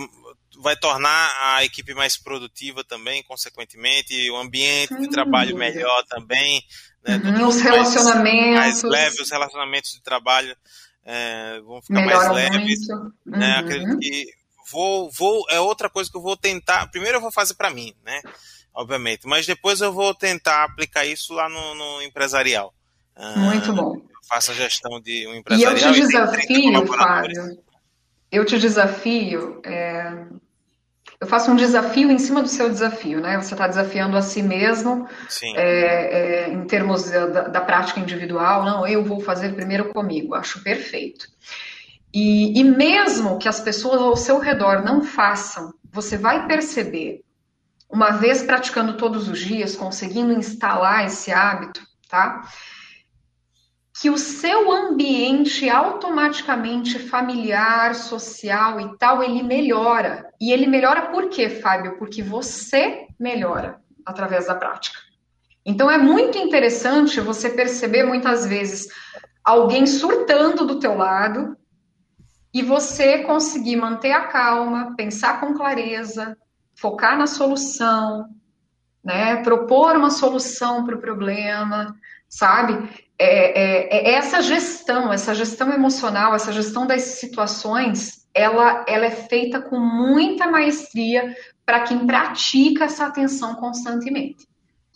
vai tornar a equipe mais produtiva também, consequentemente, o ambiente de trabalho melhor também, né? Uhum, os relacionamentos. Mais, mais leve, os relacionamentos de trabalho é, vão ficar mais leves. Né? Uhum. Acredito que vou, vou, é outra coisa que eu vou tentar. Primeiro eu vou fazer para mim, né? Obviamente, mas depois eu vou tentar aplicar isso lá no, no empresarial. Muito bom. Faça a gestão de um empresarial. E eu te desafio, Fábio. Eu te desafio. É eu faço um desafio em cima do seu desafio, né? Você está desafiando a si mesmo é, é, em termos da, da, prática individual. Não, eu vou fazer primeiro comigo. Acho perfeito. E, e mesmo que as pessoas ao seu redor não façam, você vai perceber, uma vez praticando todos os dias, conseguindo instalar esse hábito, tá? Que o seu ambiente automaticamente familiar, social e tal, ele melhora. E ele melhora por quê, Fábio? Porque você melhora através da prática. Então é muito interessante você perceber muitas vezes alguém surtando do teu lado e você conseguir manter a calma, pensar com clareza, focar na solução, né? Propor uma solução para o problema, sabe? É, é, é, essa gestão, essa gestão emocional, essa gestão das situações, ela, ela é feita com muita maestria para quem pratica essa atenção constantemente.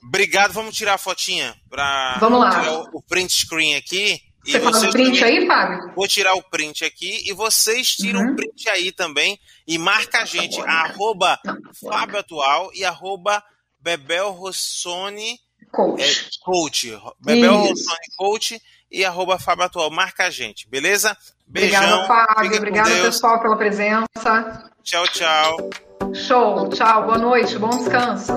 Obrigado, vamos tirar a fotinha para tirar o, o print screen aqui. Você faz o print também, aí, Fábio? Vou tirar o print aqui e vocês tiram o uhum. print aí também e marca a gente, arroba Fábio Atual e arroba Bebel Rossoni Coach. É, coach. Bebel Rossoni Coach e arroba Fábio Atual. Marca a gente, beleza? Beijão. Obrigada, Fábio. Obrigada, pessoal, pela presença. Tchau, tchau. Show. Tchau. Boa noite. Bom descanso.